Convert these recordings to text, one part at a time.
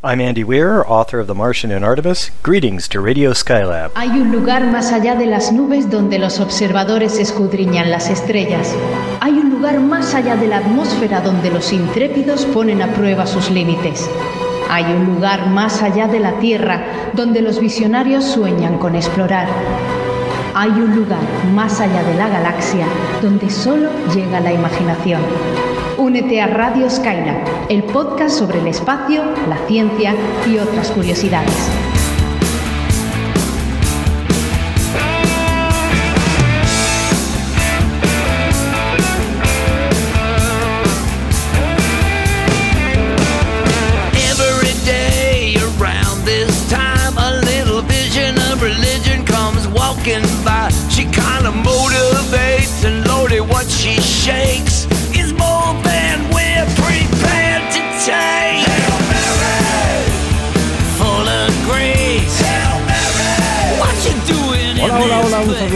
I'm Andy Weir, author of The Martian and Artemis. Greetings to Radio Skylab. Hay un lugar más allá de las nubes donde los observadores escudriñan las estrellas. Hay un lugar más allá de la atmósfera donde los intrépidos ponen a prueba sus límites. Hay un lugar más allá de la Tierra donde los visionarios sueñan con explorar. Hay un lugar más allá de la galaxia donde solo llega la imaginación. Únete a Radio Skylab, el podcast sobre el espacio, la ciencia y otras curiosidades. Every day around this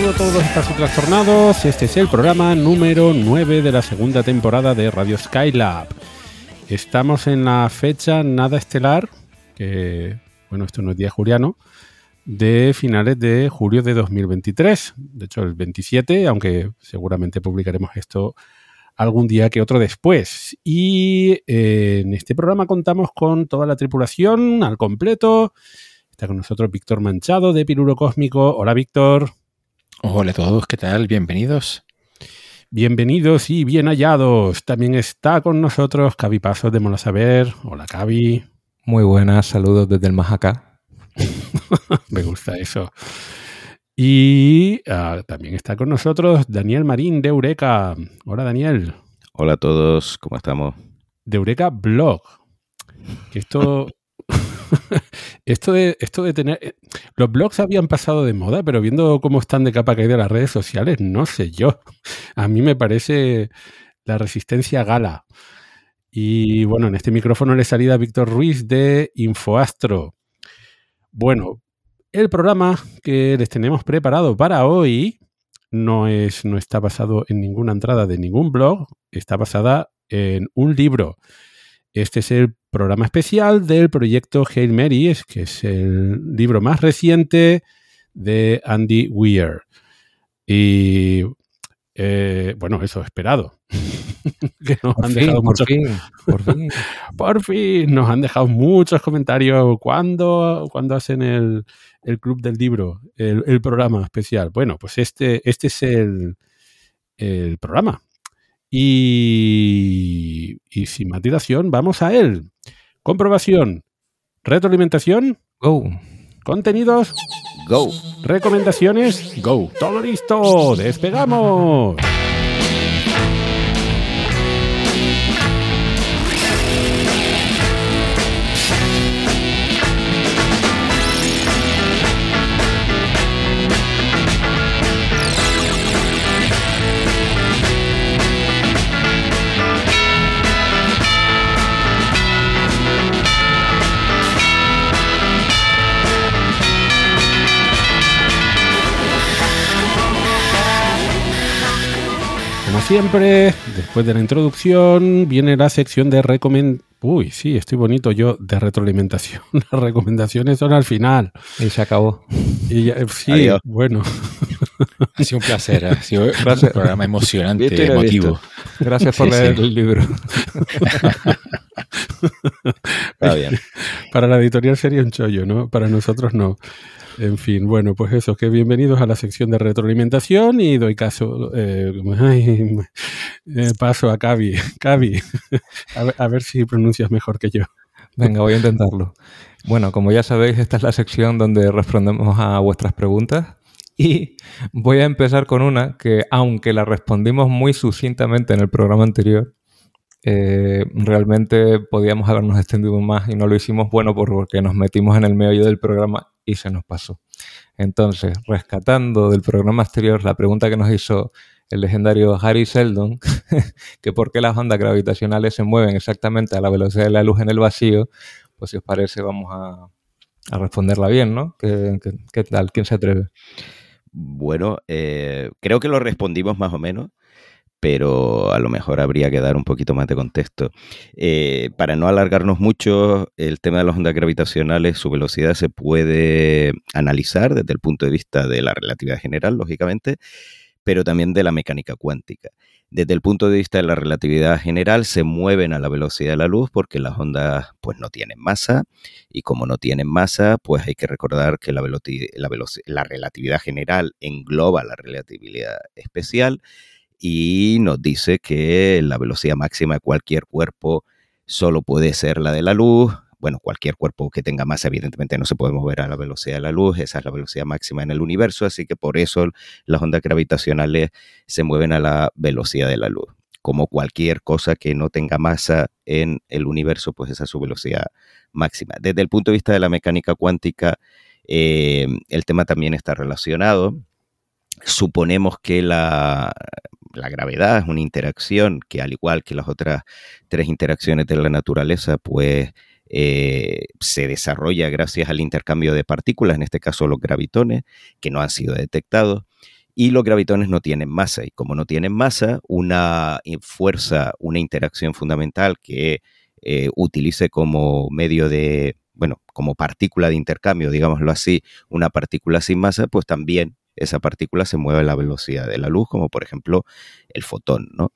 saludo a todos estos y trastornados. Este es el programa número 9 de la segunda temporada de Radio Skylab. Estamos en la fecha nada estelar, que, bueno, esto no es día juliano, de finales de julio de 2023. De hecho, el 27, aunque seguramente publicaremos esto algún día que otro después. Y eh, en este programa contamos con toda la tripulación al completo. Está con nosotros Víctor Manchado de Piruro Cósmico. Hola, Víctor. Hola a todos, ¿qué tal? Bienvenidos. Bienvenidos y bien hallados. También está con nosotros Cavi Pasos de Mola Saber. Hola, Cavi. Muy buenas, saludos desde el más acá. Me gusta eso. Y ah, también está con nosotros Daniel Marín de Eureka. Hola, Daniel. Hola a todos, ¿cómo estamos? De Eureka Blog. Que esto. esto, de, esto de tener. eh, Los blogs habían pasado de moda, pero viendo cómo están de capa caída las redes sociales, no sé yo. A mí me parece la resistencia gala. Y bueno, en este micrófono le salida Víctor Ruiz de Infoastro. Bueno, el programa que les tenemos preparado para hoy no, es, no está basado en ninguna entrada de ningún blog, está basada en un libro. Este es el programa especial del proyecto Hail Mary, es que es el libro más reciente de Andy Weir. Y eh, bueno, eso, esperado. que nos Por han fin, dejado por muchos fin, por fin. por fin nos han dejado muchos comentarios. ¿Cuándo, cuándo hacen el, el club del libro, el, el programa especial? Bueno, pues este, este es el, el programa. Y, y sin más dilación, vamos a él. Comprobación, retroalimentación, Go. contenidos, Go. recomendaciones, go. Todo listo, despegamos. Siempre, después de la introducción, viene la sección de recomendaciones. Uy, sí, estoy bonito yo de retroalimentación. Las recomendaciones son al final. Y se acabó. Y ya- sí, Adiós. bueno. Ha sido un placer, ha sido Gracias. un programa emocionante, emotivo. Gracias por Sí, leer sí. el libro. Está bien. Para la editorial sería un chollo, ¿no? Para nosotros no. En fin, bueno, pues eso, que bienvenidos a la sección de retroalimentación y doy caso, eh, eh, paso a Cavi. Cavi, a ver si pronuncias mejor que yo. Venga, voy a intentarlo. Bueno, como ya sabéis, esta es la sección donde respondemos a vuestras preguntas. Y voy a empezar con una que, aunque la respondimos muy sucintamente en el programa anterior, eh, realmente podíamos habernos extendido más y no lo hicimos bueno por- porque nos metimos en el meollo del programa y se nos pasó. Entonces, rescatando del programa anterior la pregunta que nos hizo el legendario Harry Seldon, que por qué las ondas gravitacionales se mueven exactamente a la velocidad de la luz en el vacío, pues si os parece vamos a, responderla bien, ¿no? ¿Qué, qué- qué tal? ¿Quién se atreve? Bueno, eh, creo que lo respondimos más o menos, pero a lo mejor habría que dar un poquito más de contexto. Eh, para no alargarnos mucho, el tema de las ondas gravitacionales, su velocidad se puede analizar desde el punto de vista de la relatividad general, lógicamente, pero también de la mecánica cuántica. Desde el punto de vista de la relatividad general, se mueven a la velocidad de la luz porque las ondas pues, no tienen masa y como no tienen masa, pues hay que recordar que la, la, la relatividad general engloba la relatividad especial y nos dice que la velocidad máxima de cualquier cuerpo solo puede ser la de la luz, bueno, cualquier cuerpo que tenga masa, evidentemente no se puede mover a la velocidad de la luz, esa es la velocidad máxima en el universo, así que por eso las ondas gravitacionales se mueven a la velocidad de la luz. Como cualquier cosa que no tenga masa en el universo, pues esa es su velocidad máxima. Desde el punto de vista de la mecánica cuántica, eh, el tema también está relacionado. Suponemos que la, la gravedad es una interacción que al igual que las otras tres interacciones de la naturaleza, pues eh, se desarrolla gracias al intercambio de partículas, en este caso los gravitones, que no han sido detectados. Y los gravitones no tienen masa. Y como no tienen masa, una fuerza, una interacción fundamental que eh, utilice como medio de, bueno, como partícula de intercambio, digámoslo así, una partícula sin masa, pues también esa partícula se mueve a la velocidad de la luz, como por ejemplo el fotón, ¿no?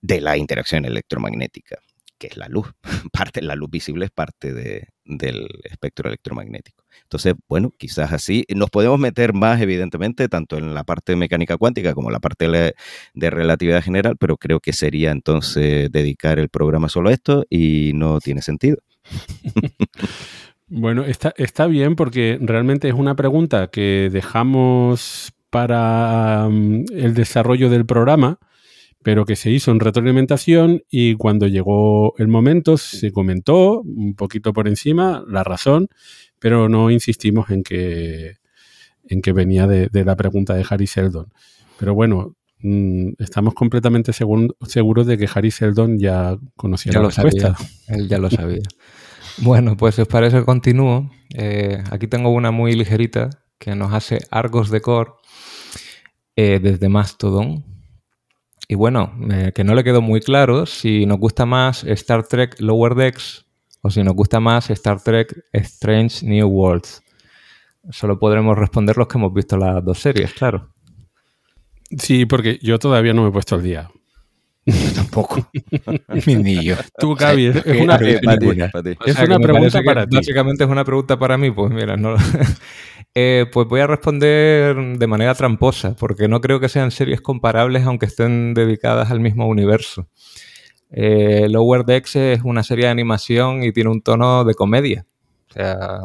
De la interacción electromagnética que es la luz. Parte, la luz visible es parte del espectro electromagnético. Entonces, bueno, quizás así nos podemos meter más, evidentemente, tanto en la parte de mecánica cuántica como la parte de relatividad general, pero creo que sería entonces dedicar el programa solo a esto y no tiene sentido. bueno, está, está bien porque realmente es una pregunta que dejamos para mm, el desarrollo del programa pero que se hizo en retroalimentación y cuando llegó el momento se comentó un poquito por encima la razón, pero no insistimos en que, en que venía de, la pregunta de Harry Seldon. Pero bueno, mm, estamos completamente seguros de que Harry Seldon ya conocía la respuesta. Él ya lo sabía. bueno, pues si os parece continúo. Eh, aquí tengo una muy ligerita que nos hace Argos de Core eh, desde Mastodon y bueno, que no le quedó muy claro si nos gusta más Star Trek Lower Decks o si nos gusta más Star Trek Strange New Worlds. Solo podremos responder los que hemos visto las dos series, claro. Sí, porque yo todavía no me he puesto al día. Yo tampoco. Ni yo. Tú, Gaby, es, una, es una pregunta para ti. Básicamente es una pregunta para mí, pues mira, no, Eh, pues voy a responder de manera tramposa, porque no creo que sean series comparables aunque estén dedicadas al mismo universo. Eh, Lower Decks es una serie de animación y tiene un tono de comedia. O sea,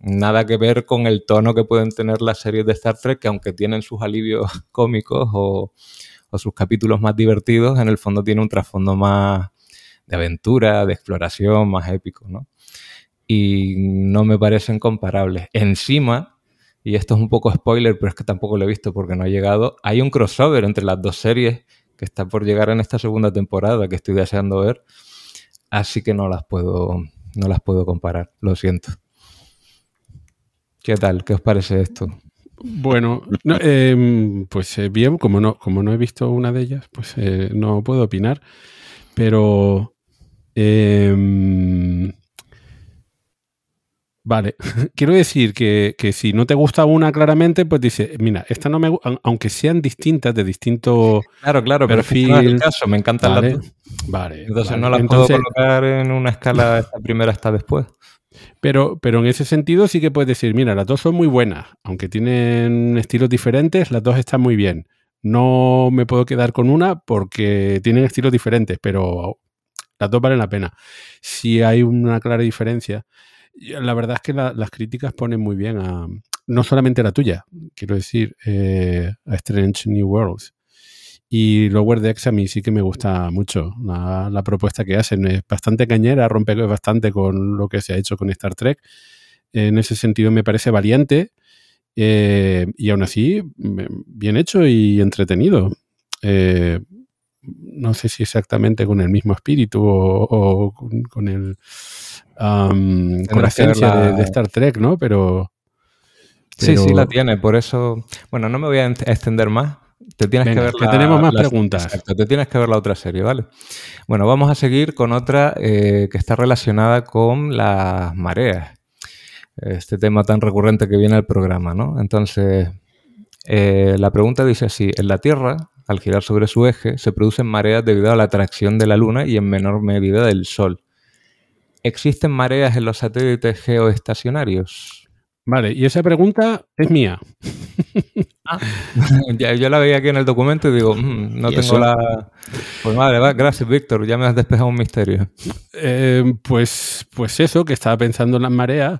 nada que ver con el tono que pueden tener las series de Star Trek, que aunque tienen sus alivios cómicos o, o sus capítulos más divertidos, en el fondo tiene un trasfondo más de aventura, de exploración, más épico, ¿no? Y no me parecen comparables. Encima, y esto es un poco spoiler, pero es que tampoco lo he visto porque no ha llegado, hay un crossover entre las dos series que está por llegar en esta segunda temporada que estoy deseando ver, así que no las puedo, no las puedo comparar, lo siento. ¿Qué tal? ¿Qué os parece esto? Bueno, em, pues eh, bien, como no, como no he visto una de ellas, pues eh, no puedo opinar, pero em, Vale, quiero decir que, si no te gusta una claramente, pues dice, mira, esta no me aunque sean distintas, de distinto Claro, claro, perfil, pero no el caso, me encantan vale, las Vale. Entonces no las puedo colocar en una escala esta primera hasta después. Pero, pero en ese sentido sí que puedes decir, mira, las dos son muy buenas, aunque tienen estilos diferentes, las dos están muy bien. No me puedo quedar con una porque tienen estilos diferentes, pero las dos valen la pena. Si hay una clara diferencia, la verdad es que las críticas ponen muy bien a, no solamente la tuya, quiero decir, eh, a Strange New Worlds. Y Lower Decks a mí sí que me gusta mucho la, propuesta que hacen. Es bastante cañera, rompe bastante con lo que se ha hecho con Star Trek. En ese sentido me parece valiente eh, y aún así bien hecho y entretenido. Eh, no sé si exactamente con el mismo espíritu o, con, el con la esencia de, Star Trek, ¿no? Pero, Sí, sí, la tiene. Por eso, bueno, no me voy a extender más, Te tienes Venga, que ver que tenemos más la- preguntas. Exacto, te tienes que ver la otra serie, ¿vale? Bueno, vamos a seguir con otra eh, que está relacionada con las mareas. Este tema tan recurrente que viene al programa, ¿no? Entonces, eh, la pregunta dice así: en la Tierra, al girar sobre su eje, se producen mareas debido a la atracción de la Luna y en menor medida del Sol. ¿Existen mareas en los satélites geoestacionarios? Vale, y esa pregunta es mía. Ya, yo la veía aquí en el documento y digo, "Mm, no ¿Y tengo eso? la. Pues vale, va, gracias, Víctor, ya me has despejado un misterio. Eh, pues, pues eso, que estaba pensando en las mareas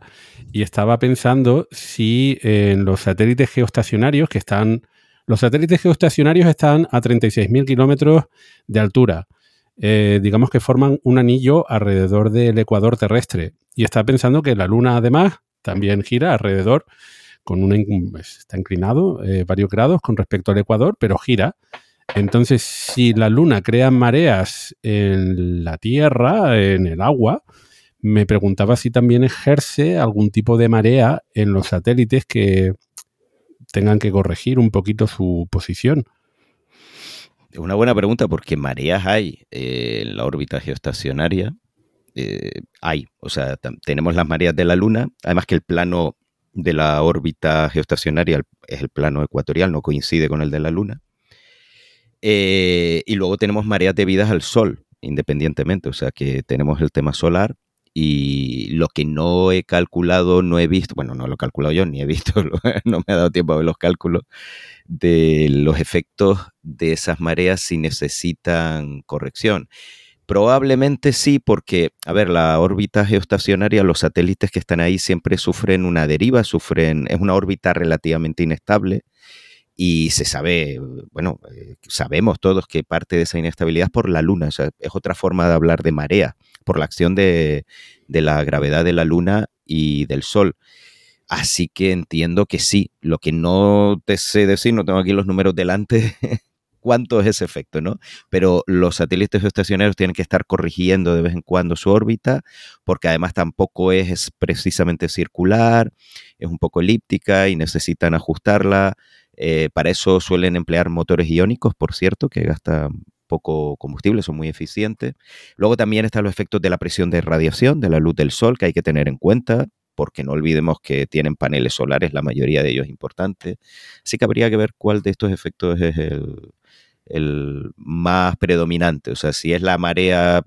y estaba pensando si en los satélites geoestacionarios que están... Los satélites geoestacionarios están a 36.000 kilómetros de altura. Eh, digamos que forman un anillo alrededor del ecuador terrestre. Y está pensando que la Luna además también gira alrededor con in- pues, está inclinado eh, varios grados con respecto al ecuador, pero gira. Entonces, si la Luna crea mareas en la Tierra, en el agua, me preguntaba si también ejerce algún tipo de marea en los satélites que tengan que corregir un poquito su posición. Es una buena pregunta porque mareas hay eh, en la órbita geoestacionaria. Eh, hay, o sea, tenemos las mareas de la Luna, además que el plano de la órbita geoestacionaria es el plano ecuatorial, no coincide con el de la Luna. Eh, y luego tenemos mareas debidas al Sol, independientemente, o sea que tenemos el tema solar y lo que no he calculado, no he visto, bueno, no lo he calculado yo, ni he visto, no me ha dado tiempo a ver los cálculos de los efectos de esas mareas si necesitan corrección. Probablemente sí, porque, a ver, la órbita geoestacionaria, los satélites que están ahí siempre sufren una deriva, sufren, es una órbita relativamente inestable y se sabe, bueno, eh, sabemos todos que parte de esa inestabilidad es por la Luna, o sea, es otra forma de hablar de marea, por la acción de, de la gravedad de la Luna y del Sol. Así que entiendo que sí. Lo que no te sé decir, no tengo aquí los números delante, cuánto es ese efecto, ¿no? Pero los satélites geoestacionarios tienen que estar corrigiendo de vez en cuando su órbita, porque además tampoco es precisamente circular, es un poco elíptica y necesitan ajustarla. Eh, para eso suelen emplear motores iónicos, por cierto, que gastan poco combustible, son muy eficientes. Luego también están los efectos de la presión de radiación, de la luz del sol, que hay que tener en cuenta, porque no olvidemos que tienen paneles solares, la mayoría de ellos importantes. Así que habría que ver cuál de estos efectos es el, el más predominante. O sea, si es la marea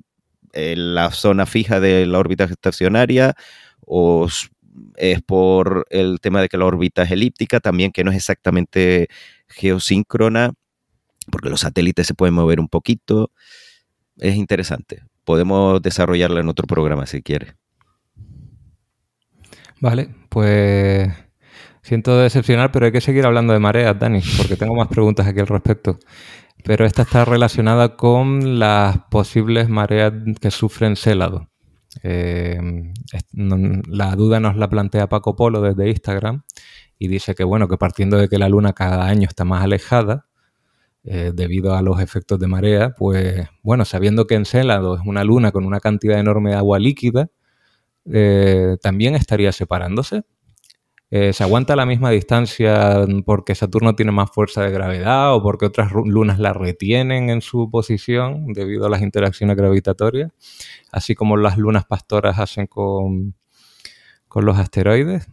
en la zona fija de la órbita estacionaria o es por el tema de que la órbita es elíptica, también que no es exactamente geosíncrona, porque los satélites se pueden mover un poquito. Es interesante. Podemos desarrollarla en otro programa si quieres. Vale, pues siento decepcionar, pero hay que seguir hablando de mareas, Dani, porque tengo más preguntas aquí al respecto. Pero esta está relacionada con las posibles mareas que sufren Célado. Eh, la duda nos la plantea Paco Polo desde Instagram y dice que bueno, que partiendo de que la luna cada año está más alejada, eh, debido a los efectos de marea, pues bueno, sabiendo que Encélado es una luna con una cantidad enorme de agua líquida, eh, también estaría separándose. Eh, ¿Se aguanta a la misma distancia porque Saturno tiene más fuerza de gravedad o porque otras lunas la retienen en su posición debido a las interacciones gravitatorias? Así como las lunas pastoras hacen con, con los asteroides.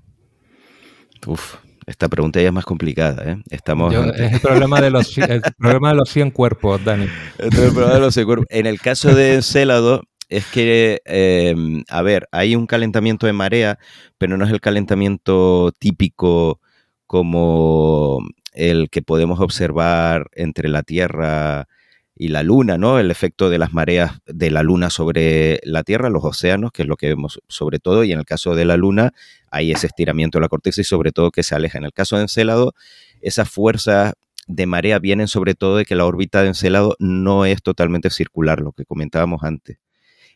Uf, esta pregunta ya es más complicada, ¿eh? Estamos Yo- es el problema, de los, el problema de los 100 cuerpos, Dani. El problema de los secuer- En el caso de Encélado, es que, eh, a ver, hay un calentamiento de marea, pero no es el calentamiento típico como el que podemos observar entre la Tierra y la Luna, ¿no? El efecto de las mareas de la Luna sobre la Tierra, los océanos, que es lo que vemos sobre todo, y en el caso de la Luna hay ese estiramiento de la corteza y sobre todo que se aleja. En el caso de Encélado, esas fuerzas de marea vienen sobre todo de que la órbita de Encélado no es totalmente circular, lo que comentábamos antes,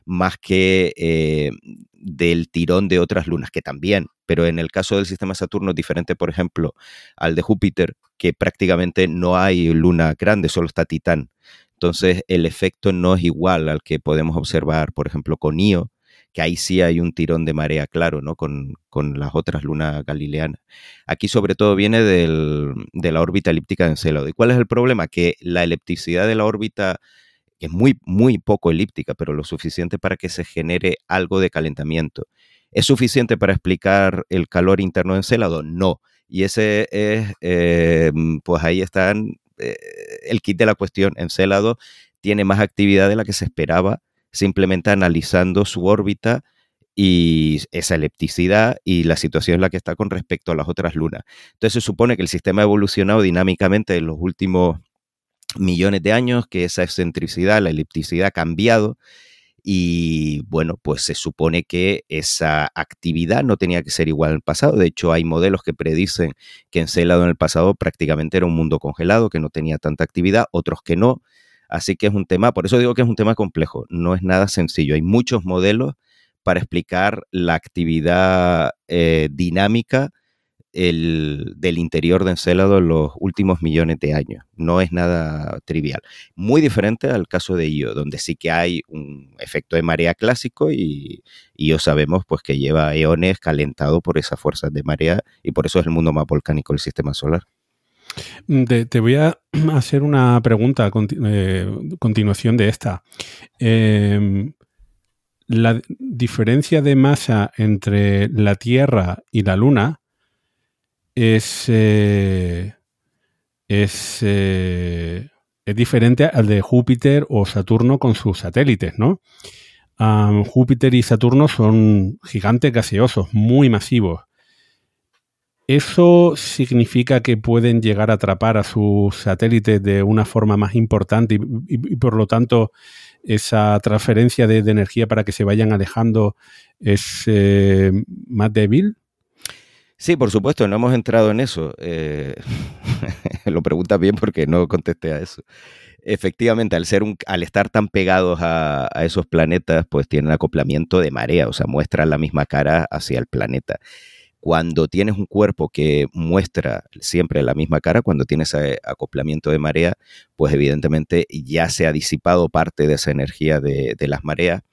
más que eh, del tirón de otras lunas, que también, pero en el caso del sistema Saturno es diferente, por ejemplo, al de Júpiter, que prácticamente no hay luna grande, solo está Titán. Entonces el efecto no es igual al que podemos observar, por ejemplo, con Io, que ahí sí hay un tirón de marea claro, ¿no? Con, con las otras lunas galileanas. Aquí sobre todo viene del, de la órbita elíptica de Encélado. ¿Y cuál es el problema? Que la elipticidad de la órbita es muy, muy poco elíptica, pero lo suficiente para que se genere algo de calentamiento. ¿Es suficiente para explicar el calor interno de Encélado? No. Y ese es, eh, pues ahí están eh, el kit de la cuestión. Encélado tiene más actividad de la que se esperaba, simplemente analizando su órbita y esa elipticidad y la situación en la que está con respecto a las otras lunas. Entonces se supone que el sistema ha evolucionado dinámicamente en los últimos millones de años, que esa excentricidad, la elipticidad ha cambiado y bueno, pues se supone que esa actividad no tenía que ser igual el pasado. De hecho, hay modelos que predicen que Encélado en el pasado prácticamente era un mundo congelado, que no tenía tanta actividad, otros que no. Así que es un tema, por eso digo que es un tema complejo, no es nada sencillo. Hay muchos modelos para explicar la actividad eh, dinámica el, del interior de Encélado en los últimos millones de años. No es nada trivial. Muy diferente al caso de Io, donde sí que hay un efecto de marea clásico y Io sabemos pues que lleva eones calentado por esas fuerzas de marea y por eso es el mundo más volcánico del sistema solar. Mm, te, voy a hacer una pregunta a eh, continuación de esta. Em, la diferencia de masa entre la Tierra y la Luna es, eh, es, eh, es, diferente al de Júpiter o Saturno con sus satélites, ¿no? Júpiter y Saturno son gigantes gaseosos, muy masivos. ¿Eso significa que pueden llegar a atrapar a sus satélites de una forma más importante y, por lo tanto esa transferencia de, energía para que se vayan alejando es eh, más débil? Sí, por supuesto, no hemos entrado en eso. Eh, lo preguntas bien porque no contesté a eso. Efectivamente, al, ser un, al estar tan pegados a, esos planetas, pues tienen acoplamiento de marea, o sea, muestran la misma cara hacia el planeta. Cuando tienes un cuerpo que muestra siempre la misma cara, cuando tienes acoplamiento de marea, pues evidentemente ya se ha disipado parte de esa energía de, de las mareas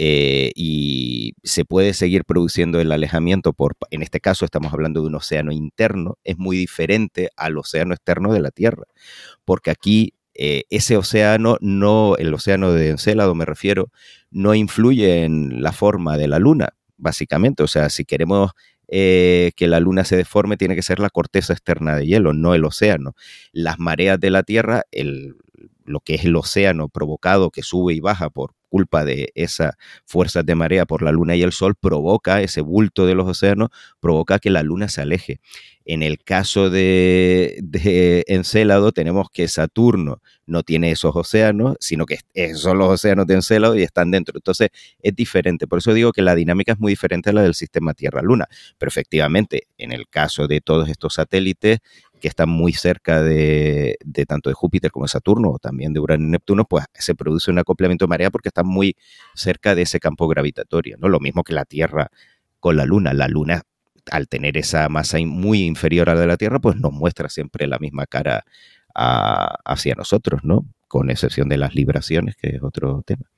eh, y se puede seguir produciendo el alejamiento por, en este caso estamos hablando de un océano interno, es muy diferente al océano externo de la Tierra, porque aquí eh, ese océano, no, el océano de Encélado me refiero, no influye en la forma de la Luna, básicamente, o sea, si queremos eh, que la luna se deforme, tiene que ser la corteza externa de hielo, no el océano. Las mareas de la Tierra, el, lo que es el océano provocado que sube y baja por culpa de esa fuerza de marea por la luna y el sol, provoca ese bulto de los océanos, provoca que la luna se aleje. En el caso de, de Encélado tenemos que Saturno no tiene esos océanos, sino que son los océanos de Encélado y están dentro. Entonces es diferente. Por eso digo que la dinámica es muy diferente a la del sistema Tierra-Luna. Pero efectivamente, en el caso de todos estos satélites, que están muy cerca de, tanto de Júpiter como de Saturno, o también de Urano y Neptuno, pues se produce un acoplamiento de marea porque están muy cerca de ese campo gravitatorio, ¿no? Lo mismo que la Tierra con la Luna. La Luna, al tener esa masa muy inferior a la de la Tierra, pues nos muestra siempre la misma cara hacia nosotros, ¿no? Con excepción de las libraciones, que es otro tema.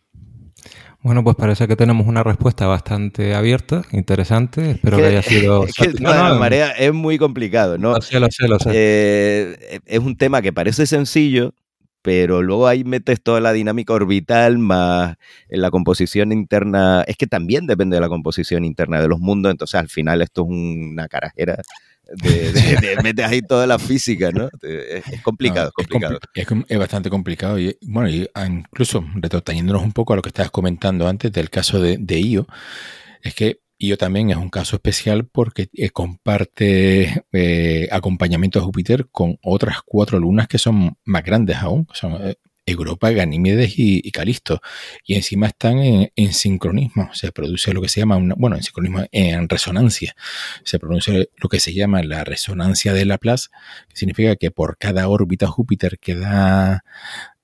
Bueno, pues parece que tenemos una respuesta bastante abierta, interesante. Espero que, haya sido. Que el tema de la marea es muy complicado, ¿no? Lo sé, lo sé, lo sé. Eh, es un tema que parece sencillo, pero luego ahí metes toda la dinámica orbital más en la composición interna. Es que también depende de la composición interna de los mundos, entonces al final esto es una carajera de, metes ahí toda la física, ¿no? Es, complicado, es complicado. Es, bastante complicado. Y bueno, y ah, incluso retrotrayéndonos un poco a lo que estabas comentando antes del caso de, Io, es que Io también es un caso especial porque eh, comparte eh, acompañamiento a Júpiter con otras cuatro lunas que son más grandes aún. Son, eh, Europa, Ganímedes y, Calisto. Y encima están en, sincronismo. Se produce lo que se llama, una, bueno, en sincronismo, en resonancia. Se produce lo que se llama la resonancia de Laplace, que significa que por cada órbita Júpiter que da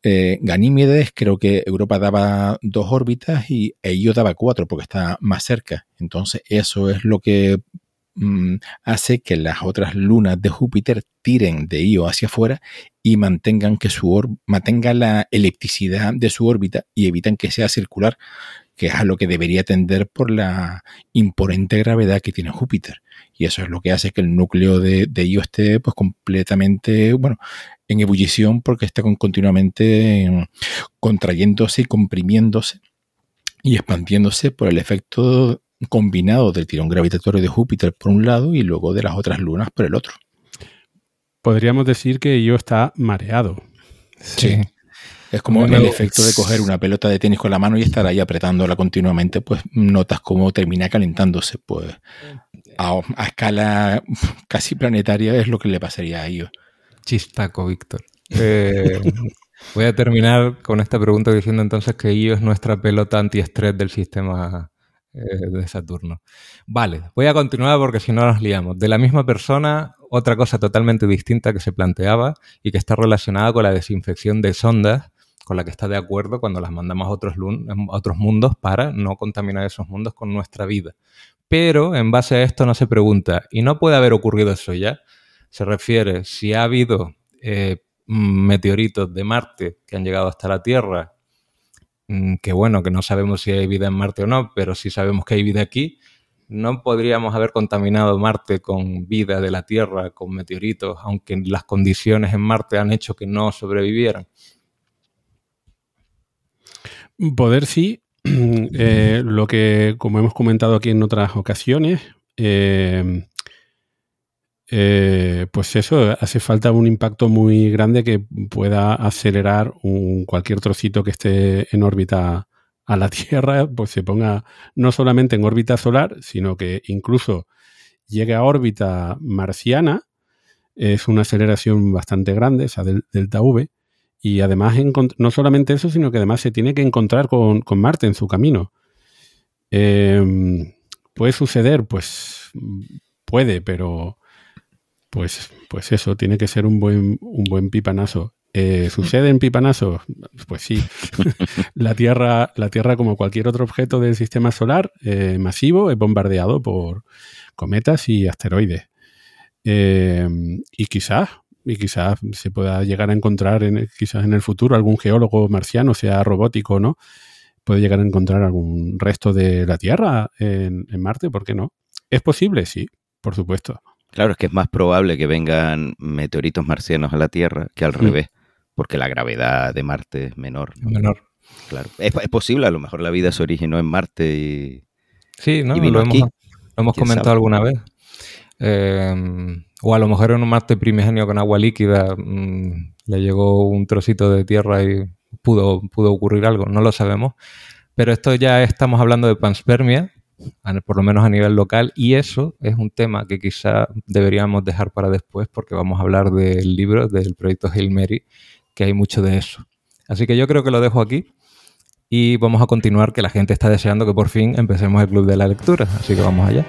eh, Ganímedes, creo que Europa daba dos órbitas y ellos daba cuatro porque está más cerca. Entonces, eso es lo que Mm, hace que las otras lunas de Júpiter tiren de Io hacia afuera y mantengan que su mantenga la electricidad de su órbita y evitan que sea circular que es a lo que debería tender por la imponente gravedad que tiene Júpiter. Y eso es lo que hace que el núcleo de, de Io esté pues completamente, bueno, en ebullición porque está continuamente contrayéndose y comprimiéndose y expandiéndose por el efecto combinado del tirón gravitatorio de Júpiter por un lado y luego de las otras lunas por el otro. Podríamos decir que Io está mareado. Sí. Es como Bueno, el efecto de coger una pelota de tenis con la mano y estar ahí apretándola continuamente, pues notas cómo termina calentándose. Pues a, a escala casi planetaria es lo que le pasaría a Io. Chistaco, Víctor. Eh, voy a terminar con esta pregunta diciendo entonces que Io es nuestra pelota antiestrés del sistema eh, de Saturno. Vale, voy a continuar porque si no nos liamos. De la misma persona, otra cosa totalmente distinta que se planteaba y que está relacionada con la desinfección de sondas, con la que está de acuerdo cuando las mandamos a otros, otros mundos para no contaminar esos mundos con nuestra vida. Pero en base a esto no se pregunta, ¿y no puede haber ocurrido eso ya? Se refiere si ha habido eh, meteoritos de Marte que han llegado hasta la Tierra, que bueno, que no sabemos si hay vida en Marte o no, pero sí sabemos que hay vida aquí, no podríamos haber contaminado Marte con vida de la Tierra, con meteoritos, aunque las condiciones en Marte han hecho que no sobrevivieran. Poder sí. Eh, lo que, como hemos comentado aquí en otras ocasiones, eh, eh, pues eso, hace falta un impacto muy grande que pueda acelerar un, cualquier trocito que esté en órbita a la Tierra, pues se ponga no solamente en órbita solar, sino que incluso llegue a órbita marciana. Es una aceleración bastante grande, esa del delta V. Y además, no solamente eso, sino que además se tiene que encontrar con, con Marte en su camino. Eh, ¿Puede suceder? Pues puede, pero pues, pues eso, tiene que ser un buen, un buen pipanazo. Eh, ¿Sucede en pipanazos? Pues sí. la, Tierra, la Tierra, como cualquier otro objeto del sistema solar eh, masivo, es bombardeado por cometas y asteroides. Eh, y quizás, y quizás se pueda llegar a encontrar, en, quizás en el futuro, algún geólogo marciano, sea robótico o no, puede llegar a encontrar algún resto de la Tierra en, en Marte, ¿por qué no? ¿Es posible? Sí, por supuesto. Claro, es que es más probable que vengan meteoritos marcianos a la Tierra que al Mm. revés, porque la gravedad de Marte es menor. ¿no? Menor. Claro. Es, es posible, a lo mejor la vida se originó en Marte y... Sí, ¿no? Y vino lo hemos, aquí. lo hemos ¿Quién comentado sabe? alguna vez. Eh, o a lo mejor en un Marte primigenio con agua líquida mm, le llegó un trocito de tierra y pudo, pudo ocurrir algo, no lo sabemos. Pero esto ya estamos hablando de panspermia, por lo menos a nivel local, y eso es un tema que quizá deberíamos dejar para después porque vamos a hablar del libro, del proyecto Hail Mary, que hay mucho de eso. Así que yo creo que lo dejo aquí y vamos a continuar, que la gente está deseando que por fin empecemos el club de la lectura, así que vamos allá.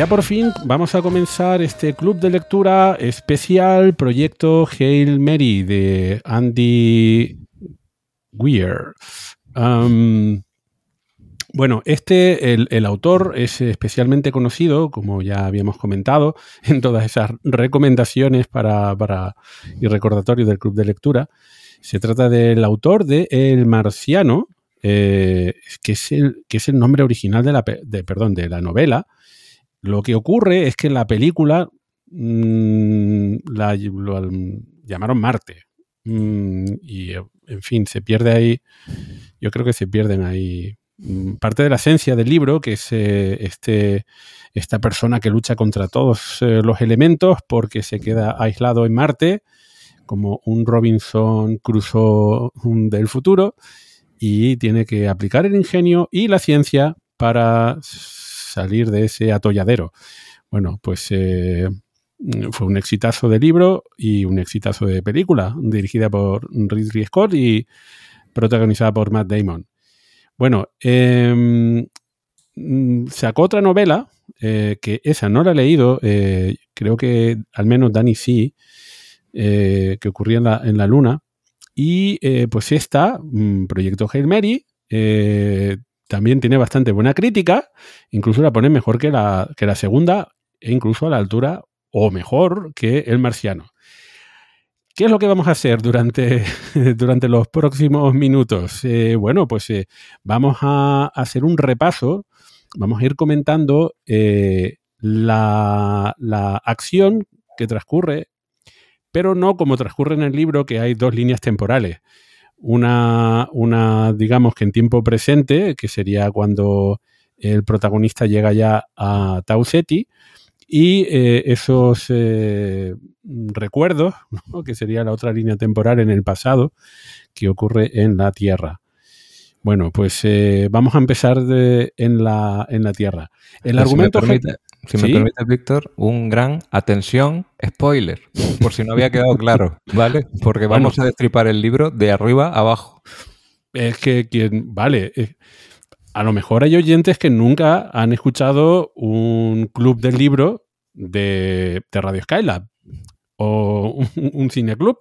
Ya por fin vamos a comenzar este club de lectura especial proyecto Hail Mary de Andy Weir. Bueno, este, el, el autor es especialmente conocido, como ya habíamos comentado, en todas esas recomendaciones para, para- y recordatorios del club de lectura. Se trata del autor de El Marciano, eh, que, es el, que es el nombre original de la, de, perdón, de la novela. Lo que ocurre es que en la película mm, la, lo llamaron Marte. Mm, y, eh, en fin, se pierde ahí. Yo creo que se pierden ahí mm, parte de la esencia del libro, que es eh, este, esta persona que lucha contra todos eh, los elementos porque se queda aislado en Marte, como un Robinson Crusoe mm, del futuro, y tiene que aplicar el ingenio y la ciencia para salir de ese atolladero. Bueno, pues eh, fue un exitazo de libro y un exitazo de película, dirigida por Ridley Scott y protagonizada por Matt Damon. Bueno, em, sacó otra novela, eh, que esa no la he leído, eh, creo que al menos Danny sí, que ocurría en la, en la Luna. Y pues esta, mm, Proyecto Hail Mary, también tiene bastante buena crítica, incluso la pone mejor que la, que la segunda, e incluso a la altura o mejor que El Marciano. ¿Qué es lo que vamos a hacer durante, durante los próximos minutos? Eh, bueno, pues eh, vamos a hacer un repaso, vamos a ir comentando eh, la, la, acción que transcurre, pero no como transcurre en el libro, que hay dos líneas temporales. Una, una, digamos que en tiempo presente, que sería cuando el protagonista llega ya a Tau Ceti, y eh, esos eh, recuerdos, que sería la otra línea temporal en el pasado, que ocurre en la Tierra. Bueno, pues eh, vamos a empezar en, la, en la Tierra. El argumento... Si me, permite, Víctor, un gran atención, spoiler, por si no había quedado claro, ¿vale? Porque vamos a destripar el libro de arriba a abajo. Es que quien, vale, a lo mejor hay oyentes que nunca han escuchado un club del libro de, Radio Skylab o un, un cineclub.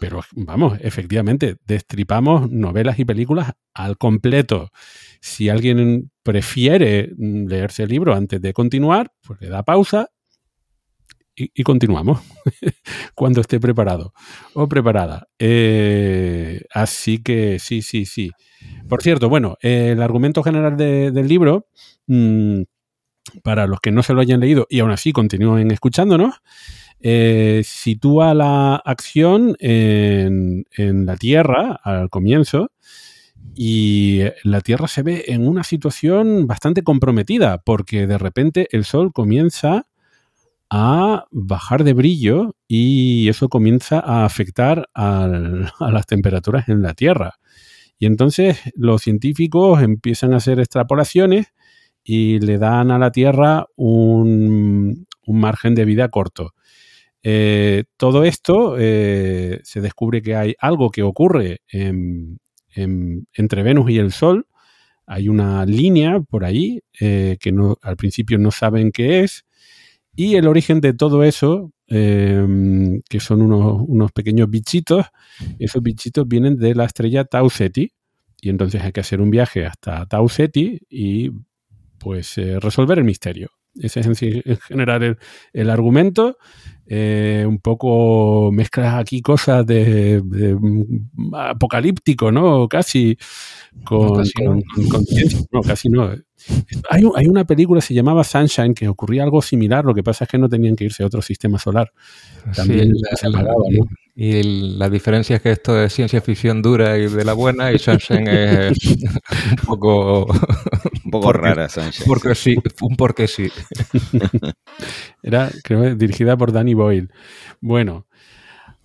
Pero vamos, efectivamente, destripamos novelas y películas al completo. Si alguien prefiere leerse el libro antes de continuar, pues le da pausa y, continuamos cuando esté preparado o preparada. Eh, así que sí, sí, sí. Por cierto, bueno, el argumento general del libro, mm, para los que no se lo hayan leído y aún así continúen escuchándonos, eh, sitúa la acción en, en, la Tierra al comienzo y la Tierra se ve en una situación bastante comprometida porque de repente el Sol comienza a bajar de brillo y eso comienza a afectar a las temperaturas en la Tierra. Y entonces los científicos empiezan a hacer extrapolaciones y le dan a la Tierra un, margen de vida corto. Eh, todo esto eh, se descubre que hay algo que ocurre entre Venus y el Sol. Hay una línea por ahí eh, que al principio no saben qué es y el origen de todo eso, em, que son unos, pequeños bichitos, esos bichitos vienen de la estrella Tau Ceti. Y entonces hay que hacer un viaje hasta Tau Ceti y pues eh, resolver el misterio. Ese es en, general el, argumento. Eh, un poco mezclas aquí cosas de, mm, apocalíptico, ¿no? Casi con, no, casi no. Hay, hay, una película se llamaba Sunshine que ocurría algo similar, lo que pasa es que no tenían que irse a otro sistema solar. También se apagaba, ¿no? Y la diferencia es que esto es ciencia ficción dura y de la buena y Sunshine es un poco... Un poco rara Sunshine. Porque sí, un porque sí. Era, creo, dirigida por Danny Boyle. Bueno,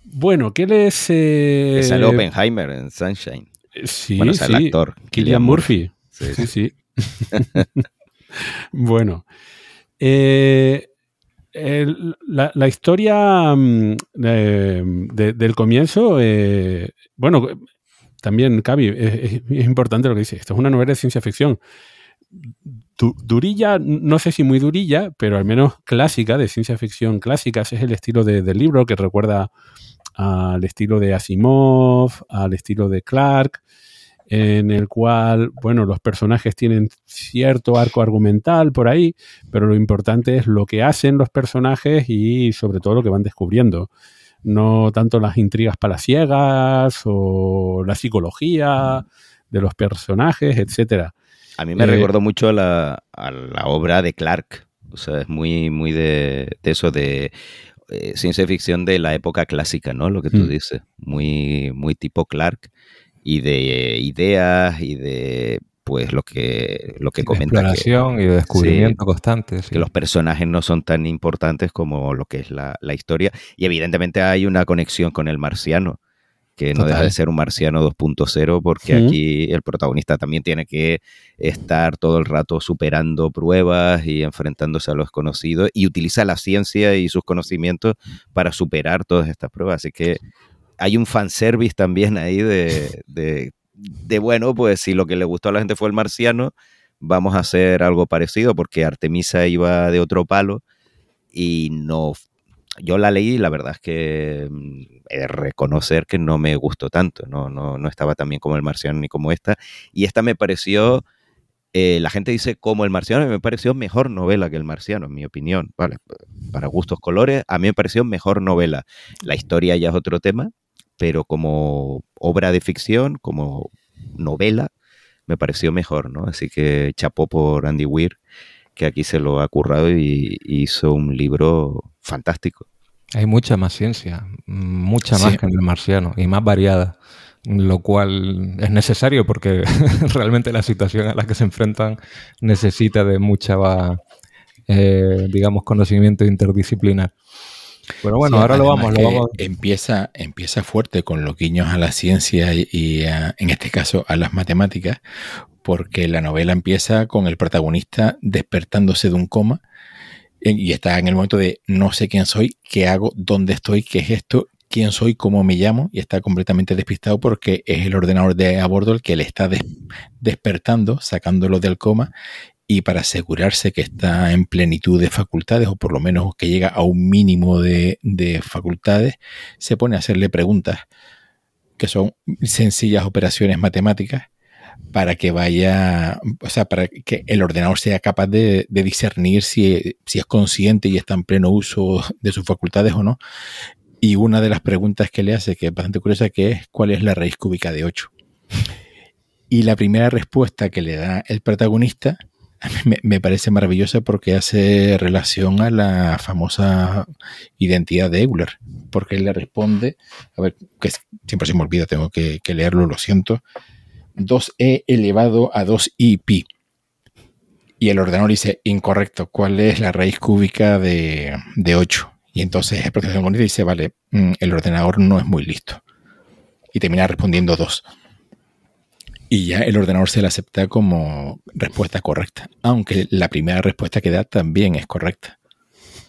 bueno, ¿qué les... Eh... Es el Oppenheimer en Sunshine. Sí, bueno, es el actor. Killian Murphy. Sí, sí. sí. bueno. Eh, la, historia mm, del comienzo, eh, bueno, también, Cavi, es, importante lo que dice. Esto es una novela de ciencia ficción. Durilla, no sé si muy durilla, pero al menos clásica, de ciencia ficción clásica. Ese es el estilo del libro que recuerda al estilo de Asimov, al estilo de Clark en el cual, bueno, los personajes tienen cierto arco argumental por ahí, pero lo importante es lo que hacen los personajes y sobre todo lo que van descubriendo. No tanto las intrigas palaciegas o la psicología de los personajes, etcétera. A mí me eh, recordó mucho a la, obra de Clark. O sea, es muy, muy de, eso de eh, ciencia ficción de la época clásica, ¿no? Lo que tú mm. dices. Muy, muy tipo Clark y de ideas y de pues lo que lo que comenta exploración y de descubrimiento constante que los personajes no son tan importantes como lo que es la, historia y evidentemente hay una conexión con el marciano que no deja de ser un marciano 2.0 porque aquí el protagonista también tiene que estar todo el rato superando pruebas y enfrentándose a los conocidos y utiliza la ciencia y sus conocimientos para superar todas estas pruebas. Así que hay un fanservice también ahí de, de, de, bueno, pues si lo que le gustó a la gente fue el marciano, vamos a hacer algo parecido porque Artemisa iba de otro palo y no yo la leí y la verdad es que mm, he de reconocer que no me gustó tanto, no, no, no estaba tan bien como el marciano ni como esta. Y esta me pareció, eh, la gente dice como el marciano, me pareció mejor novela que el marciano, en mi opinión. Vale, para gustos colores, a mí me pareció mejor novela. La historia ya es otro tema, pero como obra de ficción, como novela, me pareció mejor, ¿no? Así que chapó por Andy Weir que aquí se lo ha currado y hizo un libro fantástico. Hay mucha más ciencia, mucha más Sí. que en el marciano y más variada, lo cual es necesario porque realmente la situación a la que se enfrentan necesita de mucha, eh, digamos, conocimiento interdisciplinar. Pero bueno, Sí, ahora lo vamos, lo vamos. Empieza, empieza fuerte con los guiños a la ciencia y, y a- en este caso a las matemáticas, porque la novela empieza con el protagonista despertándose de un coma y está en el momento de no sé quién soy, qué hago, dónde estoy, qué es esto, quién soy, cómo me llamo, y está completamente despistado porque es el ordenador de a bordo el que le está des- despertando, sacándolo del coma, y para asegurarse que está en plenitud de facultades, o por lo menos que llega a un mínimo de facultades, se pone a hacerle preguntas que son sencillas operaciones matemáticas para que vaya, o sea, para que el ordenador sea capaz de, discernir si, si es consciente y está en pleno uso de sus facultades o no. Y una de las preguntas que le hace, que es bastante curiosa, que es ¿cuál es la raíz cúbica de 8? Y la primera respuesta que le da el protagonista me, me parece maravillosa porque hace relación a la famosa identidad de Euler, porque él le responde, a ver, que siempre se me olvida, tengo que leerlo, lo siento, 2e elevado a 2i pi. Y el ordenador dice, incorrecto, ¿cuál es la raíz cúbica de, de 8? Y entonces el protagonista dice, vale, mm, el ordenador no es muy listo. Y termina respondiendo 2. Y ya el ordenador se la acepta como respuesta correcta, aunque la primera respuesta que da también es correcta.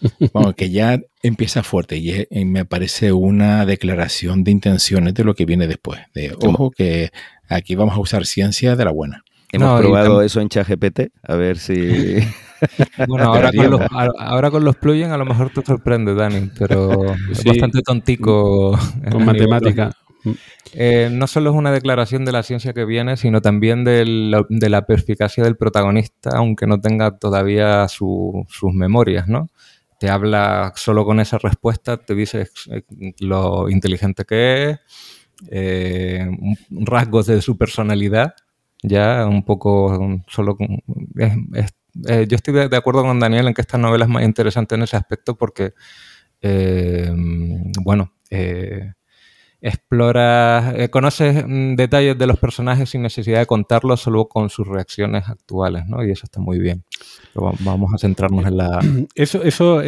Bueno, que ya empieza fuerte y me parece una declaración de intenciones de lo que viene después. De ojo que aquí vamos a usar ciencia de la buena. Hemos No, probado eso en ChatGPT, a ver si... Bueno, ahora con, los, ahora con los plugins a lo mejor te sorprende, Dani, pero es Sí. bastante tontico. a Con matemática. Eh, no solo es una declaración de la ciencia que viene, sino también del- de la perspicacia del protagonista, aunque no tenga todavía su- sus memorias, ¿no? Te habla solo con esa respuesta, te dice eh, lo inteligente que es, eh, rasgos de su personalidad, ya un poco um, solo eh, yo estoy de, acuerdo con Daniel en que esta novela es más interesante en ese aspecto porque, eh, bueno, eh, exploras, conoces mm, detalles de los personajes sin necesidad de contarlos, solo con sus reacciones actuales, ¿no? Y eso está muy bien. Vamos a centrarnos en la... Eso, eso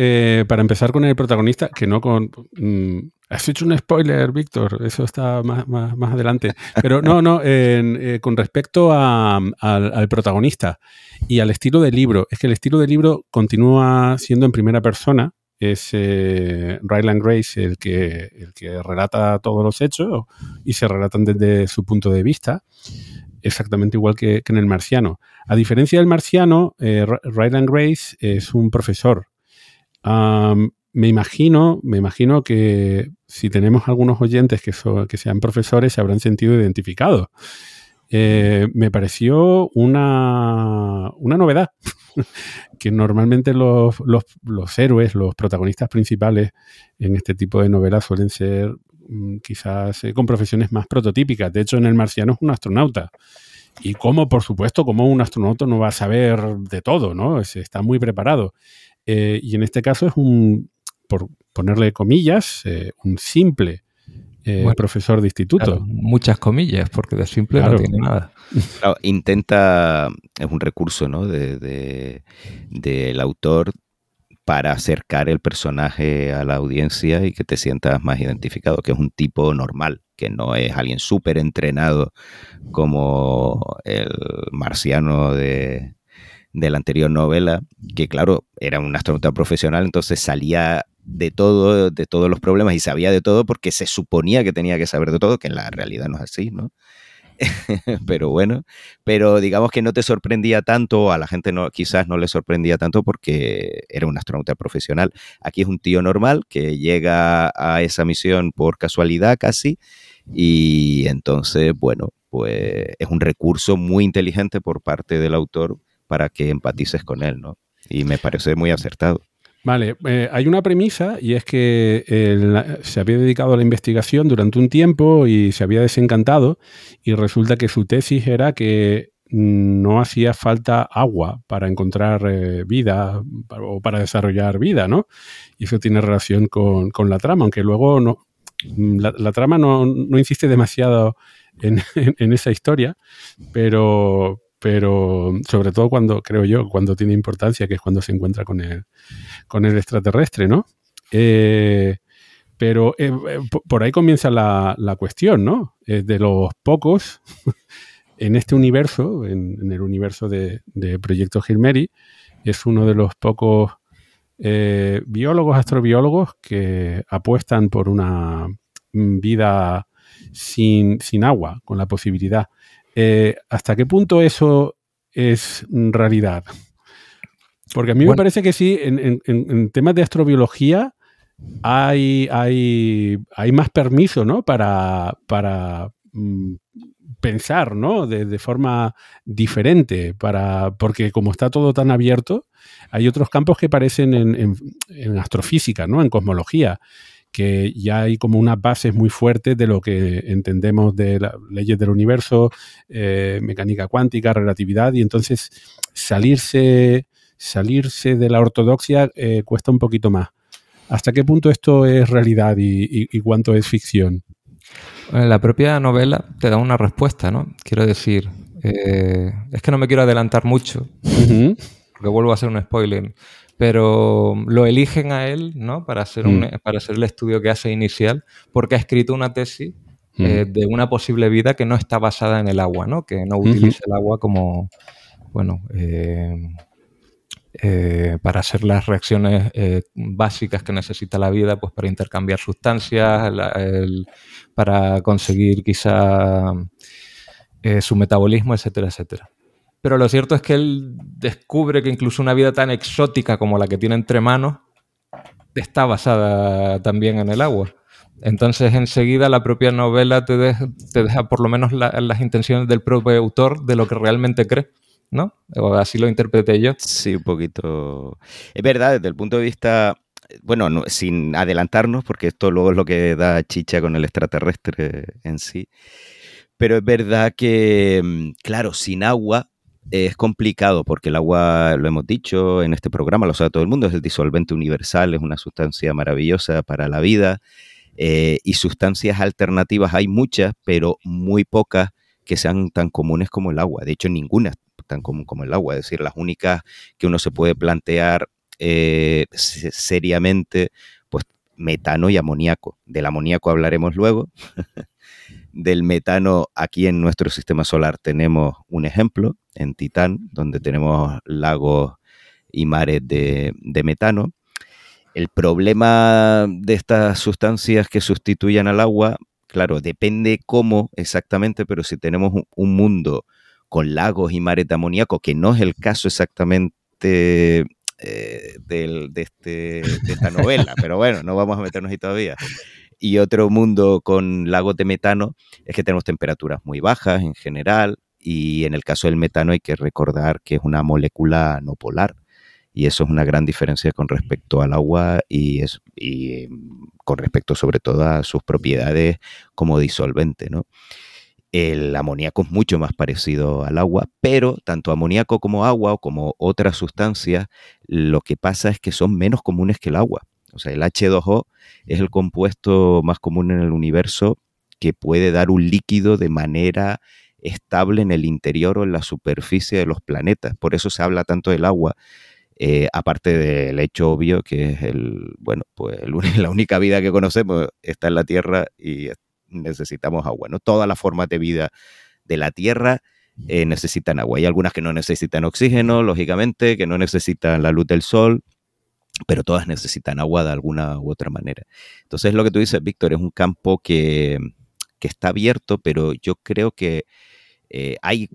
para empezar con el protagonista, que no con... mm, has hecho un spoiler, Víctor, eso está más, más, más adelante. Pero no, no, eh, con respecto a- al, al protagonista y al estilo del libro, es que el estilo del libro continúa siendo en primera persona, es eh, Ryland Grace el que, el que relata todos los hechos y se relatan desde su punto de vista, exactamente igual que, que en el marciano. A diferencia del marciano, eh, Ry- Ryland Grace es un profesor. Me imagino, me imagino que si tenemos algunos oyentes que, so- que sean profesores se habrán sentido identificados. Eh, me pareció una, una novedad, que normalmente los, los- héroes, los protagonistas principales en este tipo de novelas suelen ser mm, quizás eh, con profesiones más prototípicas. De hecho, en El Marciano es un astronauta. Y como, por supuesto, como un astronauta no va a saber de todo, ¿no? Es- está muy preparado. Eh, y en este caso es un, por ponerle comillas, eh, un simple eh, Bueno, profesor de instituto. claro, muchas comillas, porque de simple Claro. no tiene nada. Claro, intenta, es un recurso ¿no? de, de- del autor para acercar el personaje a la audiencia y que te sientas más identificado, que es un tipo normal, que no es alguien súper entrenado como el marciano de, de la anterior novela, que claro, era un astronauta profesional, entonces salía de todo, de todos los problemas y sabía de todo porque se suponía que tenía que saber de todo, que en la realidad no es así, ¿no? pero bueno, pero digamos que no te sorprendía tanto, a la gente no, quizás no le sorprendía tanto porque era un astronauta profesional. Aquí es un tío normal que llega a esa misión por casualidad casi y entonces, bueno, pues es un recurso muy inteligente por parte del autor para que empatices con él, ¿no? Y me parece muy acertado. Vale, eh, hay una premisa y es que se había dedicado a la investigación durante un tiempo y se había desencantado y resulta que su tesis era que no hacía falta agua para encontrar eh, vida o para desarrollar vida, ¿no? Y eso tiene relación con, la trama, aunque luego no, la, trama no, insiste demasiado en, en, esa historia, pero, pero sobre todo cuando, creo yo, cuando tiene importancia, que es cuando se encuentra con el, con el extraterrestre, ¿no? Eh, pero eh, eh, por ahí comienza la, cuestión, ¿no? de los pocos en este universo, en, el universo de, Proyecto Gilmeri, es uno de los pocos biólogos, astrobiólogos que apuestan por una vida sin, sin agua, con la posibilidad eh, ¿hasta qué punto eso es realidad? Porque a mí me parece que sí, en, temas de astrobiología hay, hay, hay más permiso ¿no? para, para mm, pensar ¿no? De, forma diferente, para, porque como está todo tan abierto, hay otros campos que parecen en, en astrofísica, ¿no? en cosmología que ya hay como unas bases muy fuertes de lo que entendemos de las leyes del universo, eh, mecánica cuántica, relatividad, y entonces salirse, salirse de la ortodoxia eh, cuesta un poquito más. ¿Hasta qué punto esto es realidad y, cuánto es ficción? La propia novela te da una respuesta, ¿no? Quiero decir, eh, es que no me quiero adelantar mucho, porque vuelvo a hacer un spoiler pero lo eligen a él ¿no? para, hacer un, mm. para hacer el estudio que hace inicial, porque ha escrito una tesis eh, de una posible vida que no está basada en el agua, ¿no? que no utiliza el agua como, bueno, eh, eh, para hacer las reacciones básicas que necesita la vida, pues para intercambiar sustancias, para conseguir quizá su metabolismo, etcétera, etcétera. Pero lo cierto es que él descubre que incluso una vida tan exótica como la que tiene entre manos está basada también en el agua. Entonces enseguida la propia novela te, deja por lo menos las intenciones del propio autor de lo que realmente cree. ¿No? O así lo interpreté yo. Sí, un poquito. Es verdad, desde el punto de vista bueno, sin adelantarnos, porque esto luego es lo que da chicha con el extraterrestre en sí, pero es verdad que, mm, claro, sin agua es complicado porque el agua, lo hemos dicho en este programa, lo sabe todo el mundo, es el disolvente universal, es una sustancia maravillosa para la vida eh, y sustancias alternativas hay muchas, pero muy pocas que sean tan comunes como el agua. De hecho, ninguna tan común como el agua. Es decir, las únicas que uno se puede plantear eh, seriamente, pues metano y amoníaco. Del amoníaco hablaremos luego. del metano aquí en nuestro sistema solar tenemos un ejemplo en Titán, donde tenemos lagos y mares de, metano. El problema de estas sustancias que sustituyen al agua, claro, depende cómo exactamente, pero si tenemos un, mundo con lagos y mares de amoníaco, que no es el caso exactamente eh, de, este, de esta novela, pero bueno, no vamos a meternos ahí todavía y otro mundo con lagos de metano es que tenemos temperaturas muy bajas en general y en el caso del metano hay que recordar que es una molécula no polar y eso es una gran diferencia con respecto al agua y, es, y mm, con respecto sobre todo a sus propiedades como disolvente. ¿no? El amoníaco es mucho más parecido al agua, pero tanto amoníaco como agua o como otras sustancias, lo que pasa es que son menos comunes que el agua. O sea, el H2O es el compuesto más común en el universo que puede dar un líquido de manera estable en el interior o en la superficie de los planetas. Por eso se habla tanto del agua. eh, aparte del hecho obvio que es el, bueno, pues la única vida que conocemos está en la Tierra y necesitamos agua, ¿no? Todas las formas de vida de la Tierra eh, necesitan agua. Hay algunas que no necesitan oxígeno, lógicamente, que no necesitan la luz del sol, pero todas necesitan agua de alguna u otra manera. Entonces, lo que tú dices, Víctor, es un campo que, está abierto, pero yo creo que eh, hay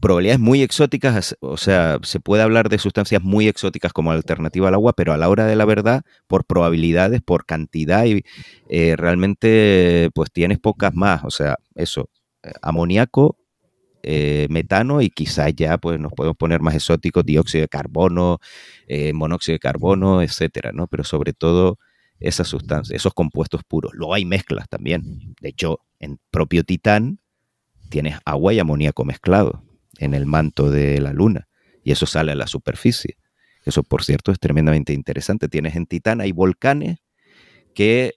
probabilidades muy exóticas, o sea, se puede hablar de sustancias muy exóticas como alternativa al agua, pero a la hora de la verdad, por probabilidades, por cantidad, y eh, realmente pues tienes pocas más, o sea, eso, amoníaco eh, metano y quizás ya pues nos podemos poner más exóticos, dióxido de carbono, eh, monóxido de carbono, etcétera, ¿no? Pero sobre todo esas sustancias, esos compuestos puros. Luego hay mezclas también. De hecho, en propio Titán tienes agua y amoníaco mezclado en el manto de la Luna y eso sale a la superficie. Eso, por cierto, es tremendamente interesante. Tienes en Titán, hay volcanes que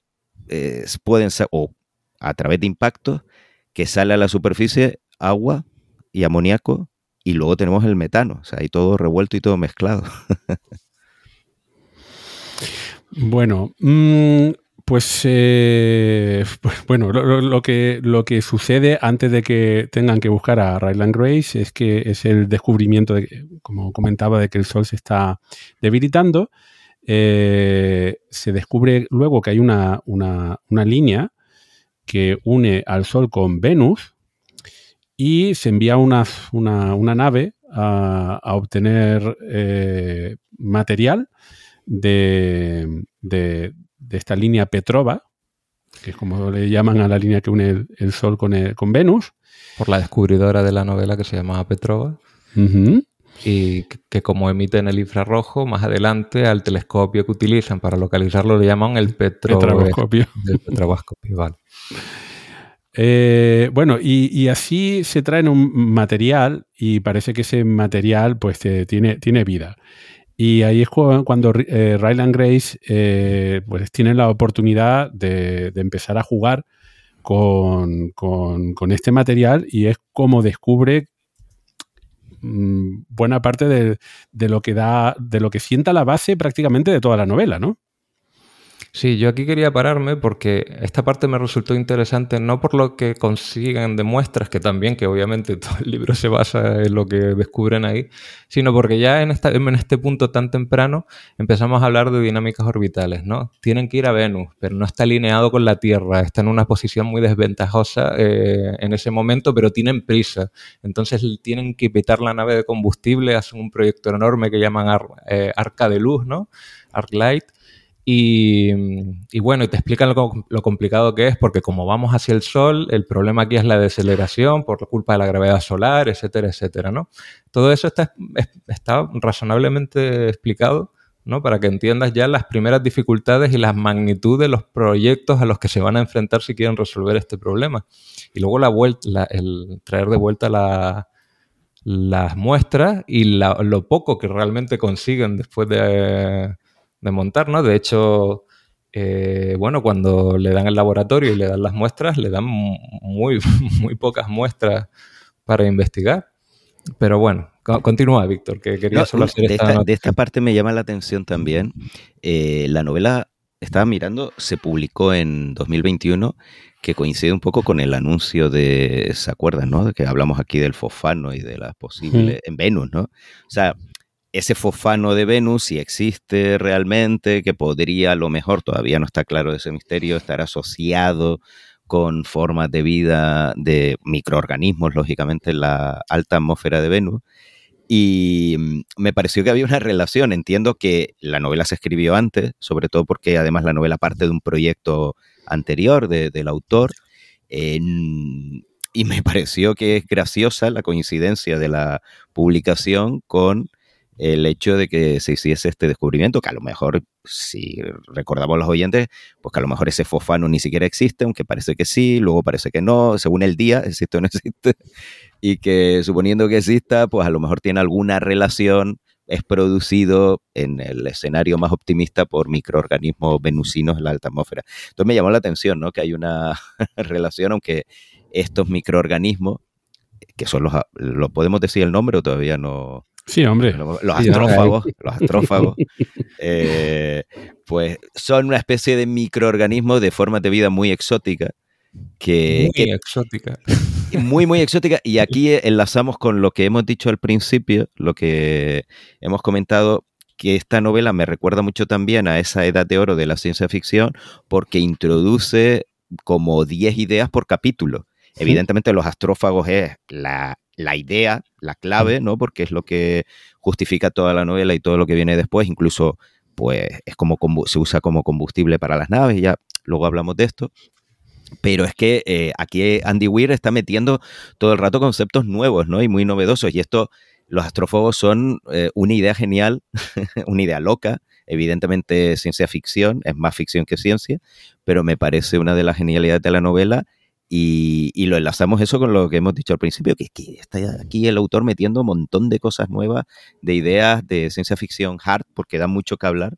eh, pueden ser, o a través de impactos, que sale a la superficie agua y amoníaco y luego tenemos el metano, o sea, hay todo revuelto y todo mezclado. bueno, mm, pues, eh, bueno, lo, que, lo que sucede antes de que tengan que buscar a Ryland Grace es que es el descubrimiento, de, como comentaba, de que el Sol se está debilitando. Eh, se descubre luego que hay una, una, una línea que une al Sol con Venus, y se envía una, una, nave a, obtener eh, material de, de, esta línea Petrova, que es como le llaman a la línea que une el, Sol con, con, Venus. Por la descubridora de la novela que se llamaba Petrova. Y que como emiten el infrarrojo, más adelante al telescopio que utilizan para localizarlo le llaman el petroboscopio. El petroboscopio, vale. Eh, bueno, y, así se traen un material y parece que ese material pues tiene, tiene vida. Y ahí es cuando eh, Ryland Grace eh, pues tiene la oportunidad de, empezar a jugar con, este material y es como descubre mm, buena parte de, de, lo que da, de lo que sienta la base prácticamente de toda la novela, ¿no? Sí, yo aquí quería pararme porque esta parte me resultó interesante no por lo que consiguen de muestras, que también, que obviamente todo el libro se basa en lo que descubren ahí, sino porque ya en, esta, en este punto tan temprano empezamos a hablar de dinámicas orbitales, ¿no? Tienen que ir a Venus, pero no está alineado con la Tierra, está en una posición muy desventajosa eh, en ese momento, pero tienen prisa. Entonces tienen que petar la nave de combustible, hacen un proyecto enorme que llaman eh, Arca de Luz, ¿no? Arclight y, bueno, y te explican lo, complicado que es, porque como vamos hacia el Sol, el problema aquí es la deceleración por culpa de la gravedad solar, etcétera, etcétera, ¿no? Todo eso está, razonablemente explicado, ¿no? Para que entiendas ya las primeras dificultades y las magnitudes de los proyectos a los que se van a enfrentar si quieren resolver este problema. Y luego la vuelta, el traer de vuelta la, las muestras y lo poco que realmente consiguen después de de montar, ¿no? De hecho, eh, bueno, cuando le dan el laboratorio y le dan las muestras, le dan muy, muy pocas muestras para investigar. Pero bueno, continúa, Víctor, que quería solo hacer de esta, de esta parte me llama la atención también. Eh, la novela, estaba mirando, se publicó en 2021, que coincide un poco con el anuncio de, ¿se acuerdan, no? De que hablamos aquí del fosfano y de las posibles, en Venus, ¿no? O sea, ese fosfano de Venus, si existe realmente, que podría, a lo mejor todavía no está claro ese misterio, estar asociado con formas de vida de microorganismos, lógicamente, en la alta atmósfera de Venus. Y mm, me pareció que había una relación. Entiendo que la novela se escribió antes, sobre todo porque además la novela parte de un proyecto anterior del autor. y me pareció que es graciosa la coincidencia de la publicación con el hecho de que se hiciese este descubrimiento, que a lo mejor, si recordamos los oyentes, pues que a lo mejor ese fosfano ni siquiera existe, aunque parece que sí, luego parece que no, según el día, existe o no existe, y que suponiendo que exista, pues a lo mejor tiene alguna relación, es producido en el escenario más optimista por microorganismos venusinos en la alta atmósfera. Entonces me llamó la atención, ¿no? Que hay una relación, aunque estos microorganismos, que son los, ¿lo podemos decir el nombre o todavía no? Sí, hombre. Los Sí, astrófagos, los astrófagos, eh, pues son una especie de microorganismos de formas de vida muy exótica. Que, Muy que- exótica. muy, muy exótica. Y aquí enlazamos con lo que hemos dicho al principio, lo que hemos comentado, que esta novela me recuerda mucho también a esa edad de oro de la ciencia ficción, porque introduce como 10 ideas por capítulo. Evidentemente los astrófagos es la, la idea, la clave, ¿no? Porque es lo que justifica toda la novela y todo lo que viene después, incluso pues es como se usa como combustible para las naves, ya luego hablamos de esto. Pero es que eh, aquí Andy Weir está metiendo todo el rato conceptos nuevos, ¿no? Y muy novedosos. Y esto, los astrofobos son eh, una idea genial, una idea loca. Evidentemente ciencia ficción, es más ficción que ciencia, pero me parece una de las genialidades de la novela y, y lo enlazamos eso con lo que hemos dicho al principio, que es que está aquí el autor metiendo un montón de cosas nuevas, de ideas de ciencia ficción hard, porque da mucho que hablar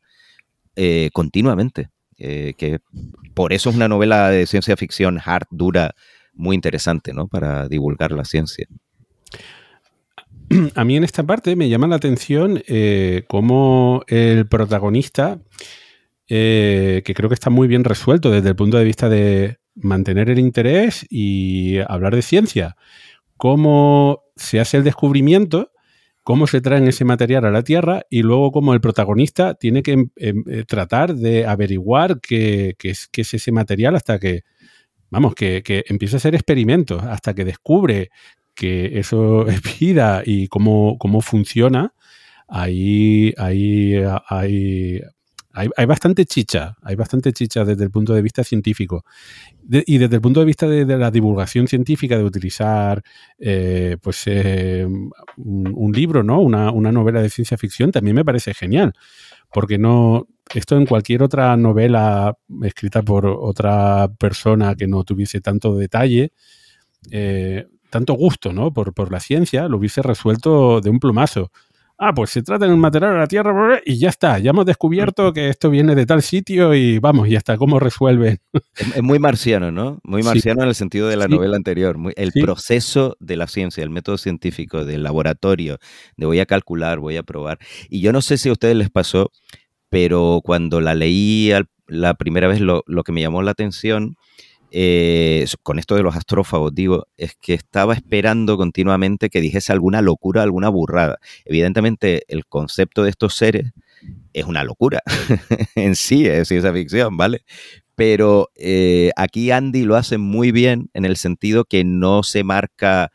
eh, continuamente. eh, que por eso es una novela de ciencia ficción hard, dura, muy interesante, ¿no? Para divulgar la ciencia. A mí en esta parte me llama la atención eh, cómo el protagonista, que creo que está muy bien resuelto desde el punto de vista de mantener el interés y hablar de ciencia, cómo se hace el descubrimiento, cómo se traen ese material a la Tierra y luego cómo el protagonista tiene que em, em, eh, tratar de averiguar qué, qué es, ese material hasta que, vamos, que, que empieza a hacer experimentos, hasta que descubre que eso es vida y cómo, cómo funciona, ahí, ahí hay, hay, bastante chicha, hay bastante chicha desde el punto de vista científico. Y desde el punto de vista de, la divulgación científica, de utilizar eh, pues eh, un, libro, ¿no? Una, una novela de ciencia ficción, también me parece genial. Porque no. Esto en cualquier otra novela escrita por otra persona que no tuviese tanto detalle, eh, tanto gusto, ¿no? Por, por la ciencia, lo hubiese resuelto de un plumazo. Ah, pues se trata de un material de la Tierra y ya está. Ya hemos descubierto que esto viene de tal sitio y vamos, ya está. ¿Cómo resuelven? Es, es muy marciano, ¿no? Muy Sí. marciano en el sentido de la Sí. novela anterior. muy- el Sí. proceso de la ciencia, el método científico, del laboratorio, de voy a calcular, voy a probar. Y yo no sé si a ustedes les pasó, pero cuando la leí al- la primera vez, lo, lo que me llamó la atención, eh, con esto de los astrófagos, digo, es que estaba esperando continuamente que dijese alguna locura, alguna burrada. Evidentemente, el concepto de estos seres es una locura en sí, es ciencia ficción, ¿vale? Pero eh, aquí Andy lo hace muy bien en el sentido que no se marca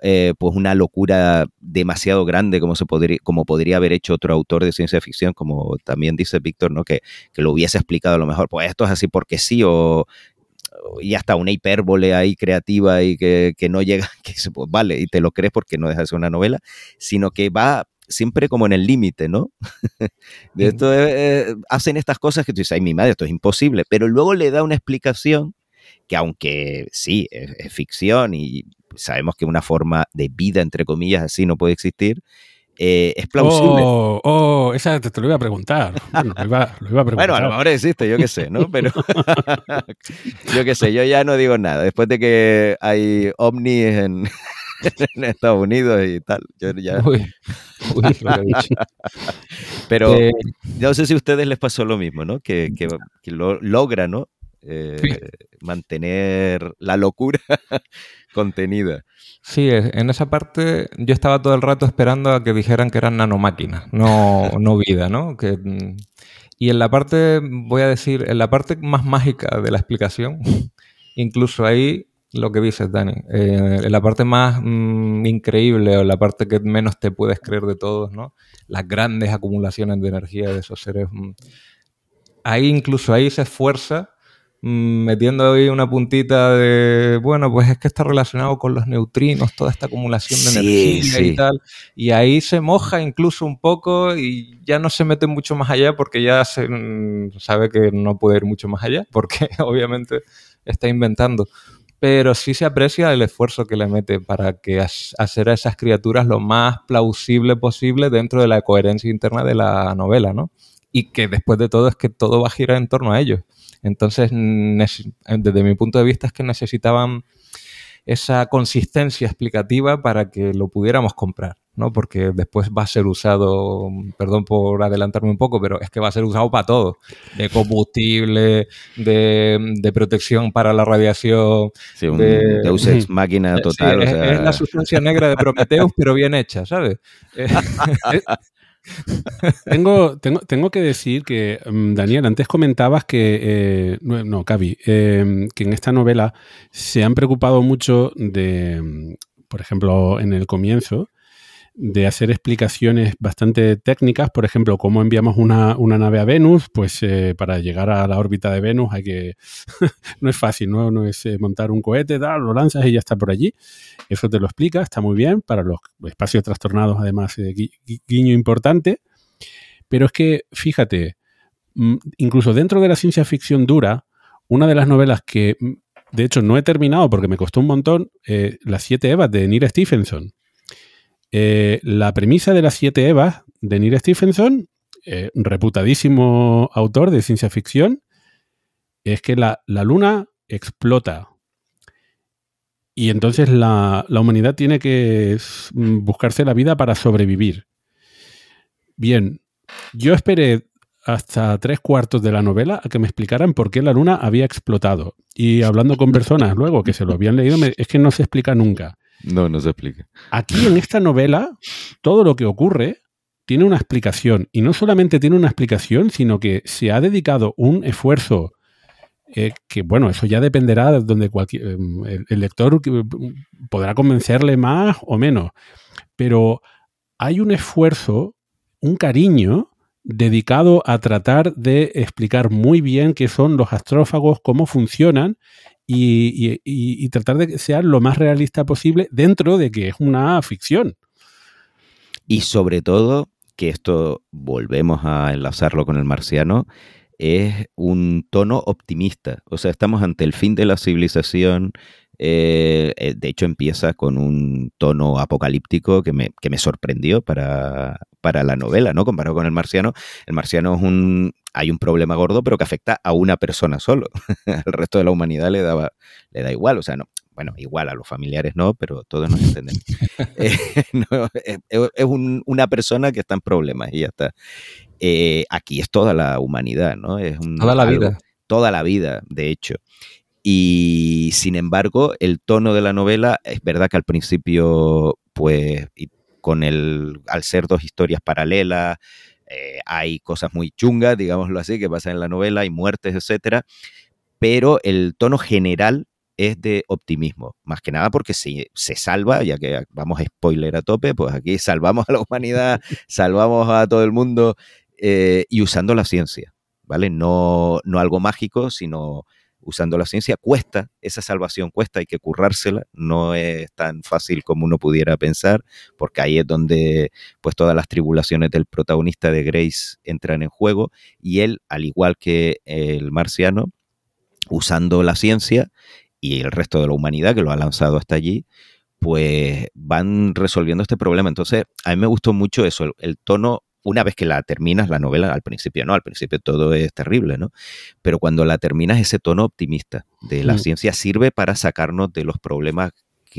eh, pues una locura demasiado grande como se podría como podría haber hecho otro autor de ciencia ficción como también dice Víctor no que, que lo hubiese explicado a lo mejor pues esto es así porque sí o y hasta una hipérbole ahí creativa y que, que no llega, que pues vale, y te lo crees porque no deja de ser una novela, sino que va siempre como en el límite, ¿no? de esto eh, hacen estas cosas que tú dices, ay, mi madre, esto es imposible, pero luego le da una explicación que aunque sí, es, es ficción y sabemos que una forma de vida, entre comillas, así no puede existir, eh, es plausible. Oh, oh, esa te, te lo iba a preguntar. Bueno, lo iba, lo iba a preguntar. Bueno, a lo mejor existe, yo qué sé, ¿no? Pero yo qué sé, yo ya no digo nada. Después de que hay ovnis en, en Estados Unidos y tal, yo ya... Uy, uy, lo que he dicho. Pero Eh, yo no sé si a ustedes les pasó lo mismo, ¿no? Que, que, que lo, logra, ¿no? Eh, Sí. Mantener la locura contenida. Sí, en esa parte yo estaba todo el rato esperando a que dijeran que eran nanomáquinas, no, no vida, ¿no? Que, mm, y en la parte, voy a decir, en la parte más mágica de la explicación, incluso ahí lo que dices, Dani, eh, en la parte más mm, increíble o la parte que menos te puedes creer de todos, ¿no? Las grandes acumulaciones de energía de esos seres. mm, ahí incluso ahí se esfuerza metiendo ahí una puntita de, bueno, pues es que está relacionado con los neutrinos, toda esta acumulación de Sí, energía sí. y tal. Y ahí se moja incluso un poco y ya no se mete mucho más allá porque ya se mm, sabe que no puede ir mucho más allá porque obviamente está inventando. Pero sí se aprecia el esfuerzo que le mete para que hacer a esas criaturas lo más plausible posible dentro de la coherencia interna de la novela, ¿no? Y que después de todo es que todo va a girar en torno a ellos. Entonces, desde mi punto de vista es que necesitaban esa consistencia explicativa para que lo pudiéramos comprar. ¿no? Porque después va a ser usado, perdón por adelantarme un poco, pero es que va a ser usado para todo. De combustible, de, protección para la radiación. Sí, un de, Deus Ex máquina total. es, la sustancia negra de Prometheus, pero bien hecha, ¿sabes? tengo, tengo, tengo, que decir que, mm, Daniel, antes comentabas que, eh, no, Cavi, eh, que en esta novela se han preocupado mucho de, mm, por ejemplo, en el comienzo, de hacer explicaciones bastante técnicas, por ejemplo, cómo enviamos una, nave a Venus, pues eh, para llegar a la órbita de Venus hay que, no es fácil, no, no es eh, montar un cohete, lo lanzas y ya está por allí. Eso te lo explica, está muy bien, para los espacios trastornados además, eh, guiño importante. Pero es que, fíjate, mm, incluso dentro de la ciencia ficción dura, una de las novelas que, mm, de hecho, no he terminado porque me costó un montón, Las siete Evas de Neil Stephenson eh, la premisa de las siete Evas de Neil Stephenson, eh, reputadísimo autor de ciencia ficción, es que la, luna explota. Y entonces la, humanidad tiene que buscarse la vida para sobrevivir. Bien, yo esperé hasta tres cuartos de la novela a que me explicaran por qué la luna había explotado. Y hablando con personas luego que se lo habían leído, es que no se explica nunca. No, no se explica. Aquí en esta novela, todo lo que ocurre tiene una explicación. Y no solamente tiene una explicación, sino que se ha dedicado un esfuerzo eh, que, bueno, eso ya dependerá de donde cualquier, em, el, lector podrá convencerle más o menos. Pero hay un esfuerzo, un cariño dedicado a tratar de explicar muy bien qué son los astrófagos, cómo funcionan y, tratar de que sea lo más realista posible dentro de que es una ficción. Y sobre todo, que esto volvemos a enlazarlo con el marciano, es un tono optimista. O sea, estamos ante el fin de la civilización. Eh, eh, de hecho, empieza con un tono apocalíptico que me, que me sorprendió para, para la novela, ¿no? Comparado con el marciano. El marciano es un. Hay un problema gordo, pero que afecta a una persona solo. Al resto de la humanidad le, daba, le da igual. O sea, no. Bueno, igual a los familiares no, pero todos nos entendemos. Eh, es, una persona que está en problemas y ya está. Eh, aquí es toda la humanidad, ¿no? Es toda la vida. Toda la vida, de hecho. Y sin embargo, el tono de la novela es verdad que al principio, pues, con el, al ser dos historias paralelas, eh, hay cosas muy chungas, digámoslo así, que pasan en la novela, hay muertes, etcétera, pero el tono general es de optimismo, más que nada porque se, se salva, ya que vamos a spoiler a tope, pues aquí salvamos a la humanidad, salvamos a todo el mundo eh, y usando la ciencia, ¿vale? No, no algo mágico, sino usando la ciencia, cuesta, esa salvación cuesta, hay que currársela, no es tan fácil como uno pudiera pensar, porque ahí es donde pues todas las tribulaciones del protagonista de Grace entran en juego y él, al igual que el marciano, usando la ciencia y el resto de la humanidad que lo ha lanzado hasta allí, pues van resolviendo este problema. Entonces, a mí me gustó mucho eso, el tono una vez que la terminas la novela, al principio no, al principio todo es terrible, ¿no? Pero cuando la terminas, ese tono optimista de la mm. ciencia sirve para sacarnos de los problemas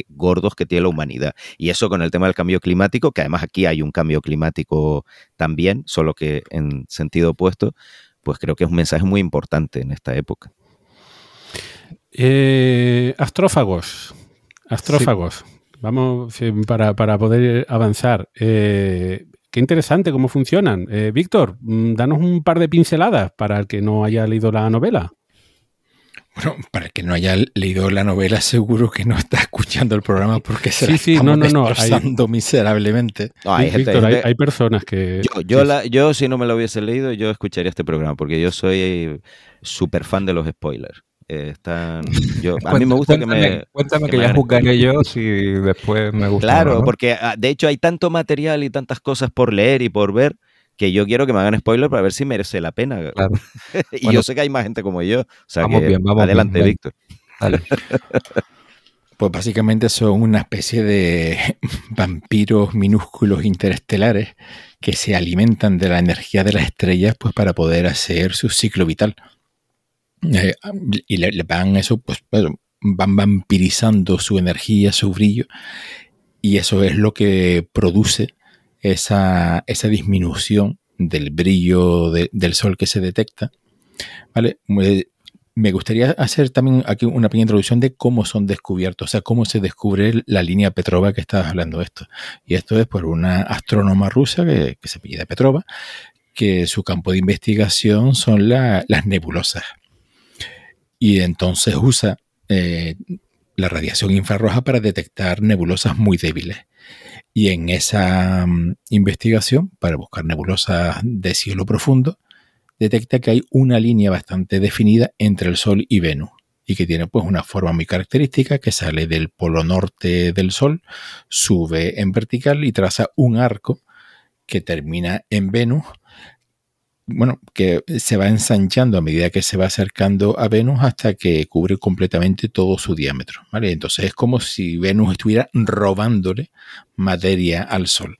gordos que tiene la humanidad. Y eso con el tema del cambio climático, que además aquí hay un cambio climático también, solo que en sentido opuesto, pues creo que es un mensaje muy importante en esta época. Eh, astrófagos. Astrófagos. Vamos, para, para, poder avanzar. Eh, Qué interesante cómo funcionan. Eh, Víctor, mm, danos un par de pinceladas para el que no haya leído la novela. Bueno, para el que no haya leído la novela, seguro que no está escuchando el programa porque se sí, sí, no, no, no, destrozando miserablemente. hay, Víctor, hay, personas que... Yo, yo, si no me lo hubiese leído, yo escucharía este programa porque yo soy súper fan de los spoilers. Eh, están, yo, a mí me gusta que me. Cuéntame que, ya juzgaré yo si después me gusta. Claro, porque ah, de hecho hay tanto material y tantas cosas por leer y por ver que yo quiero que me hagan spoiler para ver si merece la pena. y yo sé que hay más gente como yo. O sea vamos bien, vamos adelante, Víctor. Pues básicamente son una especie de vampiros minúsculos interestelares que se alimentan de la energía de las estrellas pues para poder hacer su ciclo vital. Eh, y le, le, pagan eso, pues, van vampirizando su energía, su brillo, y eso es lo que produce esa, esa disminución del brillo del sol que se detecta. ¿Vale? Me gustaría hacer también aquí una pequeña introducción de cómo son descubiertos, o sea, cómo se descubre la línea Petrova que estabas hablando de esto. Y esto es por una astrónoma rusa que, se pide Petrova, que su campo de investigación son las nebulosas. Y entonces usa eh, la radiación infrarroja para detectar nebulosas muy débiles. Y en esa mm, investigación, para buscar nebulosas de cielo profundo, detecta que hay una línea bastante definida entre el Sol y Venus y que tiene pues una forma muy característica que sale del polo norte del Sol, sube en vertical y traza un arco que termina en Venus, bueno, que se va ensanchando a medida que se va acercando a Venus hasta que cubre completamente todo su diámetro, ¿vale? Entonces es como si Venus estuviera robándole materia al Sol.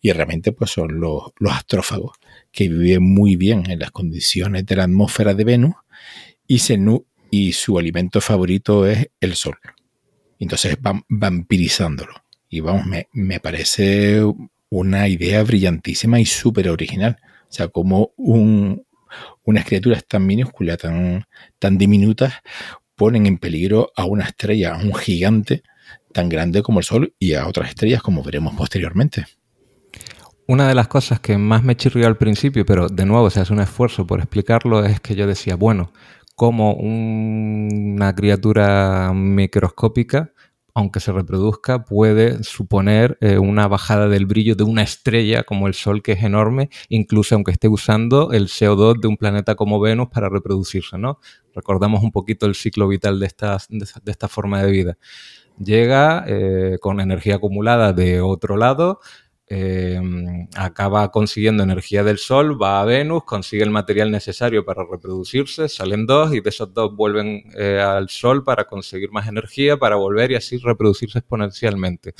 Y realmente pues son los, los astrófagos que vive muy bien en las condiciones de la atmósfera de Venus y, y su alimento favorito es el Sol. Entonces van vampirizándolo. Y vamos, me, parece una idea brillantísima y súper original. O sea, como un, unas criaturas tan minúsculas, tan, tan diminutas, ponen en peligro a una estrella, a un gigante tan grande como el Sol y a otras estrellas como veremos posteriormente. Una de las cosas que más me chirrió al principio, pero de nuevo se hace un esfuerzo por explicarlo, es que yo decía, bueno, como una criatura microscópica, aunque se reproduzca, puede suponer eh, una bajada del brillo de una estrella como el Sol, que es enorme, incluso aunque esté usando el CO2 de un planeta como Venus para reproducirse, ¿no? Recordamos un poquito el ciclo vital de esta, de esta forma de vida. Llega eh, con energía acumulada de otro lado, Em, acaba consiguiendo energía del Sol, va a Venus, consigue el material necesario para reproducirse, salen dos y de esos dos vuelven eh, al Sol para conseguir más energía, para volver y así reproducirse exponencialmente.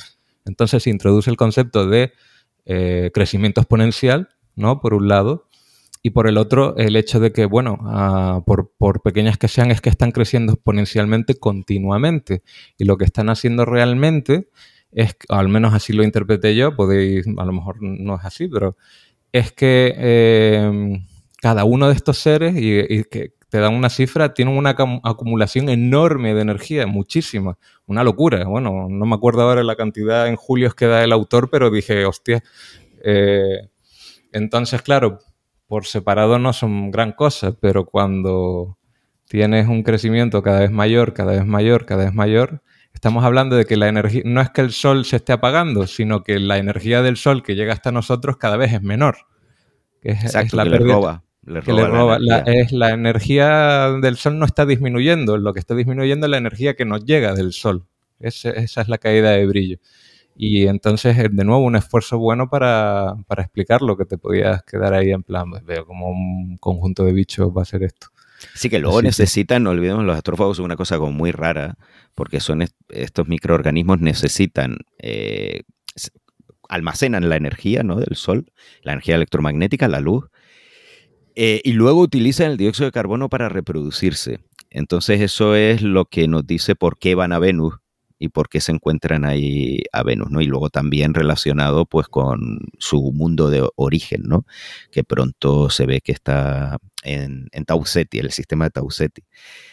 Entonces se introduce el concepto de eh, crecimiento exponencial, ¿no? Por un lado, y por el otro, el hecho de que, bueno, ah, por, por, pequeñas que sean, es que están creciendo exponencialmente continuamente. Y lo que están haciendo realmente es, al menos así lo interpreté yo, podéis, a lo mejor no es así, pero es que em, cada uno de estos seres, y, que te dan una cifra, tienen una acumulación enorme de energía, muchísima, una locura. Bueno, no me acuerdo ahora la cantidad en julios que da el autor, pero dije, hostia. Eh, entonces, claro, por separado no son gran cosa, pero cuando tienes un crecimiento cada vez mayor, cada vez mayor, cada vez mayor, Estamos hablando de que la energía, no es que el sol se esté apagando, sino que la energía del sol que llega hasta nosotros cada vez es menor. Exacto, la que le roba. es la energía del sol no está disminuyendo, lo que está disminuyendo es la energía que nos llega del sol. esa es la caída de brillo. Y entonces, de nuevo, un esfuerzo bueno para, para explicar lo que te podías quedar ahí en plan, pues veo como un conjunto de bichos va a ser esto. Sí, que luego necesitan, no olvidemos, los astrófagos son una cosa como muy rara, porque son estos microorganismos necesitan, eh, almacenan la energía ¿no? del Sol, la energía electromagnética, la luz, eh, y luego utilizan el dióxido de carbono para reproducirse. Entonces eso es lo que nos dice por qué van a Venus y por qué se encuentran ahí a Venus, ¿no? Y luego también relacionado pues con su mundo de origen, ¿no? Que pronto se ve que está en, en Tau Ceti, el sistema de Tau Ceti.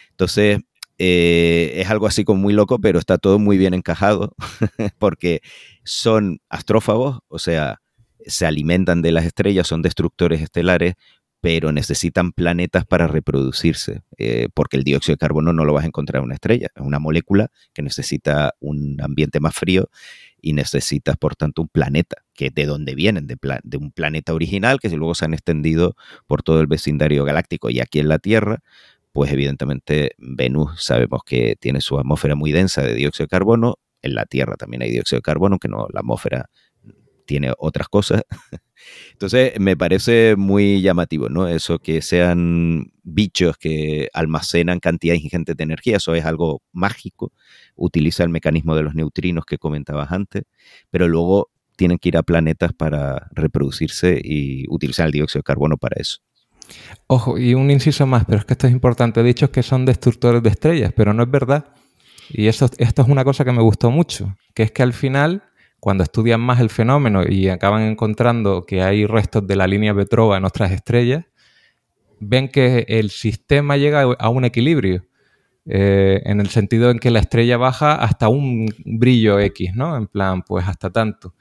Entonces, eh, es algo así como muy loco, pero está todo muy bien encajado porque son astrófagos, o sea, se alimentan de las estrellas, son destructores estelares, pero necesitan planetas para reproducirse, eh, porque el dióxido de carbono no lo vas a encontrar en una estrella, es una molécula que necesita un ambiente más frío y necesitas, por tanto, un planeta, que de dónde vienen, de, de, un planeta original que luego se han extendido por todo el vecindario galáctico y aquí en la Tierra, pues evidentemente Venus sabemos que tiene su atmósfera muy densa de dióxido de carbono, en la Tierra también hay dióxido de carbono, que no, la atmósfera tiene otras cosas. Entonces me parece muy llamativo, ¿no? Eso que sean bichos que almacenan cantidades ingentes de energía, eso es algo mágico. Utiliza el mecanismo de los neutrinos que comentabas antes, pero luego tienen que ir a planetas para reproducirse y utilizar el dióxido de carbono para eso. Ojo, y un inciso más, pero es que esto es importante. He dicho que son destructores de estrellas, pero no es verdad. Y eso, esto es una cosa que me gustó mucho, que es que al final, cuando estudian más el fenómeno y acaban encontrando que hay restos de la línea Petrova en otras estrellas, ven que el sistema llega a un equilibrio. Eh, en el sentido en que la estrella baja hasta un brillo X, ¿no? En plan, pues hasta tanto.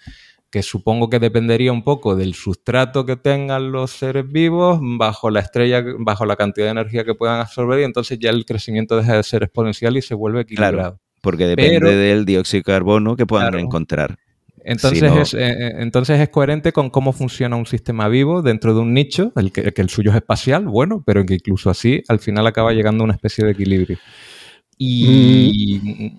Que supongo que dependería un poco del sustrato que tengan los seres vivos bajo la estrella, bajo la cantidad de energía que puedan absorber, y entonces ya el crecimiento deja de ser exponencial y se vuelve equilibrado. Claro, porque depende del dióxido de carbono que puedan encontrar. Entonces, es, eh, eh, entonces es coherente con cómo funciona un sistema vivo dentro de un nicho, el que, el suyo es espacial, bueno, pero que incluso así al final acaba llegando a una especie de equilibrio. Y,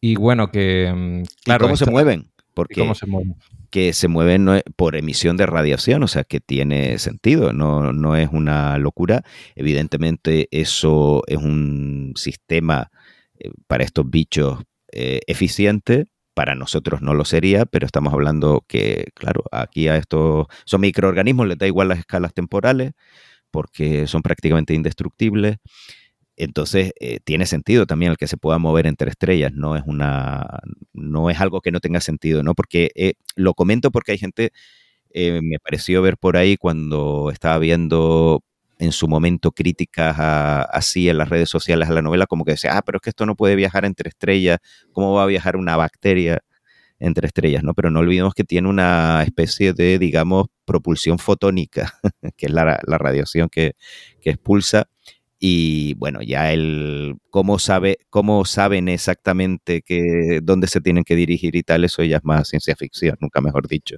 y bueno, que... Mm, claro, ¿Cómo se mueven? Porque ¿Cómo se mueven? Que se mueven por emisión de radiación, o sea que tiene sentido, no, no es una locura. Evidentemente eso es un sistema eh, para estos bichos eficiente, para nosotros no lo sería, pero estamos hablando que, claro, aquí a estos son microorganismos, les da igual las escalas temporales, porque son prácticamente indestructibles. Entonces, eh, tiene sentido también el que se pueda mover entre estrellas, no es una no es algo que no tenga sentido, ¿no? Porque eh, lo comento porque hay gente, eh, me pareció ver por ahí cuando estaba viendo en su momento críticas así en las redes sociales a la novela, como que decía, ah, pero es que esto no puede viajar entre estrellas, ¿cómo va a viajar una bacteria entre estrellas? ¿no? Pero no olvidemos que tiene una especie de, digamos, propulsión fotónica, que es la, radiación que, expulsa. Y bueno, ya el cómo sabe, cómo saben exactamente que, dónde se tienen que dirigir y tal, eso ya es más ciencia ficción, nunca mejor dicho.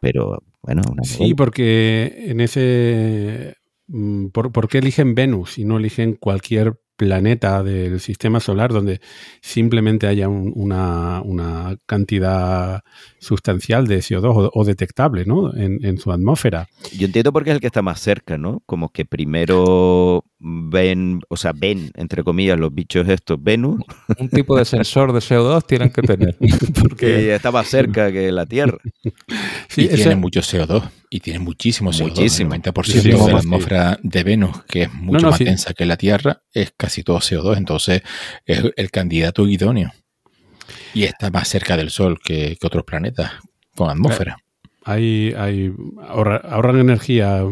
Pero bueno, sí, porque en ese Mm, ¿Por, qué eligen Venus y no eligen cualquier planeta del sistema solar donde simplemente haya una, cantidad sustancial de CO2 o, detectable ¿no? en, su atmósfera. Yo entiendo por qué es el que está más cerca, ¿no? Como que primero ven, o sea, ven, entre comillas, los bichos estos Venus. Un tipo de sensor de CO2 tienen que tener. Porque está más cerca que la Tierra. Sí, y tiene mucho CO2. Y tiene muchísimo CO2. Muchísimo. El 90% de la atmósfera de Venus, que es mucho más densa que la Tierra, es casi todo CO2. Entonces, es el candidato idóneo. Y está más cerca del Sol que, otros planetas con atmósfera. Hay, hay ahorran energía.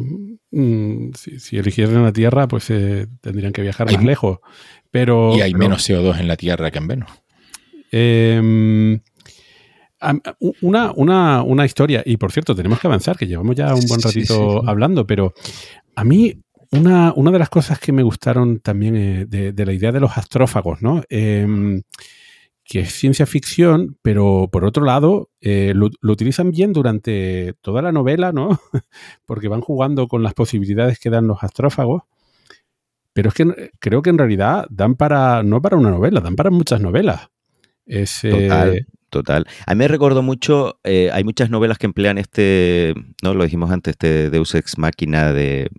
Mm, si, eligieran la Tierra, pues eh, tendrían que viajar más lejos. Pero, y hay menos CO2 en la Tierra que en Venus. Eh, una, una, una, historia, y por cierto, tenemos que avanzar, que llevamos ya un buen ratito hablando, pero a mí una, una, de las cosas que me gustaron también eh, de, la idea de los astrófagos, ¿no? Em, que es ciencia ficción, pero por otro lado, eh, lo, utilizan bien durante toda la novela, ¿no? Porque van jugando con las posibilidades que dan los astrófagos. Pero es que creo que en realidad dan para, no para una novela, dan para muchas novelas. Es, eh, Total. A mí me recordó mucho, eh, hay muchas novelas que emplean este, no lo dijimos antes, este Deus Ex Máquina de,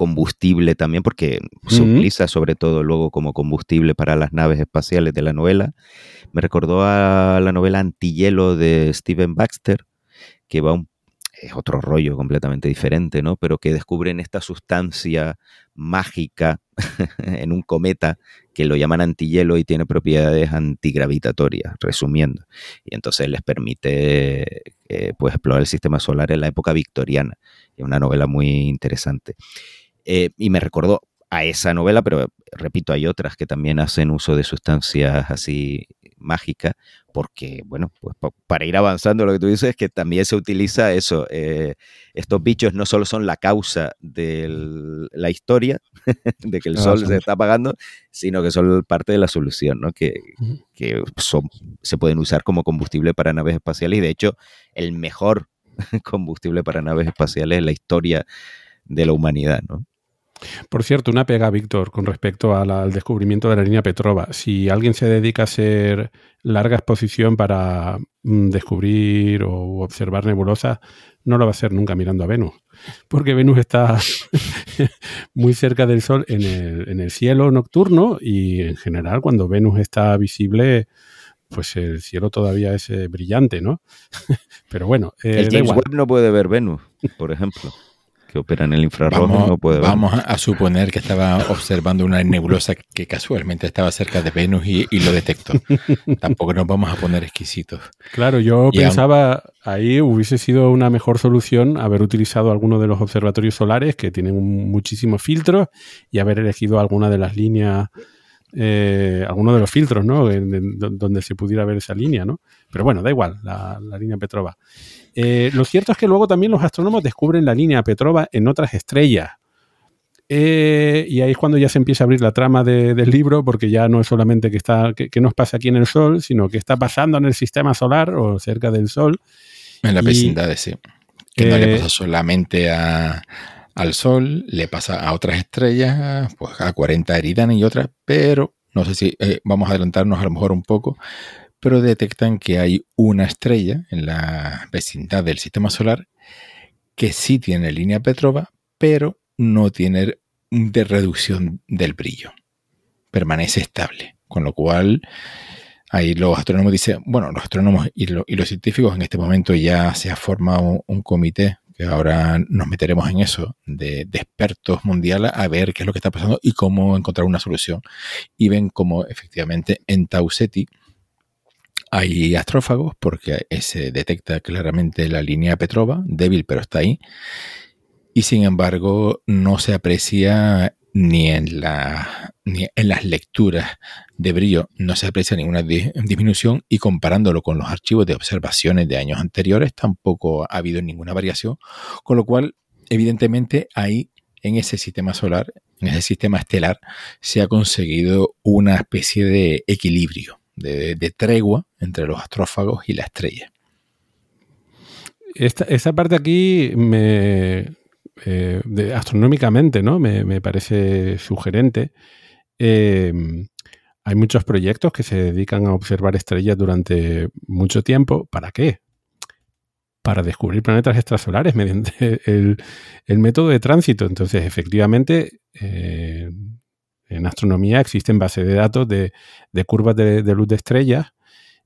combustible también, porque se utiliza sobre todo luego como combustible para las naves espaciales de la novela. Me recordó a la novela Antihielo de Steven Baxter, que va un es otro rollo completamente diferente, ¿no? Pero que descubren esta sustancia mágica en un cometa que lo llaman antihielo y tiene propiedades antigravitatorias, resumiendo. Y entonces les permite eh, pues explorar el sistema solar en la época victoriana. Es una novela muy interesante. Eh, y me recordó a esa novela, pero repito, hay otras que también hacen uso de sustancias así mágica, porque, bueno, pues para ir avanzando lo que tú dices es que también se utiliza eso. Eh, estos bichos no solo son la causa de la historia, de que el sol se está apagando, sino que son parte de la solución, ¿no? Que, son, se pueden usar como combustible para naves espaciales y de hecho el mejor combustible para naves espaciales en la historia de la humanidad, ¿no? Por cierto, una pega, Víctor, con respecto al descubrimiento de la línea Petrova. Si alguien se dedica a hacer larga exposición para mm, descubrir o observar nebulosas, no lo va a hacer nunca mirando a Venus, porque Venus está muy cerca del Sol en el, cielo nocturno y en general cuando Venus está visible, pues el cielo todavía es eh, brillante, ¿no? Pero bueno, eh, el James Webb no puede ver Venus, por ejemplo. Que opera en el infrarrojo Vamos, no puede ver. vamos a, suponer que estaba observando una nebulosa que casualmente estaba cerca de Venus y, y lo detectó. Tampoco nos vamos a poner exquisitos. Claro, yo Y pensaba ahí hubiese sido una mejor solución haber utilizado alguno de los observatorios solares que tienen un- muchísimos filtros y haber elegido alguna de las líneas, eh, alguno de los filtros, ¿no? En- en- do- donde se pudiera ver esa línea, ¿no? Pero bueno, da igual, la, la línea Petrova. Eh, lo cierto es que luego también los astrónomos descubren la línea Petrova en otras estrellas. Eh, y ahí es cuando ya se empieza a abrir la trama de- del libro, porque ya no es solamente que está que, que nos pasa aquí en el Sol, sino que está pasando en el sistema solar o cerca del Sol. En las Y- vecindades, sí. Que no le Eh, pasa solamente a- al Sol, le pasa a otras estrellas, pues a 40 Eridani y otras, pero no sé si eh, vamos a adelantarnos a lo mejor un poco, pero detectan que hay una estrella en la vecindad del sistema solar que sí tiene línea Petrova, pero no tiene de reducción del brillo. Permanece estable. Con lo cual, ahí los astrónomos dicen, bueno, los astrónomos y, lo- y los científicos en este momento ya se ha formado un comité, que ahora nos meteremos en eso, de, de expertos mundiales a ver qué es lo que está pasando y cómo encontrar una solución. Y ven cómo efectivamente en Tau Ceti hay astrófagos, porque se detecta claramente la línea Petrova, débil pero está ahí, y sin embargo no se aprecia ni en, la, las lecturas de brillo, no se aprecia ninguna di- disminución y comparándolo con los archivos de observaciones de años anteriores tampoco ha habido ninguna variación, con lo cual evidentemente ahí en ese sistema solar, en ese sistema estelar, se ha conseguido una especie de equilibrio, de, tregua entre los astrófagos y la estrella. Esta, parte aquí me eh, astronómicamente, ¿no? Me, me parece sugerente. Eh, hay muchos proyectos que se dedican a observar estrellas durante mucho tiempo. ¿Para qué? Para descubrir planetas extrasolares mediante el, el método de tránsito. Entonces, efectivamente, eh, en astronomía existen bases de datos de, curvas de, luz de estrellas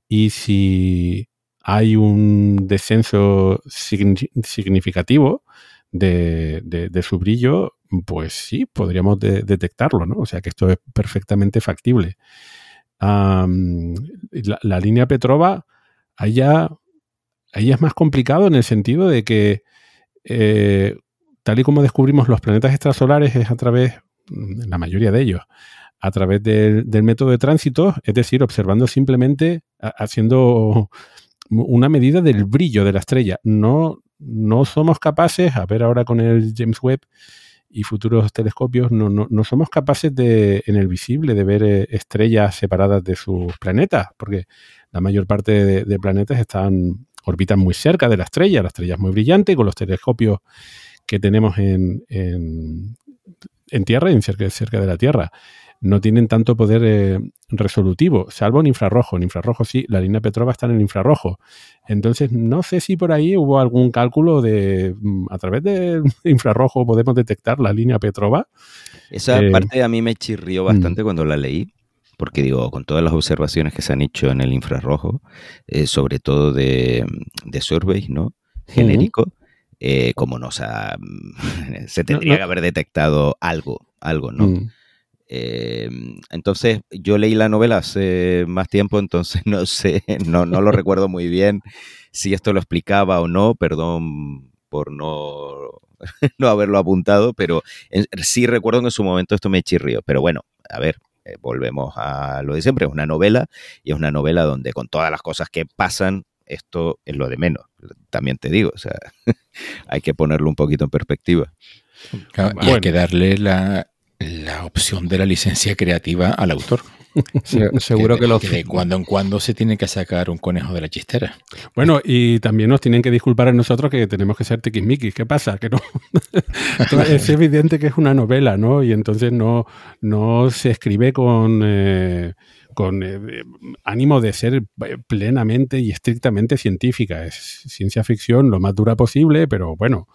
y si hay un descenso signi- significativo de, su brillo, pues sí, podríamos de- detectarlo, ¿no? O sea que esto es perfectamente factible. La, línea Petrova, ahí ya es más complicado en el sentido de que, eh, tal y como descubrimos los planetas extrasolares, es a través, la mayoría de ellos, a través del, método de tránsito, es decir, observando simplemente, ha- haciendo una medida del brillo de la estrella. No, no somos capaces, a ver ahora con el James Webb y futuros telescopios, no, no, no somos capaces de, en el visible, de ver eh, estrellas separadas de sus planetas, porque la mayor parte de, planetas están, orbitan muy cerca de la estrella, la estrella es muy brillante, con los telescopios que tenemos en, en, en Tierra, en cerca, cerca de la Tierra, no tienen tanto poder eh, resolutivo, salvo en infrarrojo. En infrarrojo sí, la línea Petrova está en el infrarrojo. Entonces, no sé si por ahí hubo algún cálculo de mm, a través del infrarrojo podemos detectar la línea Petrova. Esa Eh, parte a mí me chirrió bastante cuando la leí, porque digo, con todas las observaciones que se han hecho en el infrarrojo, eh, sobre todo de, de surveys, ¿no? Genérico, eh, como no, o sea, se tendría no. que haber detectado algo, algo, ¿no? Mm. Eh, entonces, yo leí la novela hace más tiempo, entonces no sé, no, no lo recuerdo muy bien si esto lo explicaba o no, perdón por no, no haberlo apuntado, pero en- sí recuerdo que en su momento esto me chirrió. Pero bueno, a ver, eh, volvemos a lo de siempre, es una novela y es una novela donde con todas las cosas que pasan, esto es lo de menos. También te digo, o sea, hay que ponerlo un poquito en perspectiva. Claro, y Bueno. hay que darle la, la opción de la licencia creativa al autor. Se- seguro de- que, los de cuando en cuando se tiene que sacar un conejo de la chistera. Bueno, y también nos tienen que disculpar a nosotros que tenemos que ser tiquismiquis. ¿Qué pasa? Que no. es evidente que es una novela, ¿no? Y entonces no, no se escribe con, eh, con eh, ánimo de ser plenamente y estrictamente científica. Es ciencia ficción lo más dura posible, pero bueno.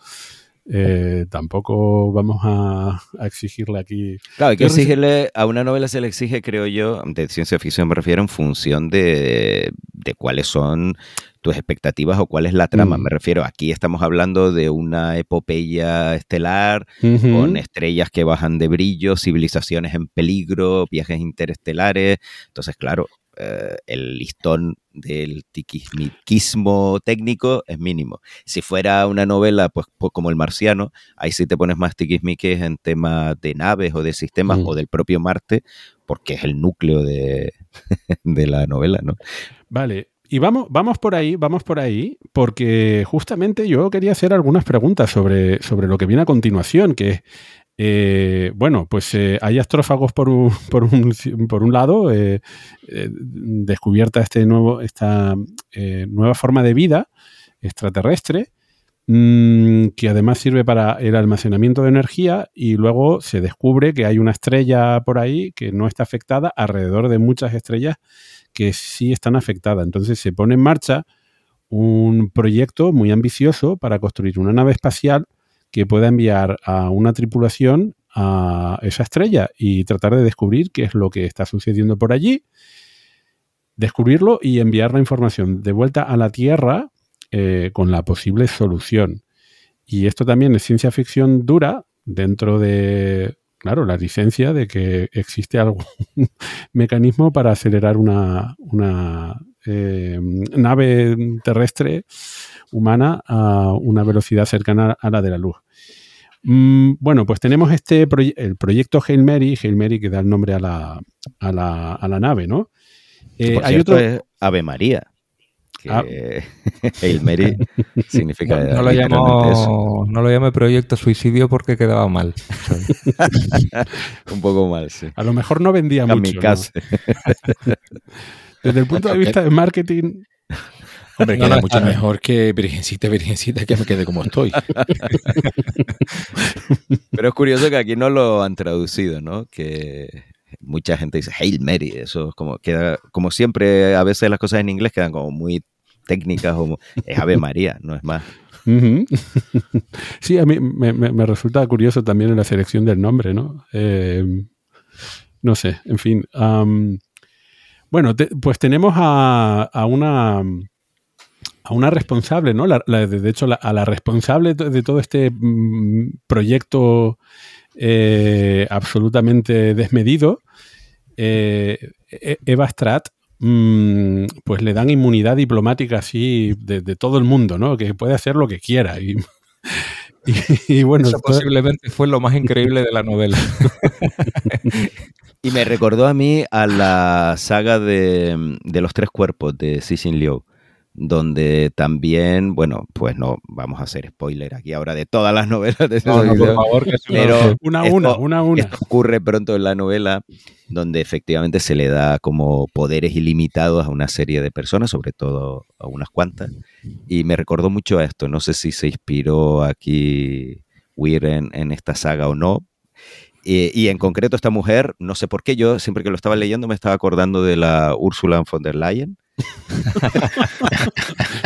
Eh, tampoco vamos a, a, exigirle aquí. Claro, hay que exigirle, a una novela se le exige, creo yo, de ciencia ficción me refiero, en función de, de cuáles son tus expectativas o cuál es la trama. Mm. Me refiero, aquí estamos hablando de una epopeya estelar con estrellas que bajan de brillo, civilizaciones en peligro, viajes interestelares. Entonces, claro, eh, el listón del tiquismiquismo técnico es mínimo. Si fuera una novela pues, pues, como El Marciano, ahí sí te pones más tiquismiques en temas de naves o de sistemas Mm. o del propio Marte, porque es el núcleo de, de la novela, ¿no? Vale. Y vamos, vamos por ahí, vamos por ahí, porque justamente yo quería hacer algunas preguntas sobre, sobre lo que viene a continuación, que es, eh, bueno, pues eh, hay astrófagos por un, por un, por un lado, eh, descubierta este nuevo, esta nueva forma de vida extraterrestre, mm, que además sirve para el almacenamiento de energía y luego se descubre que hay una estrella por ahí que no está afectada alrededor de muchas estrellas que sí están afectadas. Entonces se pone en marcha un proyecto muy ambicioso para construir una nave espacial que pueda enviar a una tripulación a esa estrella y tratar de descubrir qué es lo que está sucediendo por allí, descubrirlo y enviar la información de vuelta a la Tierra eh, con la posible solución. Y esto también es ciencia ficción dura dentro de, claro, la licencia de que existe algún mecanismo para acelerar una, una eh, nave terrestre humana a una velocidad cercana a la de la luz. Mm, bueno, pues tenemos este proye el proyecto Hail Mary, Hail Mary que da el nombre a la, a la, a la nave, ¿no? Eh, Por hay cierto, otro... es Ave María. Que Ah. Hail Mary significa. No, no lo eso. llamo, no lo llame proyecto suicidio porque quedaba mal. Un poco mal, sí. A lo mejor no vendía mucho. ¿no? Desde el punto de vista de marketing, Hombre, queda no, mucho mejor que virgencita, virgencita, que me quede como estoy. Pero es curioso que aquí no lo han traducido, ¿no? Que mucha gente dice Hail Mary, eso es como queda, como siempre, a veces las cosas en inglés quedan como muy técnicas, como es Ave María, no es más. Sí, a mí me, me- me resulta curioso también en la selección del nombre, ¿no? Eh, no sé, en fin. Bueno, te- pues tenemos a, a una a una responsable, ¿no? La- la- de hecho, la- a la responsable de todo este mm, proyecto eh, absolutamente desmedido, eh, E- Eva Stratt, mm, pues le dan inmunidad diplomática así de, de todo el mundo, ¿no? Que puede hacer lo que quiera. Y, y- y bueno, Eso posiblemente fue lo más increíble de la novela. Y me recordó a mí a la saga de, de los tres cuerpos de Cixin Liu, donde también, bueno, pues no vamos a hacer spoiler aquí ahora de todas las novelas de No, no, por favor, que pero una a esto- una, una una. Esto ocurre pronto en la novela, donde efectivamente se le da como poderes ilimitados a una serie de personas, sobre todo a unas cuantas. Y me recordó mucho a esto. No sé si se inspiró aquí Weir en, en esta saga o no. Y, y en concreto esta mujer, no sé por qué, yo siempre que lo estaba leyendo me estaba acordando de la Ursula von der Leyen.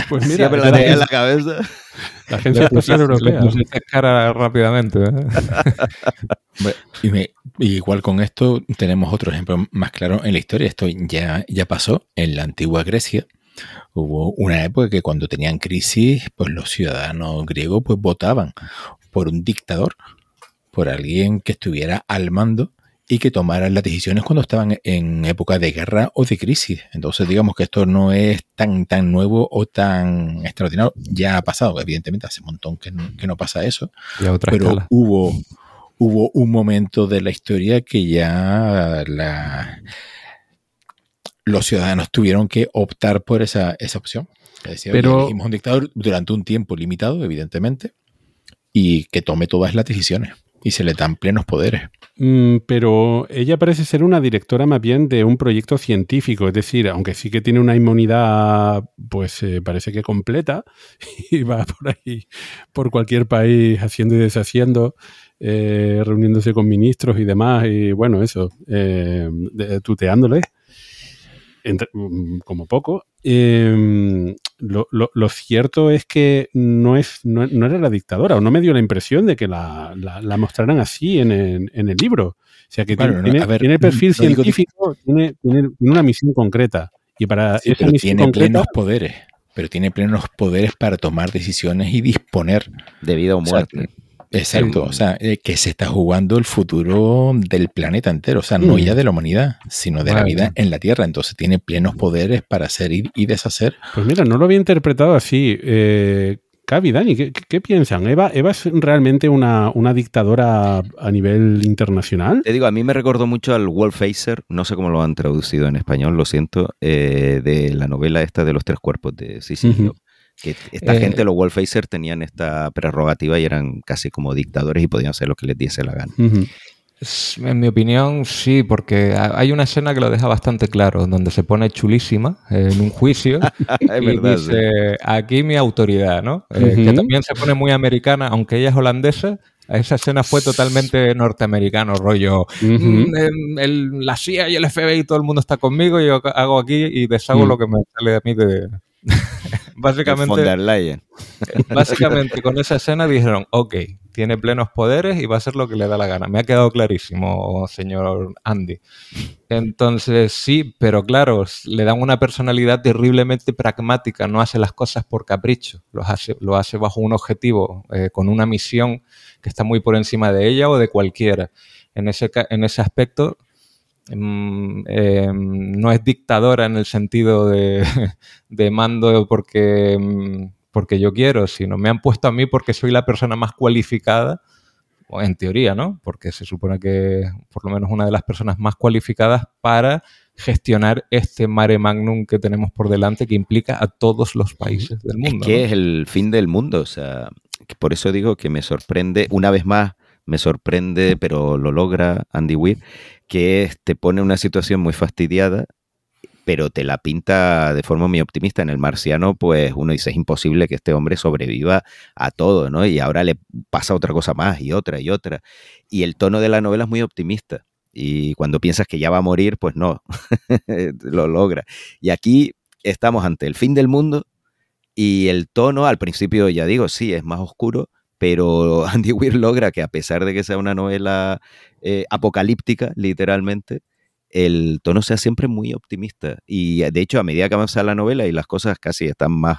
Pues mira, Siempre la la, tenía en la cabeza. la Agencia Le Espacial le Europea. pusiste cara rápidamente. ¿eh? Y me- y igual con esto tenemos otro ejemplo más claro en la historia. Esto ya, ya pasó en la antigua Grecia. Hubo una época que cuando tenían crisis, pues los ciudadanos griegos pues votaban por un dictador, por alguien que estuviera al mando y que tomara las decisiones cuando estaban en época de guerra o de crisis. Entonces, digamos que esto no es tan, tan nuevo o tan extraordinario. Ya ha pasado, evidentemente, hace un montón que no, que no pasa eso Y a otra pero escala. hubo, hubo un momento de la historia que ya la- los ciudadanos tuvieron que optar por esa, esa opción. Es decir, Pero- elegimos un dictador durante un tiempo limitado, evidentemente, y que tome todas las decisiones y se le dan plenos poderes. Mm, pero ella parece ser una directora más bien de un proyecto científico, es decir, aunque sí que tiene una inmunidad, pues eh, parece que completa, y va por ahí, por cualquier país, haciendo y deshaciendo, eh, reuniéndose con ministros y demás, y bueno, eso, eh, tuteándoles, entre- mm, como poco. Eh, lo, lo- lo cierto es que no, es, no, no era la dictadora, o no me dio la impresión de que la, la- la mostraran así en el, en el libro. O sea, que Bueno, tiene, no, tiene- a ver, tiene perfil no científico, tiene, tiene, tiene una misión concreta. Y para Sí, esa pero misión tiene concreta, plenos poderes. Pero tiene plenos poderes para tomar decisiones y disponer. De vida o O sea, muerte. Exacto, Sí. o sea, eh, que se está jugando el futuro del planeta entero, o sea, no ya de la humanidad, sino de la vida en la Tierra. Entonces tiene plenos poderes para hacer y, y deshacer. Pues mira, no lo había interpretado así. Eh, Cavi, Dani, ¿qué, qué- qué piensan? ¿Eva, ¿Eva es realmente una, una dictadora a nivel internacional? Te digo, a mí me recordó mucho al Wolfacer, no sé cómo lo han traducido en español, lo siento, eh, de la novela esta de los tres cuerpos de Sicilio. Que esta Eh, gente, los Wolfacer, tenían esta prerrogativa y eran casi como dictadores y podían hacer lo que les diese la gana. Ujú. S- En mi opinión, sí, porque ha- hay una escena que lo deja bastante claro, donde se pone chulísima eh, en un juicio y verdad. sí. dice, aquí mi autoridad, ¿no? Eh, Que Ujú. también se pone muy americana, aunque ella es holandesa. Esa escena fue totalmente norteamericano, rollo. Ujú. "Mm, em, el- la CIA y el FBI, todo el mundo está conmigo, yo hago aquí y deshago Mm. lo que me sale a mí de... Von Básicamente, der Leyen. Básicamente con esa escena dijeron, ok, tiene plenos poderes y va a hacer lo que le da la gana. Me ha quedado clarísimo, señor Andy. Entonces sí, pero claro, le dan una personalidad terriblemente pragmática, no hace las cosas por capricho, lo hace, lo hace bajo un objetivo, eh, con una misión que está muy por encima de ella o de cualquiera. En ese, en ese aspecto, eh, no es dictadora en el sentido de, de mando porque, mm, porque yo quiero, sino me han puesto a mí porque soy la persona más cualificada, en teoría, ¿no? Porque se supone que por lo menos una de las personas más cualificadas para gestionar este mare magnum que tenemos por delante que implica a todos los países del Es mundo. que ¿no? es el fin del mundo, o sea, que por eso digo que me sorprende, una vez más, me sorprende, pero lo logra Andy Weir, que te pone una situación muy fastidiada, pero te la pinta de forma muy optimista. En el marciano, pues uno dice, es imposible que este hombre sobreviva a todo, ¿no? Y ahora le pasa otra cosa más y otra y otra. Y el tono de la novela es muy optimista. Y cuando piensas que ya va a morir, pues no, lo logra. Y aquí estamos ante el fin del mundo y el tono, al principio ya digo, sí, es más oscuro, pero Andy Weir logra que a pesar de que sea una novela eh, apocalíptica, literalmente, el tono sea siempre muy optimista. Y de hecho, a medida que avanza la novela y las cosas casi están más...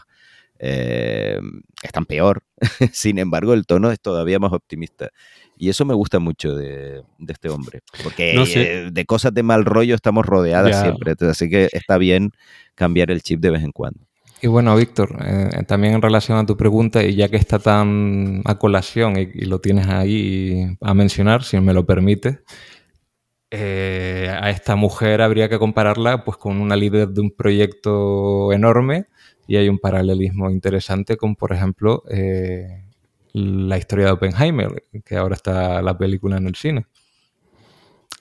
eh, están peor, sin embargo, el tono es todavía más optimista. Y eso me gusta mucho de, de este hombre, porque No sé. eh, de cosas de mal rollo estamos rodeadas Ya. siempre, así que está bien cambiar el chip de vez en cuando. Y bueno, Víctor, eh, también en relación a tu pregunta, y ya que está tan a colación y, lo tienes ahí a mencionar, si me lo permite, eh, a esta mujer habría que compararla pues, con una líder de un proyecto enorme y hay un paralelismo interesante con, por ejemplo, eh, la historia de Oppenheimer, que ahora está la película en el cine.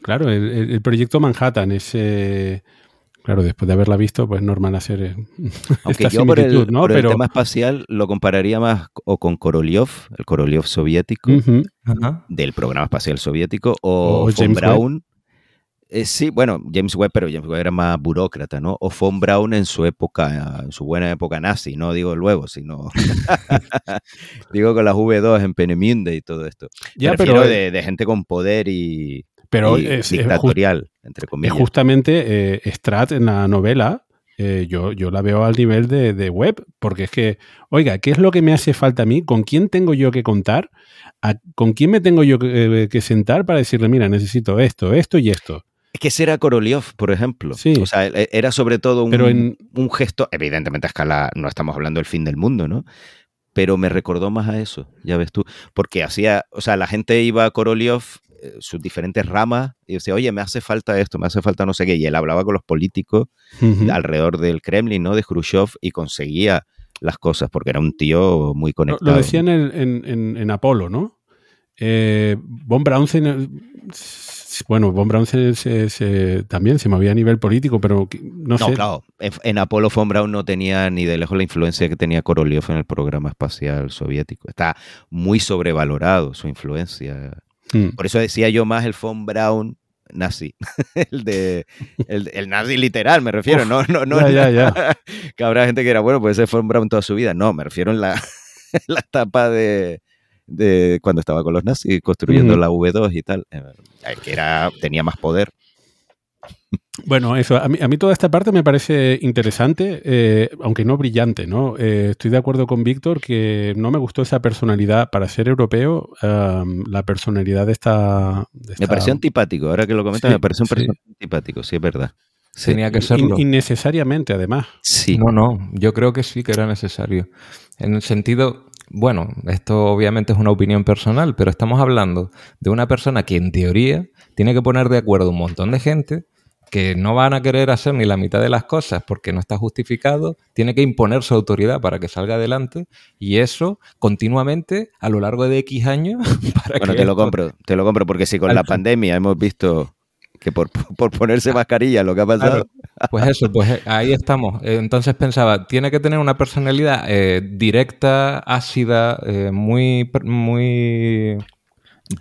Claro, el, proyecto Manhattan es. eh, claro, después de haberla visto, pues normal hacer eh, Aunque esta yo por el, similitud, ¿no? por el Pero. tema espacial lo compararía más o con Korolev, el Korolev soviético, del programa espacial soviético, o, O von James Braun. Eh, sí, bueno, James Webb, pero James Webb era más burócrata, ¿no? O von Braun en su época, en su buena época nazi, no digo luego, sino digo con las V2 en Penemünde y todo esto. Ya, pero, de gente con poder y, pero y es, es dictatorial, entre es comillas. justamente eh, Strat en la novela. eh, yo, yo la veo al nivel de, de web, porque es que, oiga, ¿qué es lo que me hace falta a mí? ¿Con quién tengo yo que contar? ¿A- ¿Con quién me tengo yo que, eh, que sentar para decirle, mira, necesito esto, esto y esto? Es que ese era Korolev, por ejemplo. Sí. O sea, e- era sobre todo un, Pero en- un gesto, evidentemente a escala, no estamos hablando del fin del mundo, ¿no? Pero me recordó más a eso, ya ves tú. Porque hacía, o sea, la gente iba a Korolev, sus diferentes ramas, y decía, oye, me hace falta esto, me hace falta no sé qué. Y él hablaba con los políticos alrededor del Kremlin, ¿no? De Khrushchev, y conseguía las cosas, porque era un tío muy conectado. lo decía en, en, en- en Apolo, ¿no? Eh, Von Braun, se- bueno, Von Braun se- se- también se movía a nivel político, pero no, No, sé. claro. En, en Apolo von Braun no tenía ni de lejos la influencia que tenía Korolev en el programa espacial soviético. Está muy sobrevalorado su influencia. Mm. Por eso decía yo más el von Braun nazi. el de el, el nazi literal, me refiero. no, no, no. Ya, ya, ya. que habrá gente que era, bueno, pues ese fue un Brown toda su vida. No, me refiero en la, la etapa de, de cuando estaba con los nazis construyendo la V2 y tal. Eh, que era, tenía más poder. Bueno, eso, a mí, a mí toda esta parte me parece interesante, eh, aunque no brillante, ¿no? Eh, estoy de acuerdo con Víctor que no me gustó esa personalidad, para ser europeo, um, la personalidad de esta... de Me pareció antipático. Ahora que lo comentas, Sí, me pareció un sí. antipático, sí, es verdad. Sí. Tenía que in- serlo. innecesariamente, además. Sí. No, no, yo creo que sí que era necesario. En el sentido, bueno, esto obviamente es una opinión personal, pero estamos hablando de una persona que en teoría tiene que poner de acuerdo un montón de gente que no van a querer hacer ni la mitad de las cosas porque no está justificado, tiene que imponer su autoridad para que salga adelante y eso continuamente a lo largo de X años para Bueno, que te lo compro, te lo compro, porque si con Al la pandemia hemos visto que por, por ponerse mascarilla lo que ha pasado. Pues eso, pues eh, ahí estamos. Entonces pensaba, tiene que tener una personalidad eh, directa, ácida, eh, muy, muy,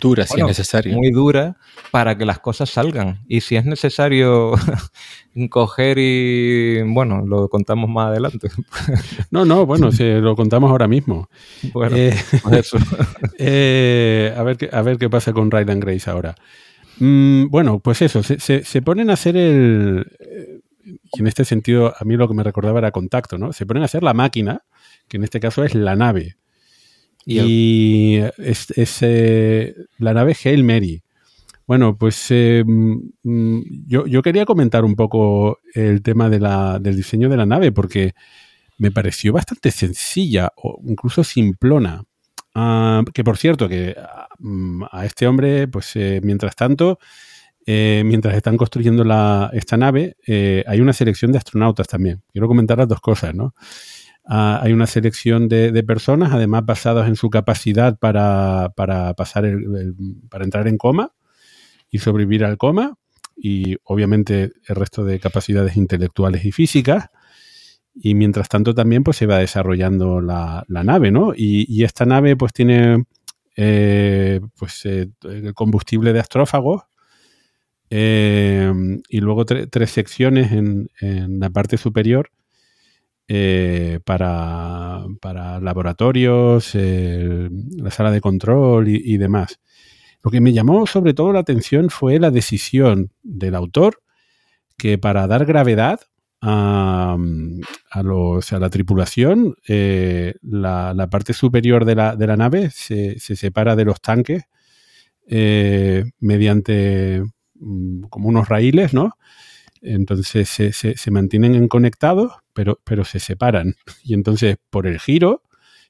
Dura si es necesario. muy dura para que las cosas salgan. Y si es necesario coger y, bueno, lo contamos más adelante. No, no, bueno, se lo contamos ahora mismo. Bueno, Eh, eso. Eh, a, ver qué, a ver qué pasa con Ryland Grace ahora. Mm, bueno, pues eso, se, se- se ponen a hacer el... eh, Y en este sentido, a mí lo que me recordaba era contacto, ¿no? Se ponen a hacer la máquina, que en este caso es la nave. Y es, la nave Hail Mary. Bueno, pues eh, mm, yo, yo quería comentar un poco el tema de la- del diseño de la nave, porque me pareció bastante sencilla o incluso simplona. Ah, que por cierto, que mm, a este hombre, pues eh, mientras tanto, eh, mientras están construyendo la, esta nave, hay una selección de astronautas también. Quiero comentar las dos cosas, ¿no? Ah, hay una selección de, personas, además basadas en su capacidad para, para pasar el- para entrar en coma y sobrevivir al coma, y obviamente el resto de capacidades intelectuales y físicas. Y mientras tanto también pues se va desarrollando la, nave, ¿no? Y, esta nave pues tiene eh, pues eh, combustible de astrófagos eh, y luego tre- tres secciones en, en la parte superior eh, para, para laboratorios, eh, la sala de control y, demás. Lo que me llamó sobre todo la atención fue la decisión del autor que para dar gravedad a, a, los, a la tripulación, eh, la, la parte superior de la, de la nave se, se separa de los tanques mediante mm, como unos raíles, ¿no? Entonces se, se, mantienen conectados, pero, pero se separan. Y entonces por el giro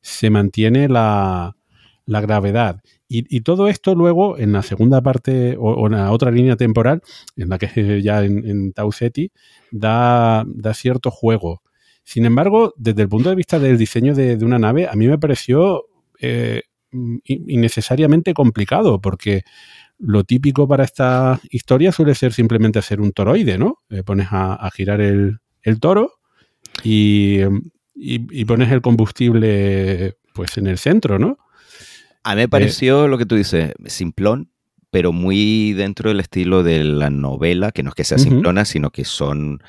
se mantiene la, la gravedad. Y, y, todo esto luego en la segunda parte o, en la otra línea temporal, en la que ya en, en Tau Ceti, da, da, cierto juego. Sin embargo, desde el punto de vista del diseño de, de una nave, a mí me pareció eh, innecesariamente complicado, porque lo típico para esta historia suele ser simplemente hacer un toroide, ¿no? Eh, pones a, a, girar el, el toro y, y, y, pones el combustible pues en el centro, ¿no? A mí me pareció eh, lo que tú dices, simplón, pero muy dentro del estilo de la novela, que no es que sea simplona, uh -huh. sino que son,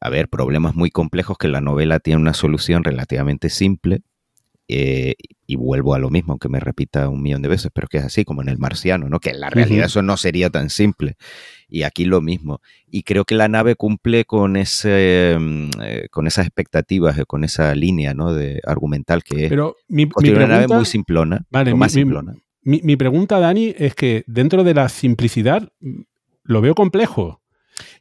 a ver, problemas muy complejos que la novela tiene una solución relativamente simple. Eh, y vuelvo a lo mismo, aunque me repita un millón de veces, pero que es así, como en el marciano, ¿no? Que en la realidad uh -huh. eso no sería tan simple. Y aquí lo mismo. Y creo que la nave cumple con ese eh, con esas expectativas, con esa línea ¿no? de argumental que es. Pero mi, mi pregunta, una nave muy simplona. Vale, mi, más simplona. Mi, mi, pregunta, Dani, es que dentro de la simplicidad lo veo complejo.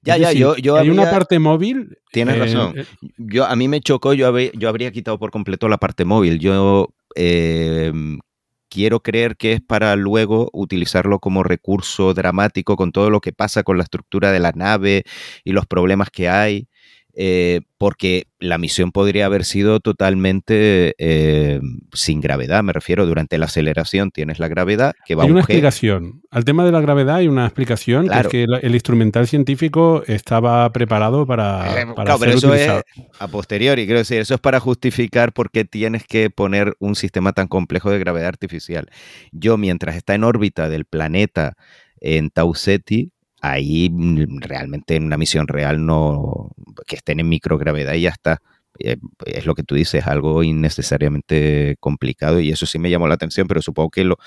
Ya, es ya, decir, yo, yo hay una parte móvil. Tienes eh, razón. Yo, a mí me chocó, yo, habría, yo habría quitado por completo la parte móvil. Yo eh, quiero creer que es para luego utilizarlo como recurso dramático con todo lo que pasa con la estructura de la nave y los problemas que hay. Eh, porque la misión podría haber sido totalmente eh, sin gravedad, me refiero, durante la aceleración tienes la gravedad que va Hay a una G. explicación. Al tema de la gravedad hay una explicación, Claro. que es que el, el instrumental científico estaba preparado para, Eh, para claro, ser pero eso utilizado. es a posteriori, quiero decir, eso es para justificar por qué tienes que poner un sistema tan complejo de gravedad artificial. Yo, mientras está en órbita del planeta en Tau Ceti, ahí mm, realmente en una misión real no, que estén en microgravedad y ya está. Eh, es lo que tú dices, algo innecesariamente complicado y eso sí me llamó la atención, pero supongo que lo,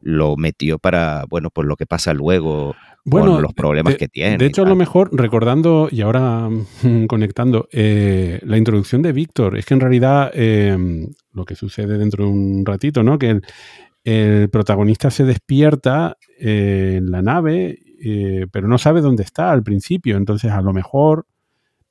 lo metió para, bueno, por lo que pasa luego Bueno, con los problemas de- que tiene. De hecho, a lo mejor, recordando y ahora mm, conectando, eh, la introducción de Víctor, es que en realidad eh, lo que sucede dentro de un ratito, ¿no? Que el, el protagonista se despierta eh, en la nave, eh, pero no sabe dónde está al principio. Entonces, a lo mejor,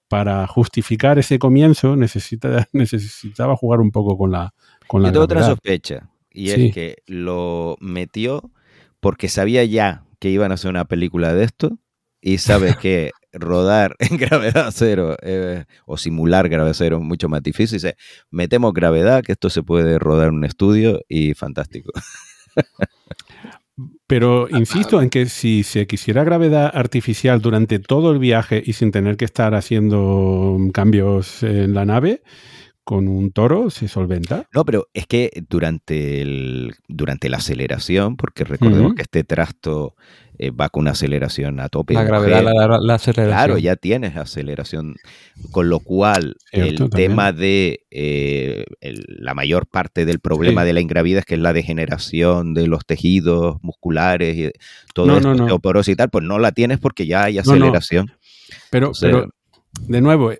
para justificar ese comienzo, necesita, necesitaba jugar un poco con la, con la Yo tengo otra sospecha y Sí. es que lo metió porque sabía ya que iban a hacer una película de esto y sabe que rodar en gravedad cero eh, o simular gravedad cero es mucho más difícil. Dice, metemos gravedad, que esto se puede rodar en un estudio y fantástico. Pero insisto en que si se quisiera gravedad artificial durante todo el viaje y sin tener que estar haciendo cambios en la nave, con un toro se solventa. No, pero es que durante, el, durante la aceleración, porque recordemos que este trasto eh, va con una aceleración a tope. La gravedad, la, la aceleración. Claro, ya tienes aceleración, con lo cual Cierto, el también. tema de eh, el- la mayor parte del problema Sí. de la ingravidez, que es la degeneración de los tejidos musculares y todo No, esto, no, no. osteoporosis y tal, pues no la tienes porque ya hay no. aceleración. Pero, O sea- pero, de nuevo,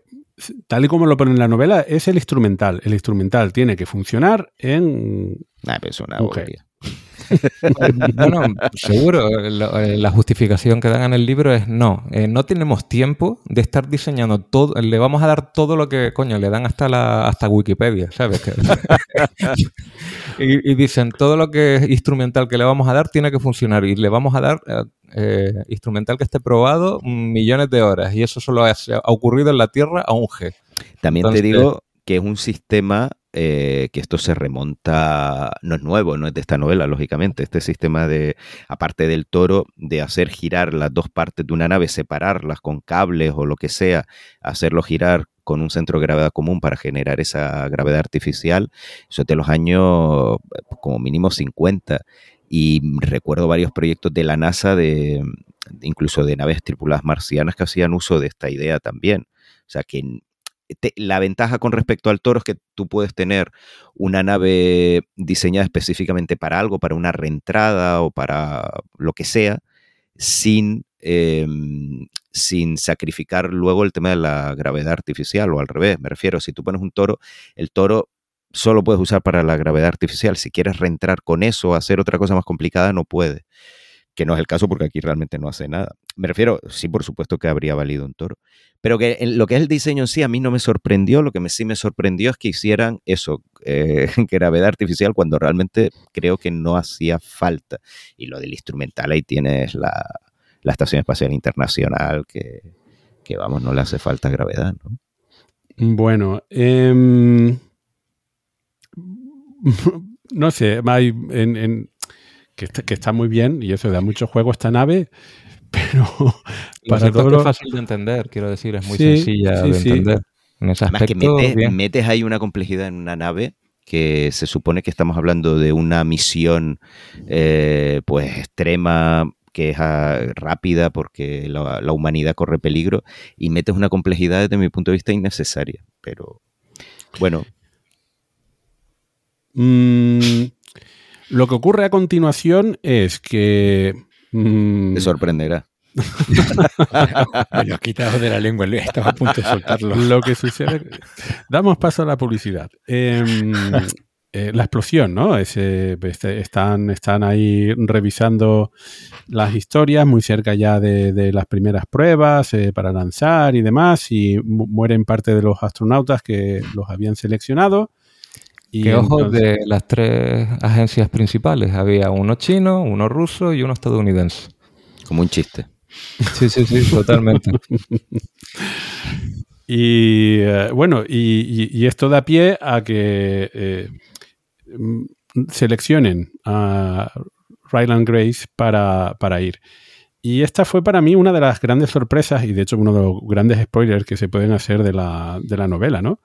tal y como lo pone en la novela, es el instrumental. El instrumental tiene que funcionar en... Nah, pero es una. Bueno, seguro, la, eh, la justificación que dan en el libro es no, eh, no tenemos tiempo de estar diseñando todo, le vamos a dar todo lo que, coño, le dan hasta la hasta Wikipedia, ¿sabes? Y, y dicen, todo lo que es instrumental que le vamos a dar tiene que funcionar y le vamos a dar eh, instrumental que esté probado millones de horas y eso solo ha, ha ocurrido en la Tierra a un G. También Entonces- te digo que es un sistema eh, que esto se remonta, no es nuevo, no es de esta novela, lógicamente. Este sistema de, aparte del toro, de hacer girar las dos partes de una nave, separarlas con cables o lo que sea, hacerlo girar con un centro de gravedad común para generar esa gravedad artificial, eso es de los años como mínimo 50. Y recuerdo varios proyectos de la NASA, de, incluso de naves tripuladas marcianas, que hacían uso de esta idea también. O sea, que la ventaja con respecto al toro es que tú puedes tener una nave diseñada específicamente para algo, para una reentrada o para lo que sea, sin, em, sin sacrificar luego el tema de la gravedad artificial o al revés. Me refiero, si tú pones un toro, el toro solo puedes usar para la gravedad artificial. Si quieres reentrar con eso o hacer otra cosa más complicada, no puede. Que no es el caso porque aquí realmente no hace nada. Me refiero, sí, por supuesto que habría valido un toro. Pero que lo que es el diseño en sí, a mí no me sorprendió. Lo que me, sí me sorprendió es que hicieran eso, eh, gravedad artificial, cuando realmente creo que no hacía falta. Y lo del instrumental, ahí tienes la, la Estación Espacial Internacional, que, que vamos, no le hace falta gravedad, ¿no? Bueno, em, no sé, hay en- que, está, que está muy bien y eso da mucho juego esta nave, pero para todo que lo- es fácil de entender, quiero decir, es muy Sí, sencilla sí, de sí. entender. En ese Además que metes, bien. metes ahí una complejidad en una nave que se supone que estamos hablando de una misión eh, pues extrema que es ah, rápida porque la, la humanidad corre peligro y metes una complejidad desde mi punto de vista innecesaria. Pero bueno, Mm, lo que ocurre a continuación es que mm, te sorprenderá. Me lo has quitado de la lengua, estaba a punto de soltarlo. lo que sucede. Damos paso a la publicidad. Em, eh, la explosión, ¿no? Ese, este, están, están ahí revisando las historias muy cerca ya de, de las primeras pruebas eh, para lanzar y demás, y mu- mueren parte de los astronautas que los habían seleccionado. Y Que ojo, entonces- de las tres agencias principales, había uno chino, uno ruso y uno estadounidense. Como un chiste. Sí, sí, sí, totalmente. Y eh, bueno, y, y- y esto da pie a que eh, mm, seleccionen a Ryland Grace para, para ir. Y esta fue para mí una de las grandes sorpresas y de hecho uno de los grandes spoilers que se pueden hacer de la, de la novela, ¿no?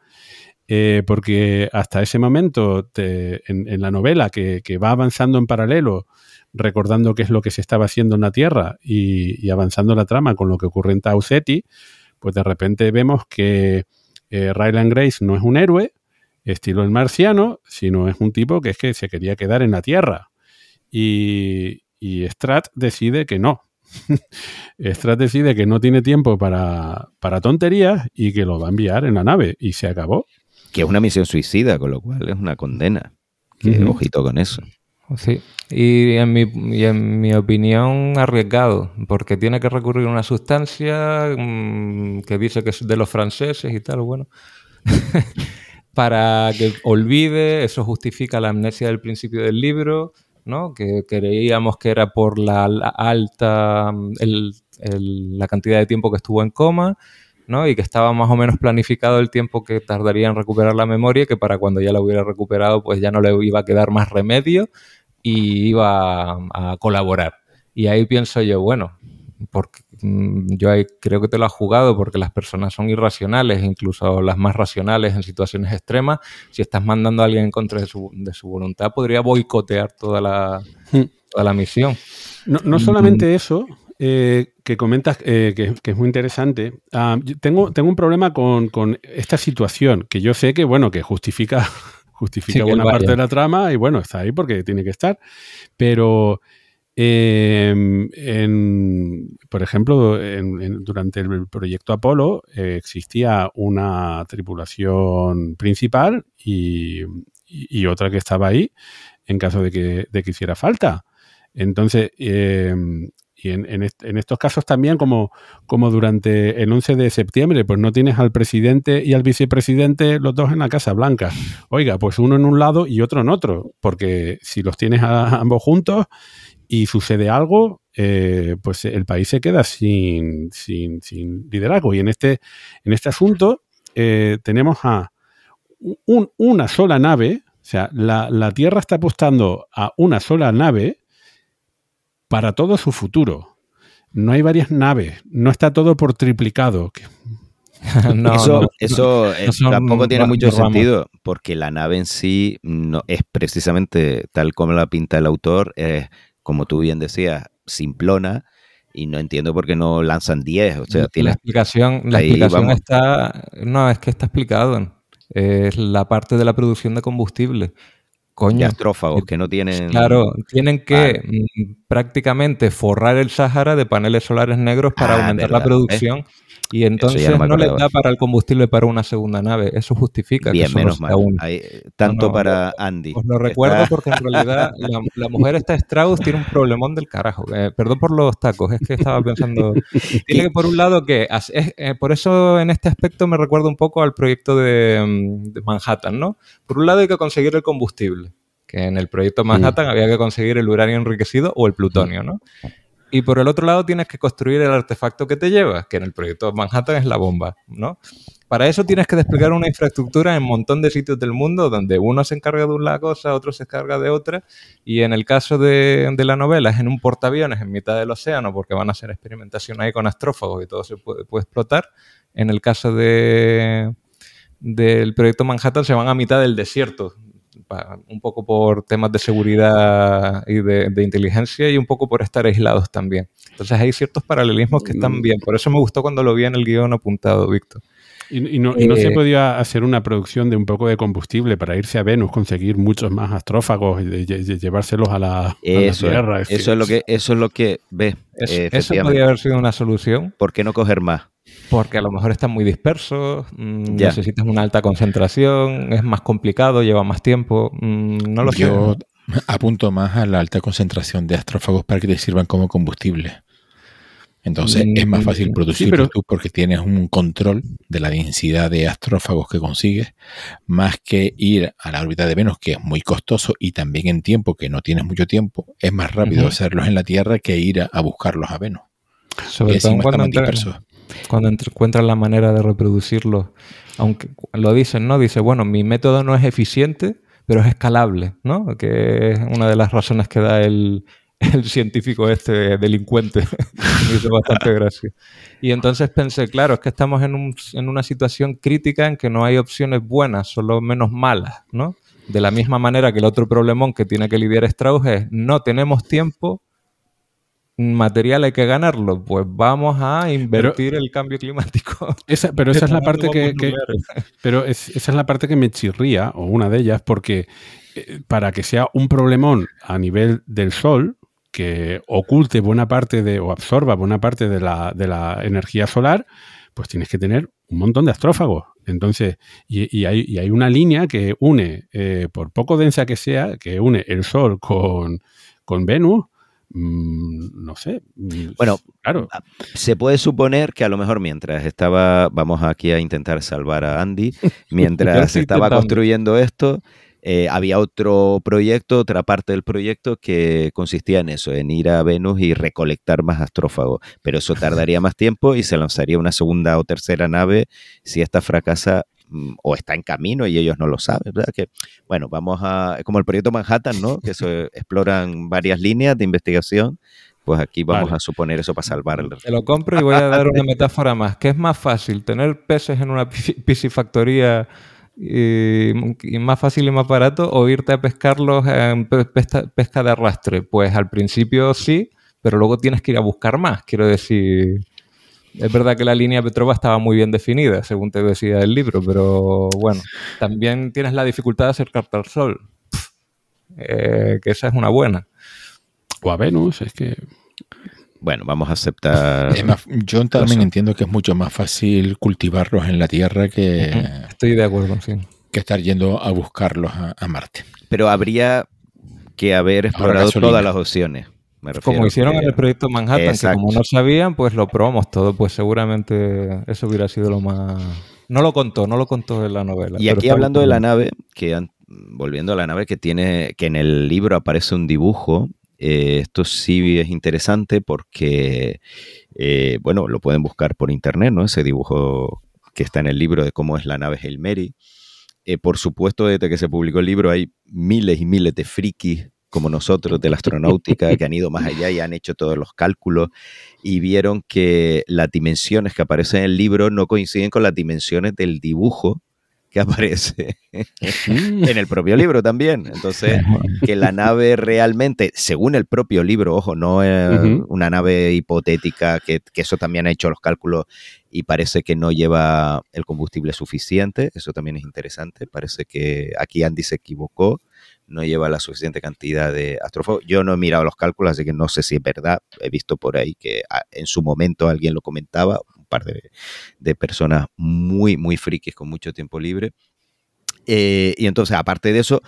Eh, porque hasta ese momento en, la novela que, va avanzando en paralelo, recordando qué es lo que se estaba haciendo en la Tierra y, avanzando la trama con lo que ocurre en Tau Ceti, pues de repente vemos que eh, Ryland Grace no es un héroe, estilo el marciano, sino es un tipo que es que se quería quedar en la Tierra. Y, y Strat decide que no. Strat decide que no tiene tiempo para, para tonterías y que lo va a enviar en la nave. Y se acabó. Que es una misión suicida, con lo cual es una condena. Que ojito con eso. Sí, y en, mi, y en mi opinión arriesgado, porque tiene que recurrir a una sustancia mm, que dice que es de los franceses y tal, bueno. para que olvide, eso justifica la amnesia del principio del libro, ¿no? que creíamos que era por la, alta, la cantidad de tiempo que estuvo en coma, ¿no? y que estaba más o menos planificado el tiempo que tardaría en recuperar la memoria, que para cuando ya la hubiera recuperado, pues ya no le iba a quedar más remedio y iba a colaborar. Y ahí pienso yo, bueno, porque mm, yo creo que te lo has jugado porque las personas son irracionales, incluso las más racionales en situaciones extremas. Si estás mandando a alguien en contra de su, voluntad, podría boicotear toda la, hmm. toda la misión. No, solamente eso, eh, que comentas eh, que, es muy interesante. Ah, tengo, tengo un problema con, esta situación, que yo sé que, bueno, que justifica, justifica buena parte de la trama y bueno, está ahí porque tiene que estar. Pero Em, en, por ejemplo, durante el proyecto Apolo eh, existía una tripulación principal y, otra que estaba ahí en caso de que, de que hiciera falta. Entonces, em, y en, estos casos también, como, durante el 11 de septiembre, pues no tienes al presidente y al vicepresidente los dos en la Casa Blanca. Oiga, pues uno en un lado y otro en otro, porque si los tienes a ambos juntos y sucede algo, eh, pues el país se queda sin, sin, sin, liderazgo. Y en este, en este asunto eh, tenemos a una sola nave, o sea, la, Tierra está apostando a una sola nave para todo su futuro. No hay varias naves, no está todo por triplicado. eso, eso eh, tampoco tiene mucho sentido, porque la nave en sí no es precisamente tal como la pinta el autor, es como tú bien decías, simplona y no entiendo por qué no lanzan 10. O sea, tiene... La explicación, la explicación está. No, es que está explicado. Es la parte de la producción de combustible. Coño. astrófagos que no tienen. Claro, tienen que mm, prácticamente forrar el Sahara de paneles solares negros para ah, aumentar la producción. Y entonces no, les da para el combustible para una segunda nave. Eso justifica Bien, que menos mal. tanto para Andy. Os lo recuerdo porque en realidad la, mujer esta Strauss tiene un problemón del carajo. Eh, perdón por los tacos, es que estaba pensando. tiene que por un lado que eh, por eso en este aspecto me recuerda un poco al proyecto de, mm, de Manhattan, ¿no? Por un lado hay que conseguir el combustible que en el proyecto Manhattan había que conseguir el uranio enriquecido o el plutonio, ¿no? Y por el otro lado tienes que construir el artefacto que te lleva, que en el proyecto Manhattan es la bomba, ¿no? Para eso tienes que desplegar una infraestructura en un montón de sitios del mundo donde uno se encarga de una cosa, otro se encarga de otra. Y en el caso de, la novela es en un portaaviones en mitad del océano porque van a hacer experimentación ahí con astrófagos y todo se puede, explotar. En el caso de, del proyecto Manhattan se van a mitad del desierto, un poco por temas de seguridad y de, inteligencia y un poco por estar aislados también. Entonces hay ciertos paralelismos que están mm. bien. Por eso me gustó cuando lo vi en el guion apuntado, Víctor. ¿Y, no, se eh, podía hacer una producción de un poco de combustible para irse a Venus, conseguir muchos más astrófagos y, llevárselos a la, Tierra? Eso es lo que, eso es lo que ve. eso podría haber sido una solución. ¿Por qué no coger más? Porque a lo mejor están muy dispersos, mm, necesitas una alta concentración, es más complicado, lleva más tiempo. Mm, no lo Yo apunto más a la alta concentración de astrófagos para que te sirvan como combustible. Entonces es más fácil mm, producirlo tú porque tienes un control de la densidad de astrófagos que consigues, más que ir a la órbita de Venus, que es muy costoso y también en tiempo, que no tienes mucho tiempo, es más rápido hacerlos en la Tierra que ir a, buscarlos a Venus. Sobre todo cuando, cuando encuentran la manera de reproducirlo, aunque lo dicen, ¿no? Dice, bueno, mi método no es eficiente, pero es escalable, ¿no? Que es una de las razones que da el, el científico este delincuente. Me hizo bastante gracia. Y entonces pensé, claro, es que estamos en, un- en una situación crítica en que no hay opciones buenas, solo menos malas, ¿no? De la misma manera que el otro problemón que tiene que lidiar Strauss es, no tenemos tiempo, material hay que ganarlo, pues vamos a invertir el cambio climático. Esa, pero esa es la parte que, que- pero es- esa es la parte que me chirría, o una de ellas, porque eh, para que sea un problemón a nivel del Sol, que oculte buena parte de, o absorba buena parte de la, de la energía solar, pues tienes que tener un montón de astrófagos. Entonces, y, y hay, y hay una línea que une, eh, por poco densa que sea, que une el Sol con, con Venus, mm, no sé. mm, Bueno, claro. Se puede suponer que a lo mejor mientras estaba, vamos aquí a intentar salvar a Andy, mientras estaba construyendo esto, eh, había otro proyecto, otra parte del proyecto que consistía en eso, en ir a Venus y recolectar más astrófagos. Pero eso tardaría más tiempo y se lanzaría una segunda o tercera nave si esta fracasa mm, o está en camino y ellos no lo saben, ¿verdad? Que, bueno, vamos a, como el proyecto Manhattan, ¿no? Que eso, exploran varias líneas de investigación. Pues aquí vamos Vale. a suponer eso para salvar el Te lo compro y voy a dar una metáfora más. ¿Qué es más fácil? ¿Tener peces en una pi- piscifactoría y más fácil y más barato o irte a pescarlos en pe- pesca, de arrastre? Pues al principio sí, pero luego tienes que ir a buscar más. Quiero decir, es verdad que la línea Petrova estaba muy bien definida, según te decía el libro, pero bueno, también tienes la dificultad de acercarte al sol. Eh, que esa es una buena. O a Venus, es que Bueno, vamos a aceptar. Es más, yo también entiendo que es mucho más fácil cultivarlos en la Tierra que, Estoy de acuerdo, sí. que estar yendo a buscarlos a, a Marte. Pero habría que haber explorado todas las opciones. me refiero, Como hicieron que- en el proyecto Manhattan, Exacto. que como no sabían, pues lo probamos todo, pues seguramente eso hubiera sido lo más... No lo contó, no lo contó en la novela. Y aquí hablando de la nave, que volviendo a la nave que tiene, que en el libro aparece un dibujo. Eh, esto sí es interesante porque, eh, bueno, lo pueden buscar por internet, ¿no? Ese dibujo que está en el libro de cómo es la nave Hail Mary. Eh, por supuesto, desde que se publicó el libro hay miles y miles de frikis como nosotros de la astronáutica que han ido más allá y han hecho todos los cálculos y vieron que las dimensiones que aparecen en el libro no coinciden con las dimensiones del dibujo que aparece en el propio libro también. Entonces, que la nave realmente, según el propio libro, ojo, no es Ujú. una nave hipotética, que, que eso también ha hecho los cálculos y parece que no lleva el combustible suficiente, eso también es interesante, parece que aquí Andy se equivocó, no lleva la suficiente cantidad de astrofagos. Yo no he mirado los cálculos, así que no sé si es verdad, he visto por ahí que ah, en su momento alguien lo comentaba, par de, de personas muy, muy frikis con mucho tiempo libre. Eh, y entonces, aparte de eso,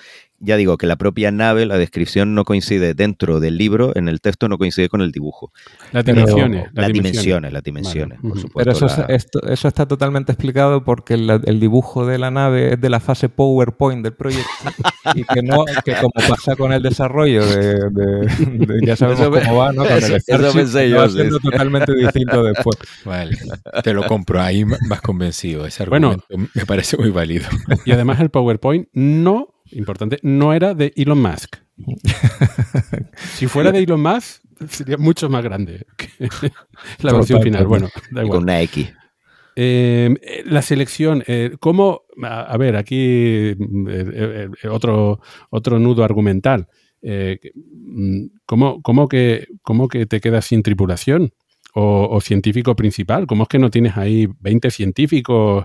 ya digo que la propia nave, la descripción no coincide dentro del libro, en el texto no coincide con el dibujo. las Pero dimensiones. Las dimensiones, las dimensiones, Vale. por supuesto. Pero eso, la- es- esto- eso está totalmente explicado porque la- el dibujo de la nave es de la fase PowerPoint del proyecto y que no que como pasa con el desarrollo de, de- de- ya sabemos Eso cómo va, ¿no? Con el eso- eso Starship, pensé yo, va siendo totalmente distinto después. Vale, te lo compro ahí más convencido. Ese Bueno. argumento me parece muy válido. Y además el PowerPoint no, importante, no era de Elon Musk. si fuera de Elon Musk, sería mucho más grande que la versión final. Bueno, da igual. con una X. Eh, eh, la selección, eh, ¿cómo? A, a ver, aquí eh, otro, otro nudo argumental. Mm, ¿cómo, cómo que, ¿Cómo que te quedas sin tripulación? O, o científico principal. ¿Cómo es que no tienes ahí 20 científicos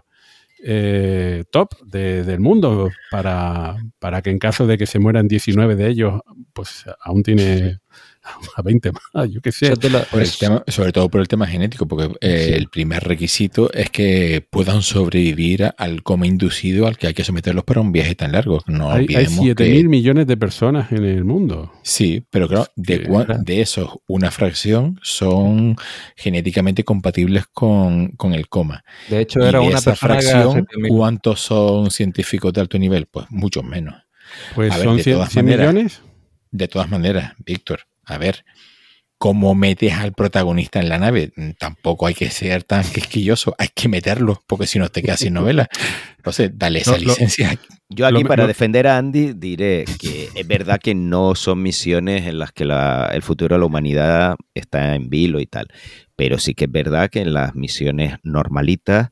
eh, top de- del mundo para, para que en caso de que se mueran 19 de ellos, pues aún tiene a 20 más? Yo qué sé. Por el tema, sobre todo por el tema genético, porque eh, el primer requisito es que puedan sobrevivir al coma inducido al que hay que someterlos para un viaje tan largo. No hay, hay olvidemos 7 que- mil millones de personas en el mundo. Sí, pero claro, de, de esos, una fracción son genéticamente compatibles con, con el coma. de hecho, Y era de una esa fracción, hace 7.000. ¿cuántos son científicos de alto nivel? Pues muchos menos. Pues A ver, son de 100, todas 100 maneras, millones. De todas maneras, Víctor, a ver, cómo metes al protagonista en la nave. Tampoco hay que ser tan quisquilloso, hay que meterlo, porque si no te quedas sin novela. Entonces, dale esa lo- licencia. Yo aquí Lo- para lo- defender a Andy diré que es verdad que no son misiones en las que la- el futuro de la humanidad está en vilo y tal, pero sí que es verdad que en las misiones normalitas,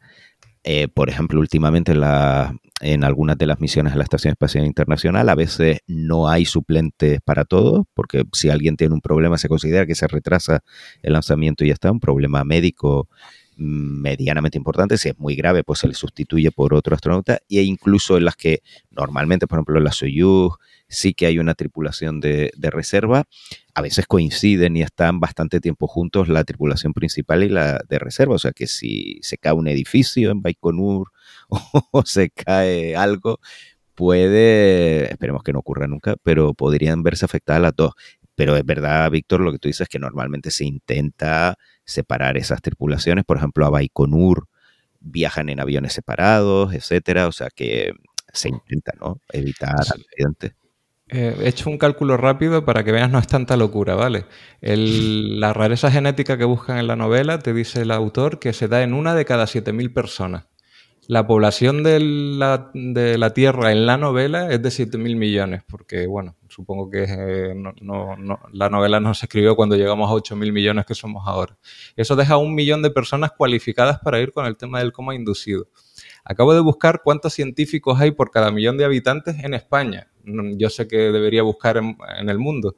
eh, por ejemplo, últimamente en, la- en algunas de las misiones de la Estación Espacial Internacional, a veces no hay suplentes para todos, porque si alguien tiene un problema se considera que se retrasa el lanzamiento y ya está, un problema médico mm, medianamente importante, si es muy grave, pues se le sustituye por otro astronauta, e incluso en las que normalmente, por ejemplo, en la Soyuz sí que hay una tripulación de, de reserva, a veces coinciden y están bastante tiempo juntos la tripulación principal y la de reserva, o sea que si se cae un edificio en Baikonur o se cae algo, puede, esperemos que no ocurra nunca, pero podrían verse afectadas las dos. Pero es verdad, Víctor, lo que tú dices que normalmente se intenta separar esas tripulaciones. Por ejemplo, a Baikonur viajan en aviones separados, etcétera. O sea que se intenta, ¿no? Evitar accidentes. Eh, he hecho un cálculo rápido para que veas no es tanta locura, ¿vale? El- la rareza genética que buscan en la novela te dice el autor que se da en una de cada 7.000 personas. La población de la, de la Tierra en la novela es de 7.000 millones, porque, bueno, supongo que eh, no- la novela no se escribió cuando llegamos a 8.000 millones que somos ahora. Eso deja un millón de personas cualificadas para ir con el tema del coma inducido. Acabo de buscar cuántos científicos hay por cada millón de habitantes en España. Mm, Yo sé que debería buscar en el mundo,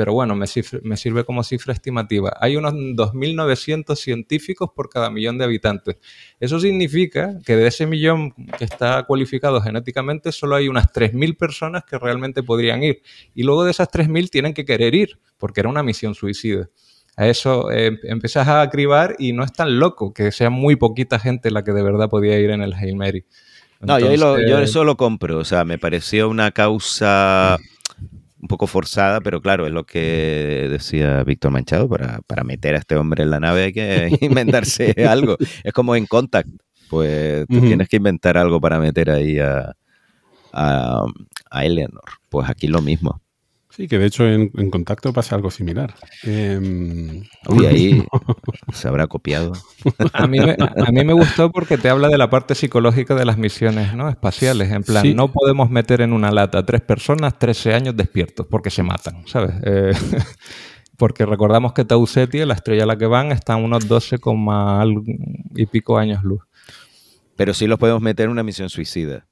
pero bueno, me, cifre- me sirve como cifra estimativa. Hay unos 2.900 científicos por cada millón de habitantes. Eso significa que de ese millón que está cualificado genéticamente, solo hay unas 3.000 personas que realmente podrían ir. Y luego de esas 3.000 tienen que querer ir, porque era una misión suicida. A eso eh, empiezas a cribar y no es tan loco que sea muy poquita gente la que de verdad podía ir en el Hail Mary. No, yo, ahí lo- yo Entonces, eso lo compro. O sea, me pareció una causa un poco forzada, pero claro, es lo que decía Víctor Manchado. Para, para meter a este hombre en la nave hay que inventarse algo. Es como en Contact. Pues tú tienes que inventar algo para meter ahí a, a, a Eleanor. Pues aquí lo mismo. Sí, que de hecho en, en contacto pasa algo similar. Em, Uy, ahí se habrá copiado. A mí, me, a mí me gustó porque te habla de la parte psicológica de las misiones ¿no? espaciales. En plan, Sí. no podemos meter en una lata tres personas 13 años despiertos porque se matan, ¿sabes? Eh, porque recordamos que Tau Ceti, la estrella a la que van, está a unos 12, coma algo y pico años luz. Pero sí los podemos meter en una misión suicida.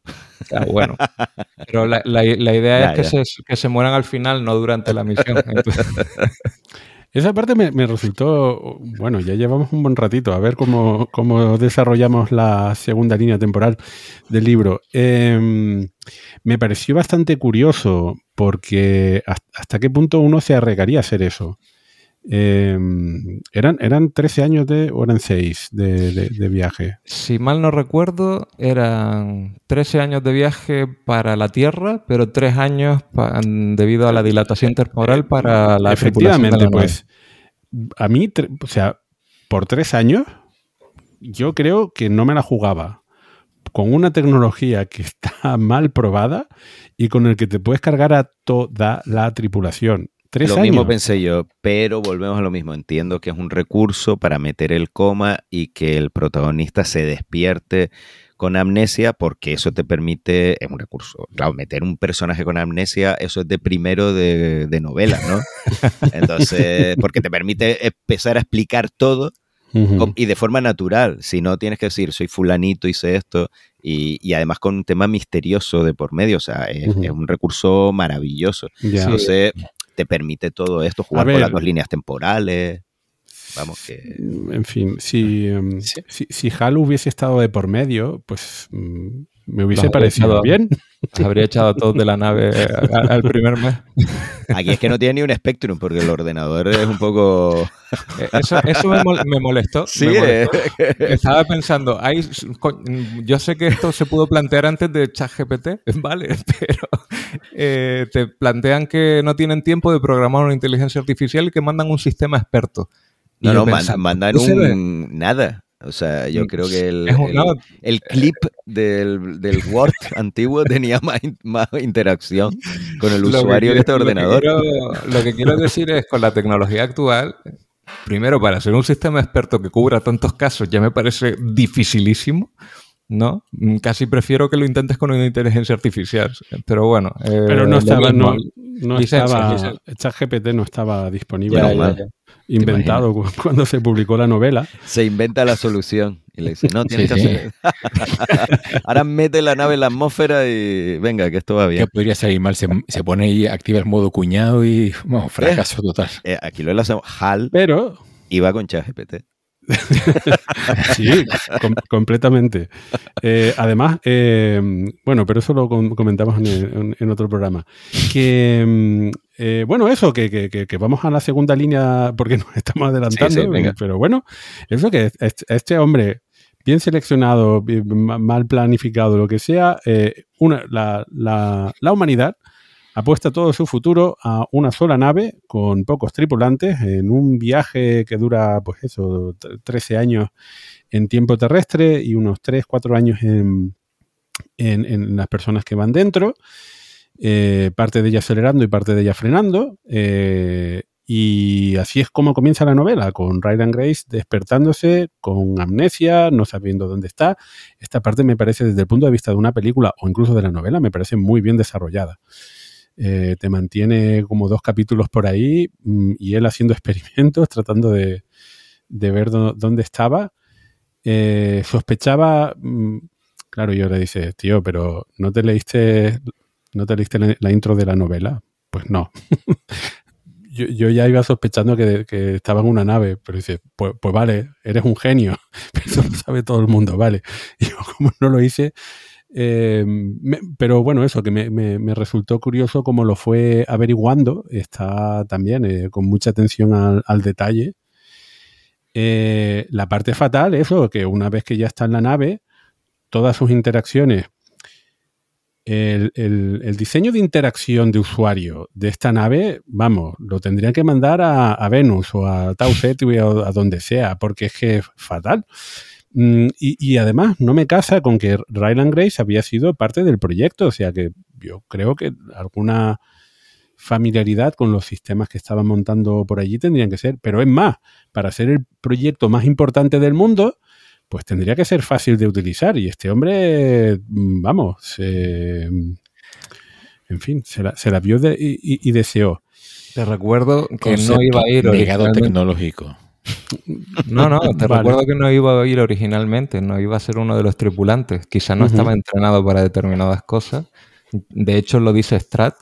Ah, bueno. Pero la, la- la idea Ya, es que se, que se mueran al final, no durante la misión. Entonces, Esa parte me, me resultó, bueno, ya llevamos un buen ratito, a ver cómo, cómo desarrollamos la segunda línea temporal del libro. Em, me pareció bastante curioso porque hasta, hasta qué punto uno se arriesgaría a hacer eso. Em, ¿eran, ¿Eran 13 años de, o eran 6 de, de- de viaje? si mal no recuerdo, eran 13 años de viaje para la Tierra, pero 3 años pa- debido a la dilatación temporal para la tripulación de la Efectivamente, pues a mí, tre- o sea, por tres años, yo creo que no me la jugaba con una tecnología que está mal probada y con el que te puedes cargar a toda la tripulación. Tres lo años. mismo pensé yo, pero volvemos a lo mismo. Entiendo que es un recurso para meter el coma y que el protagonista se despierte con amnesia, porque eso te permite, es un recurso, claro, meter un personaje con amnesia, eso es de primero de, de novela, ¿no? Entonces, porque te permite empezar a explicar todo y de forma natural. Si no tienes que decir, soy fulanito, hice esto, y, y además con un tema misterioso de por medio, o sea, es, un recurso maravilloso. Ya. Entonces, te permite todo esto, jugar ver. con las dos líneas temporales. Vamos, que. En fin, si, em, Sí. si, si Hal hubiese estado de por medio, pues mm, me hubiese Los parecido bien. Habría echado a todos de la nave al, al primer mes. Aquí es que no tiene ni un Spectrum, porque el ordenador es un poco. Eh, Eso, eso me, mol- me molestó. Sí, me molestó. eh. Estaba pensando, hay, yo sé que esto se pudo plantear antes de ChatGPT, vale, pero eh, te plantean que no tienen tiempo de programar una inteligencia artificial y que mandan un sistema experto. Y No, no, pensando, mandan un. Nada. O sea, yo creo que el, el- no, el clip del, del Word antiguo tenía más, más interacción con el usuario que, quiero- este lo ordenador. quiero- Lo que, quiero, decir es, con la tecnología actual, primero, para ser un sistema experto que cubra tantos casos ya me parece dificilísimo, ¿no? Mm, Casi prefiero que lo intentes con una inteligencia artificial. Pero bueno. eh, Pero no lo estaba, no, no Licencias, estaba. ChatGPT no estaba disponible, Ya, Menos ya, mal. ya. Inventado cu- cuando se publicó la novela. Se inventa la solución y le dice, no, tienes Sí, que sí. hacer... Ahora mete la nave en la atmósfera y venga, que esto va ¿Qué bien. podría salir mal? Se, se pone ahí, activa el modo cuñado y bueno, fracaso total. Eh, aquí lo hacemos. HAL Pero iba con ChatGPT. Sí, com- completamente. Eh, además, eh, bueno, pero eso lo com- comentamos en, otro programa. Que, mm, eh, bueno, eso, que, que- que- vamos a la segunda línea porque nos estamos adelantando. Sí, sí, venga. Pero bueno, eso que este, hombre, bien seleccionado, bien- mal planificado, lo que sea, eh, una, la, la- la humanidad apuesta todo su futuro a una sola nave con pocos tripulantes en un viaje que dura, pues eso, t- 13 años en tiempo terrestre y unos 3, 4 años en, en- en las personas que van dentro. eh, parte de ella acelerando y parte de ella frenando. eh, y así es como comienza la novela, con Ryan Grace despertándose con amnesia, no sabiendo dónde está. Esta parte me parece, desde el punto de vista de una película o incluso de la novela, me parece muy bien desarrollada. Eh, te mantiene como dos capítulos por ahí mm, y él haciendo experimentos, tratando de, de ver dó- dónde estaba. Eh, sospechaba, mm, claro, y ahora dice, tío, pero ¿no te leíste, no te leíste la, la intro de la novela? Pues no. yo, yo ya iba sospechando que, que estaba en una nave, pero dice, pues, pues vale, eres un genio, pero eso lo sabe todo el mundo, vale. Y yo como no lo hice, eh, pero bueno, eso que me, resultó curioso como lo fue averiguando, está también eh, con mucha atención al, al detalle. Eh, la parte fatal, eso, que una vez que ya está en la nave, todas sus interacciones, el, diseño de interacción de usuario de esta nave, vamos, lo tendrían que mandar a, a Venus o a Tau Ceti o a, a donde sea, porque es que es fatal. Mm, y, y además no me casa con que Ryland Grace había sido parte del proyecto, o sea que yo creo que alguna familiaridad con los sistemas que estaban montando por allí tendrían que ser, pero es más, para ser el proyecto más importante del mundo, pues tendría que ser fácil de utilizar y este hombre, mm, vamos, en fin, se la, se la vio de- y, deseó. Te recuerdo que Concepto no iba a ir Legado tecnológico. No, no, te Vale. recuerdo que no iba a ir originalmente, no iba a ser uno de los tripulantes. Quizá no estaba entrenado para determinadas cosas. De hecho, lo dice Strat.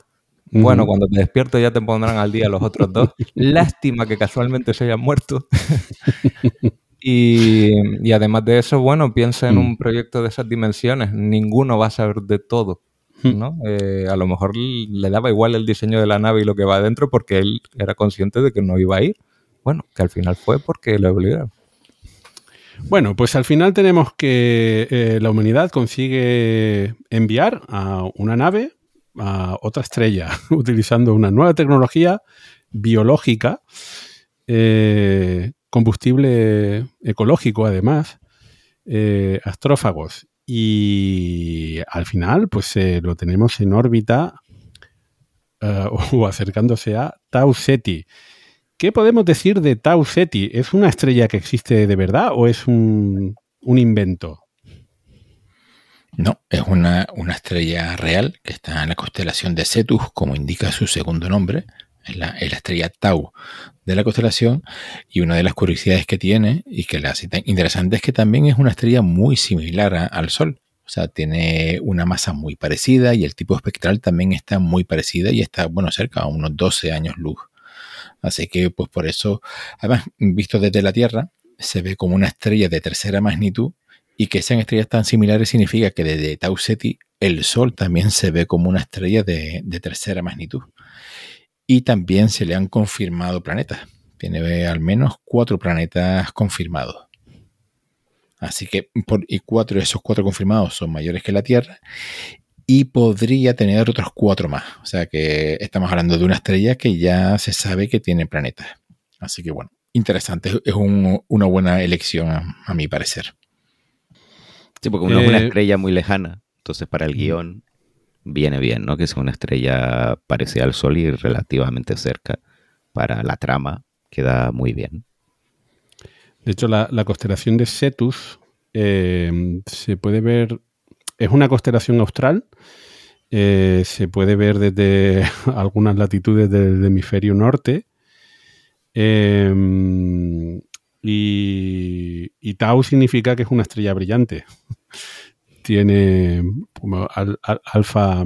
Bueno, cuando te despierto ya te pondrán al día los otros dos. Lástima que casualmente se hayan muerto. y, y además de eso, bueno, piensa en Mm. un proyecto de esas dimensiones. Ninguno va a saber de todo. Mm. ¿no? Eh, a lo mejor le daba igual el diseño de la nave y lo que va adentro porque él era consciente de que no iba a ir. Bueno, que al final fue porque le obligaron. Bueno, pues al final tenemos que eh, la humanidad consigue enviar a una nave a otra estrella utilizando una nueva tecnología biológica, eh, combustible ecológico además, eh, astrófagos. Y al final, pues lo tenemos en órbita o acercándose a Tau Ceti. ¿Qué podemos decir de Tau Ceti? ¿Es una estrella que existe de verdad o es un, invento? No, es una, una estrella real que está en la constelación de Cetus, como indica su segundo nombre. Es la, es la estrella Tau de la constelación. Y una de las curiosidades que tiene y que la hace interesante es que también es una estrella muy similar al Sol. O sea, tiene una masa muy parecida y el tipo espectral también está muy parecida y está, bueno, cerca a unos 12 años luz. Así que, pues por eso, además, visto desde la Tierra, se ve como una estrella de tercera magnitud y que sean estrellas tan similares significa que desde Tau Ceti el Sol también se ve como una estrella de, tercera magnitud. Y también se le han confirmado planetas. Tiene al menos cuatro planetas confirmados. Así que por, y cuatro de esos cuatro confirmados son mayores que la Tierra y podría tener otros cuatro más. O sea que estamos hablando de una estrella que ya se sabe que tiene planetas. Así que bueno. interesante, es un- una buena elección a, a mi parecer. Sí, porque uno es una Eh, estrella muy lejana, entonces para el Mm. guion viene bien, ¿no? Que sea una estrella parecida al Sol y relativamente cerca para la trama, queda muy bien. De hecho, la, la constelación de Cetus eh, se puede ver, es una constelación austral, eh, se puede ver desde algunas latitudes del hemisferio norte. eh, y, y Tau significa que es una estrella brillante. Tiene alfa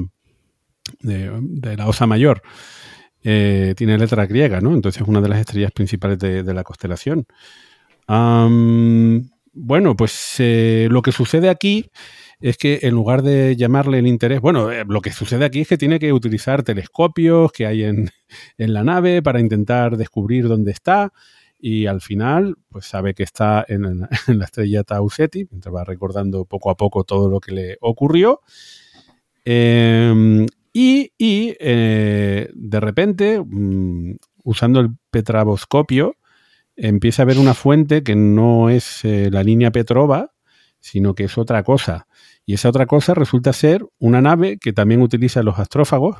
de, la osa mayor. Eh, tiene letra griega, ¿no? Entonces es una de las estrellas principales de, la constelación. Bueno, pues eh, lo que sucede aquí es que en lugar de llamarle el interés, bueno, eh, lo que sucede aquí es que tiene que utilizar telescopios que hay en, en la nave para intentar descubrir dónde está y al final pues sabe que está en, en la estrella Tau Ceti, mientras va recordando poco a poco todo lo que le ocurrió. Eh, y y, eh, de repente, mm, usando el petraboscopio, empieza a ver una fuente que no es eh, la línea Petrova, sino que es otra cosa. Y esa otra cosa resulta ser una nave que también utiliza los astrófagos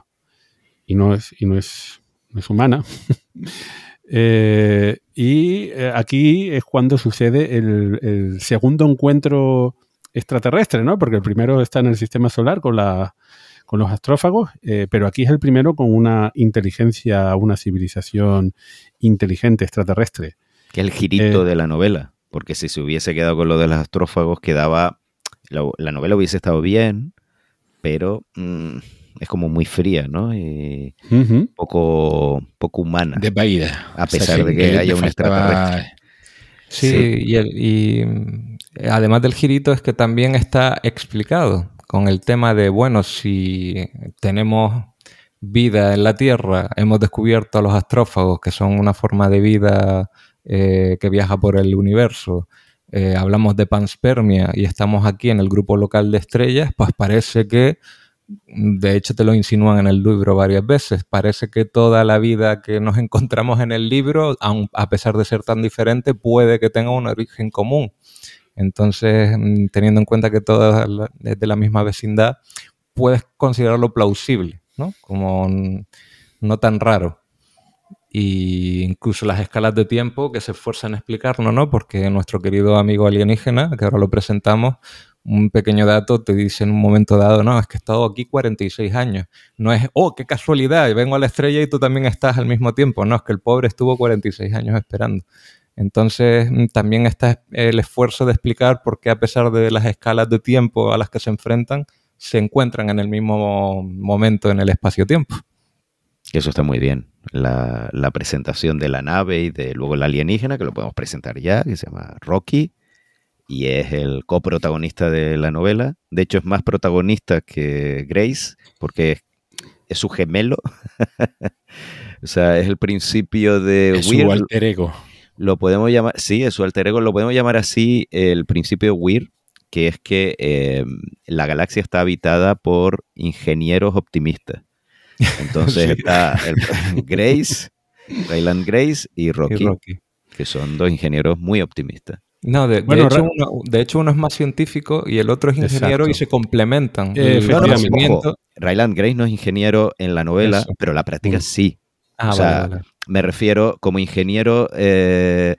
y no es, y no es, no es humana. Eh, y eh, aquí es cuando sucede el, el segundo encuentro extraterrestre, ¿no? Porque el primero está en el sistema solar con, la, con los astrófagos, eh, pero aquí es el primero con una inteligencia, una civilización inteligente extraterrestre. Que el girito Eh, de la novela, porque si se hubiese quedado con lo de los astrófagos, quedaba. La, la novela hubiese estado bien, pero mm, es como muy fría, ¿no? Y poco, poco humana. Desvaída. A pesar de que haya un faltaba- Sí, Sí. Y, el- y, mm, además del girito es que también está explicado con el tema de, bueno, si tenemos vida en la Tierra, hemos descubierto a los astrófagos, que son una forma de vida eh, que viaja por el universo, eh, hablamos de panspermia y estamos aquí en el grupo local de estrellas, pues parece que, de hecho te lo insinúan en el libro varias veces, parece que toda la vida que nos encontramos en el libro, aun a pesar de ser tan diferente, puede que tenga un origen común. Entonces, mm, teniendo en cuenta que la- es de la misma vecindad, puedes considerarlo plausible, ¿no? Como no tan raro. Y incluso las escalas de tiempo que se esfuerzan en explicarlo, ¿no? Porque nuestro querido amigo alienígena, que ahora lo presentamos, un pequeño dato te dice en un momento dado, no, es que he estado aquí 46 años. No es, oh, qué casualidad, vengo a la estrella y tú también estás al mismo tiempo. No, es que el pobre estuvo 46 años esperando. Entonces mm, también está el esfuerzo de explicar por qué a pesar de las escalas de tiempo a las que se enfrentan, se encuentran en el mismo momento en el espacio-tiempo. Eso está muy bien. La, la presentación de la nave y de luego el alienígena, que lo podemos presentar ya, que se llama Rocky, y es el coprotagonista de la novela. De hecho, es más protagonista que Grace, porque es, es su gemelo. o sea, es el principio de es su alter ego. Lo podemos llamar, sí, es su alter ego, lo podemos llamar así el principio Weird, que es que eh, la galaxia está habitada por ingenieros optimistas. Entonces Sí. está el- Grace, Ryland Grace y Rocky, Y Rocky. que son dos ingenieros muy optimistas. No, de, de Bueno, hecho Ra- uno, de hecho uno es más científico y el otro es ingeniero y se complementan. Eh, El No, no, Efectivamente. ojo, Ryland Grace no es ingeniero en la novela, Eso. pero la práctica Mm. sí. Ah, o sea, vale, vale. Me refiero como ingeniero, eh,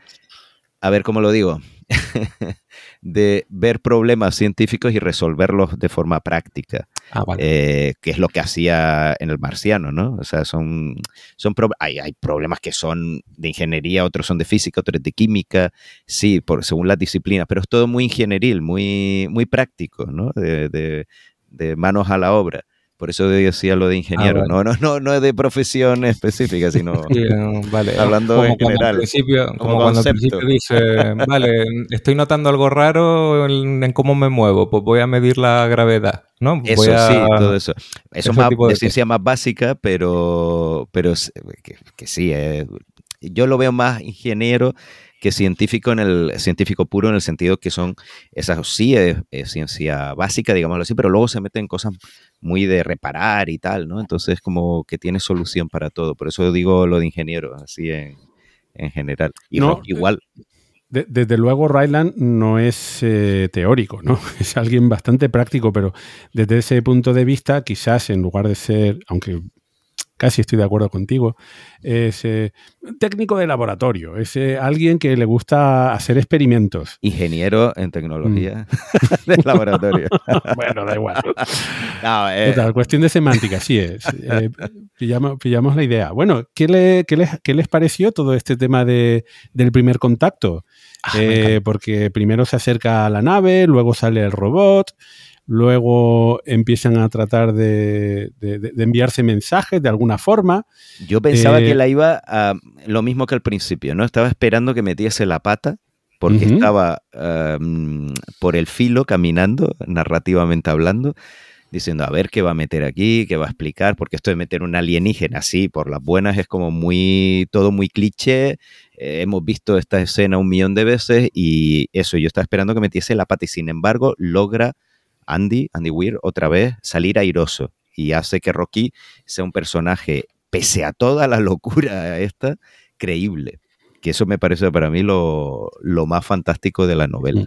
a ver cómo lo digo, de ver problemas científicos y resolverlos de forma práctica, Ah, eh, que es lo que hacía en el marciano, ¿no? O sea, son, son hay, hay problemas que son de ingeniería, otros son de física, otros de química, sí, por, según las disciplinas, pero es todo muy ingenieril, muy, muy práctico, ¿no? De- de manos a la obra. Por eso decía lo de ingeniero, vale. no, no, no, no es de profesión específica, sino... Sí, vale. hablando como en general, Al principio, como como cuando al principio dice, vale, estoy notando algo raro en, en cómo me muevo, pues voy a medir la gravedad, ¿no? Eso Voy a- sí, todo eso. Eso es más de ciencia más básica, pero, pero que, que sí, eh, yo lo veo más ingeniero que científico en el científico puro en el sentido que son esas sí es, es ciencia básica, digámoslo así, pero luego se meten cosas muy de reparar y tal, ¿no? Entonces como que tiene solución para todo. Por eso digo lo de ingeniero, así en, en general. Y No, igual. De- desde luego, Ryland no es eh, teórico, ¿no? Es alguien bastante práctico, pero desde ese punto de vista, quizás en lugar de ser, aunque casi estoy de acuerdo contigo, es eh, técnico de laboratorio, es eh, alguien que le gusta hacer experimentos. Ingeniero en tecnología Mm. de laboratorio. Bueno, da igual. No, eh, Total, cuestión de semántica, sí es. Eh, pillamos, pillamos la idea. Bueno, ¿qué, le- qué les, qué les pareció todo este tema de, del primer contacto? Ah, porque primero se acerca a la nave, luego sale el robot, luego empiezan a tratar de, de- de- de enviarse mensajes de alguna forma. Yo pensaba Eh, que la iba a lo mismo que al principio, ¿no? Estaba esperando que metiese la pata porque estaba um, por el filo caminando, narrativamente hablando, diciendo a ver qué va a meter aquí, qué va a explicar, porque esto de meter un alienígena así por las buenas es como muy, todo muy cliché. Eh, hemos visto esta escena un millón de veces y eso, yo estaba esperando que metiese la pata y sin embargo logra Andy, Andy Weir, otra vez salir airoso y hace que Rocky sea un personaje, pese a toda la locura esta, creíble. Que eso me parece para mí lo, más fantástico de la novela.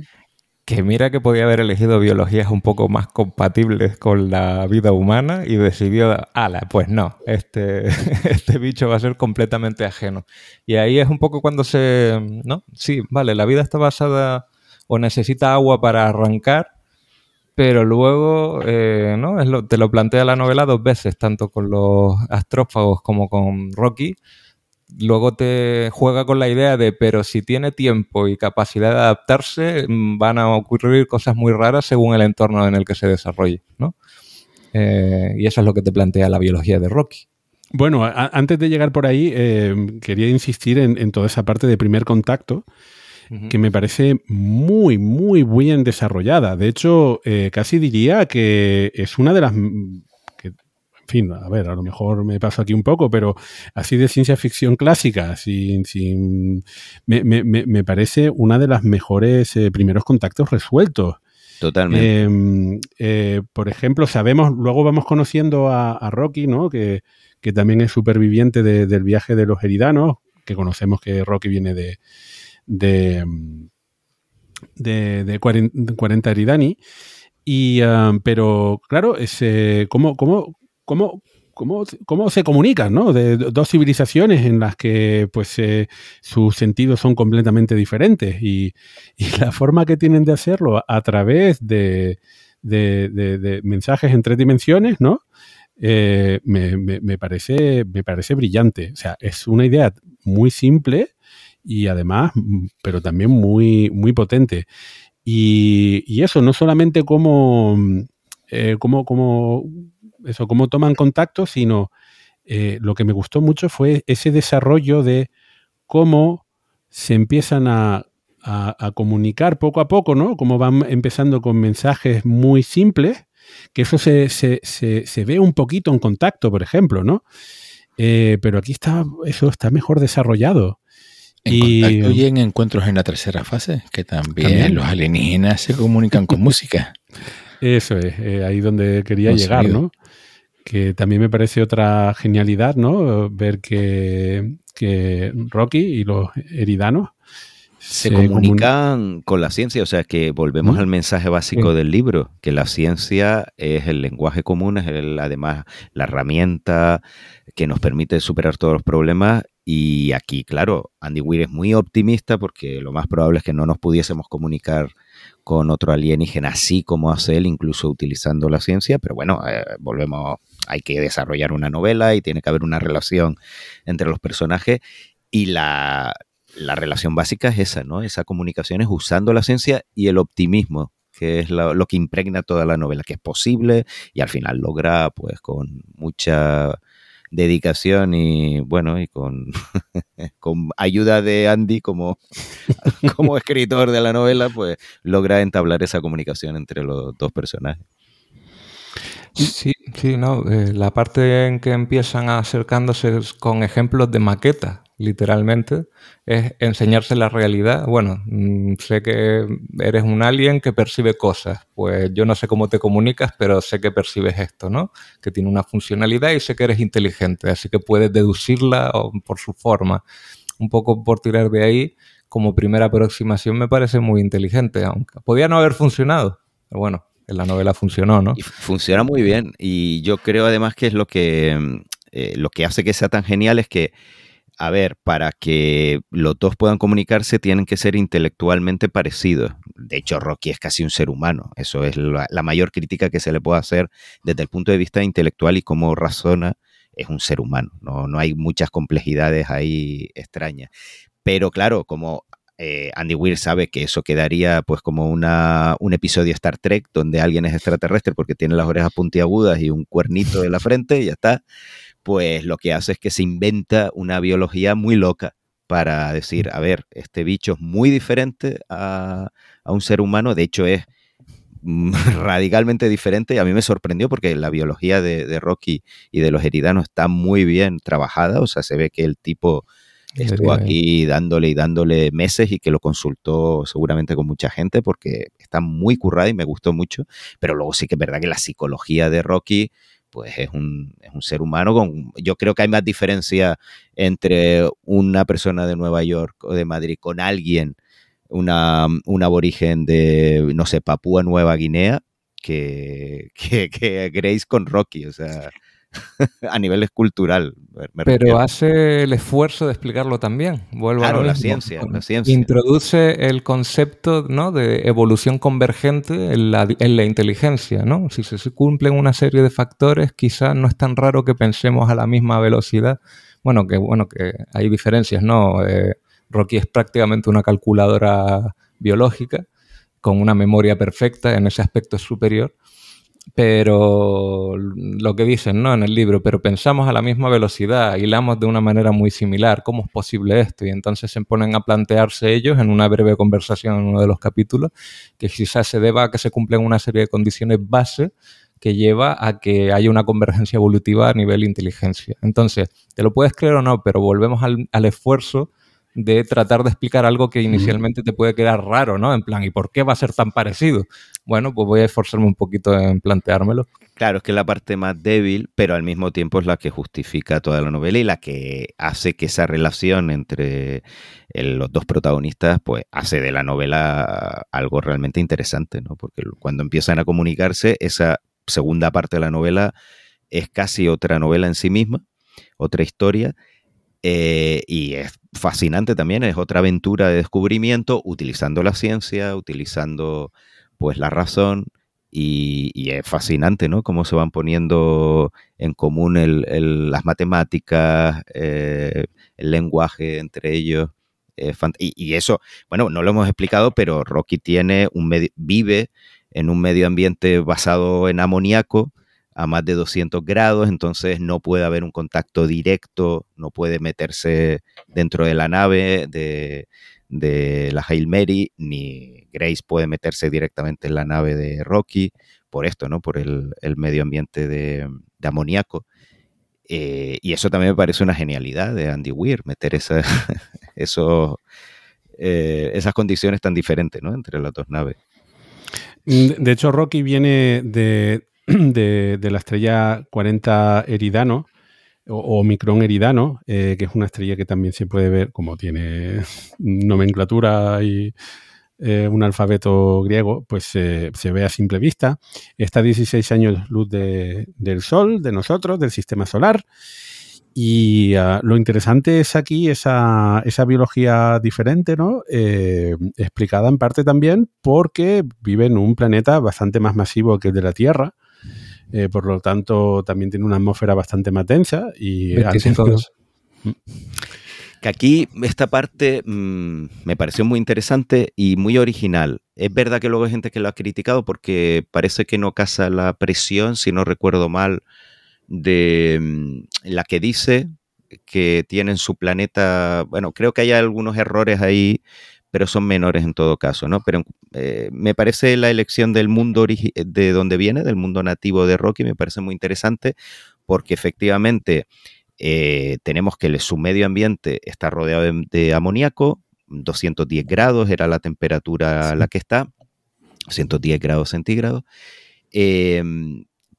Que mira que podía haber elegido biologías un poco más compatibles con la vida humana y decidió, ala, pues no, este, este bicho va a ser completamente ajeno. Y ahí es un poco cuando se, ¿no? Sí, vale, la vida está basada o necesita agua para arrancar, pero luego, eh, ¿no? Es lo- te lo plantea la novela dos veces, tanto con los astrófagos como con Rocky. Luego te juega con la idea de, pero si tiene tiempo y capacidad de adaptarse, mm, van a ocurrir cosas muy raras según el entorno en el que se desarrolle, ¿no? Eh, y eso es lo que te plantea la biología de Rocky. Bueno, antes de llegar por ahí, eh, quería insistir en toda esa parte de primer contacto, que me parece muy, muy bien desarrollada. De hecho, eh, casi diría que es una de las... mm, que, en fin, a ver, a lo mejor me paso aquí un poco, pero así de ciencia ficción clásica, sin, sin, me, me- me- me parece una de las mejores eh, primeros contactos resueltos. Totalmente. Eh, eh, por ejemplo, sabemos, luego vamos conociendo a, a Rocky, ¿no? Que, que también es superviviente de- del viaje de los Eridanos, que conocemos que Rocky viene de, de, de, de 40, de 40 Eridani. Y, ah, pero, claro, ese, ¿cómo, cómo, cómo, cómo, cómo se comunican, ¿no? De dos civilizaciones en las que pues eh, sus sentidos son completamente diferentes y, la forma que tienen de hacerlo a través de- de mensajes en tres dimensiones, ¿no? Eh, me, me- me parece, me parece brillante. O sea, es una idea muy simple y además, pero también muy, muy potente. Y, y eso, no solamente como, eh, como, como eso, cómo toman contacto, sino eh, lo que me gustó mucho fue ese desarrollo de cómo se empiezan a, a- a comunicar poco a poco, ¿no? Cómo van empezando con mensajes muy simples, que eso se, se- se- se ve un poquito en contacto, por ejemplo, ¿no? Eh, pero aquí está, eso está mejor desarrollado. En Y- contacto y en encuentros en la tercera fase, que también, También. los alienígenas se comunican con música. Eso es, eh, ahí donde quería Con llegar, sonido. ¿no? Que también me parece otra genialidad, ¿no? Ver que, que Rocky y los eridanos se comun- comunican con la ciencia, o sea que volvemos ¿Mm? al mensaje básico Sí. del libro, que la ciencia es el lenguaje común, es el- además la herramienta que nos permite superar todos los problemas y aquí, claro, Andy Weir es muy optimista porque lo más probable es que no nos pudiésemos comunicar con otro alienígena así como hace él, incluso utilizando la ciencia, pero bueno, eh, volvemos, hay que desarrollar una novela y tiene que haber una relación entre los personajes y la, la relación básica es esa, ¿no? Esa comunicación es usando la ciencia y el optimismo, que es lo, lo que impregna toda la novela, que es posible y al final logra, pues, con mucha dedicación y, bueno, y con, con ayuda de Andy como, como escritor de la novela, pues logra entablar esa comunicación entre los dos personajes. Sí, sí, no. eh, la parte en que empiezan acercándose con ejemplos de maquetas, literalmente, es enseñarse la realidad. Bueno, mm, sé que eres un alien que percibe cosas. Pues yo no sé cómo te comunicas, pero sé que percibes esto, ¿no? Que tiene una funcionalidad y sé que eres inteligente, así que puedes deducirla por su forma. un poco por tirar de ahí, como primera aproximación me parece muy inteligente, aunque podía no haber funcionado. Pero bueno, en la novela funcionó, ¿no? Funciona muy bien. Y yo creo además que es lo que, mm, eh, lo que hace que sea tan genial es que, a ver, para que los dos puedan comunicarse tienen que ser intelectualmente parecidos. De hecho, Rocky es casi un ser humano. Eso es la, mayor crítica que se le puede hacer desde el punto de vista intelectual y cómo razona es un ser humano. No, no hay muchas complejidades ahí extrañas. Pero claro, como eh, Andy Weir sabe que eso quedaría pues como una, un episodio Star Trek donde alguien es extraterrestre porque tiene las orejas puntiagudas y un cuernito de la frente y ya está, pues lo que hace es que se inventa una biología muy loca para decir, a ver, este bicho es muy diferente a, a un ser humano, de hecho es radicalmente diferente y a mí me sorprendió porque la biología de, de, Rocky y de los heridanos está muy bien trabajada, o sea, se ve que el tipo estuvo aquí dándole y dándole meses y que lo consultó seguramente con mucha gente porque está muy currada y me gustó mucho, pero luego sí que es verdad que la psicología de Rocky pues es un, es un ser humano con, yo creo que hay más diferencia entre una persona de Nueva York o de Madrid con alguien una, un aborigen de, no sé, Papúa Nueva Guinea, que, que, que Grace con Rocky, o sea, a nivel escultural. Pero hace el esfuerzo de explicarlo también. Vuelvo claro, a la ciencia, la ciencia. Introduce el concepto ¿no? de evolución convergente en la, en la inteligencia. ¿no? Si se cumplen una serie de factores, quizás no es tan raro que pensemos a la misma velocidad. Bueno, que bueno, que hay diferencias, ¿no? Eh, Rocky es prácticamente una calculadora biológica con una memoria perfecta, en ese aspecto es superior. Pero lo que dicen ¿no? en el libro, pero pensamos a la misma velocidad, hilamos de una manera muy similar, ¿cómo es posible esto? Y entonces se ponen a plantearse ellos en una breve conversación en uno de los capítulos que quizás se deba a que se cumplen una serie de condiciones base que lleva a que haya una convergencia evolutiva a nivel inteligencia. Entonces, te lo puedes creer o no, pero volvemos al, al esfuerzo de tratar de explicar algo que inicialmente te puede quedar raro, ¿no? En plan, ¿y por qué va a ser tan parecido? Bueno, pues voy a esforzarme un poquito en planteármelo. Claro, es que es la parte más débil, pero al mismo tiempo es la que justifica toda la novela y la que hace que esa relación entre los dos protagonistas, pues hace de la novela algo realmente interesante, ¿no? Porque cuando empiezan a comunicarse, esa segunda parte de la novela es casi otra novela en sí misma, otra historia, eh, y es fascinante también, es otra aventura de descubrimiento utilizando la ciencia, utilizando pues la razón y, es fascinante, ¿no? Cómo se van poniendo en común el, las matemáticas, eh, el lenguaje entre ellos. y, y, eso, bueno, no lo hemos explicado, pero Rocky tiene un vive en un medio ambiente basado en amoníaco, a más de 200 grados, entonces no puede haber un contacto directo, no puede meterse dentro de la nave de, la Hail Mary, ni Grace puede meterse directamente en la nave de Rocky, por esto, ¿no? Por el, medio ambiente de, amoníaco. Eh, y eso también me parece una genialidad de Andy Weir, meter esa, eh, esas condiciones tan diferentes ¿no? entre las dos naves. De hecho, Rocky viene de, de, la estrella 40 Eridano o, Micron Eridano, eh, que es una estrella que también se puede ver como tiene nomenclatura y eh, un alfabeto griego, pues se ve a simple vista. Está a 16 años luz del Sol, de nosotros, del sistema solar. Y uh, lo interesante es aquí esa, esa biología diferente, ¿no? Eh, explicada en parte también porque vive en un planeta bastante más masivo que el de la Tierra eh, por lo tanto también tiene una atmósfera bastante más densa y mm. que aquí esta parte mmm, me pareció muy interesante y muy original. Es verdad que luego hay gente que lo ha criticado porque parece que no casa la presión, si no recuerdo mal, de mmm, la que dice que tienen su planeta, bueno, creo que hay algunos errores ahí pero son menores en todo caso, ¿no? Pero eh, me parece la elección del mundo de donde viene, del mundo nativo de Rocky, me parece muy interesante porque efectivamente eh, tenemos que su medio ambiente está rodeado de, amoníaco, 210 grados era la temperatura a la que está, 110 grados centígrados,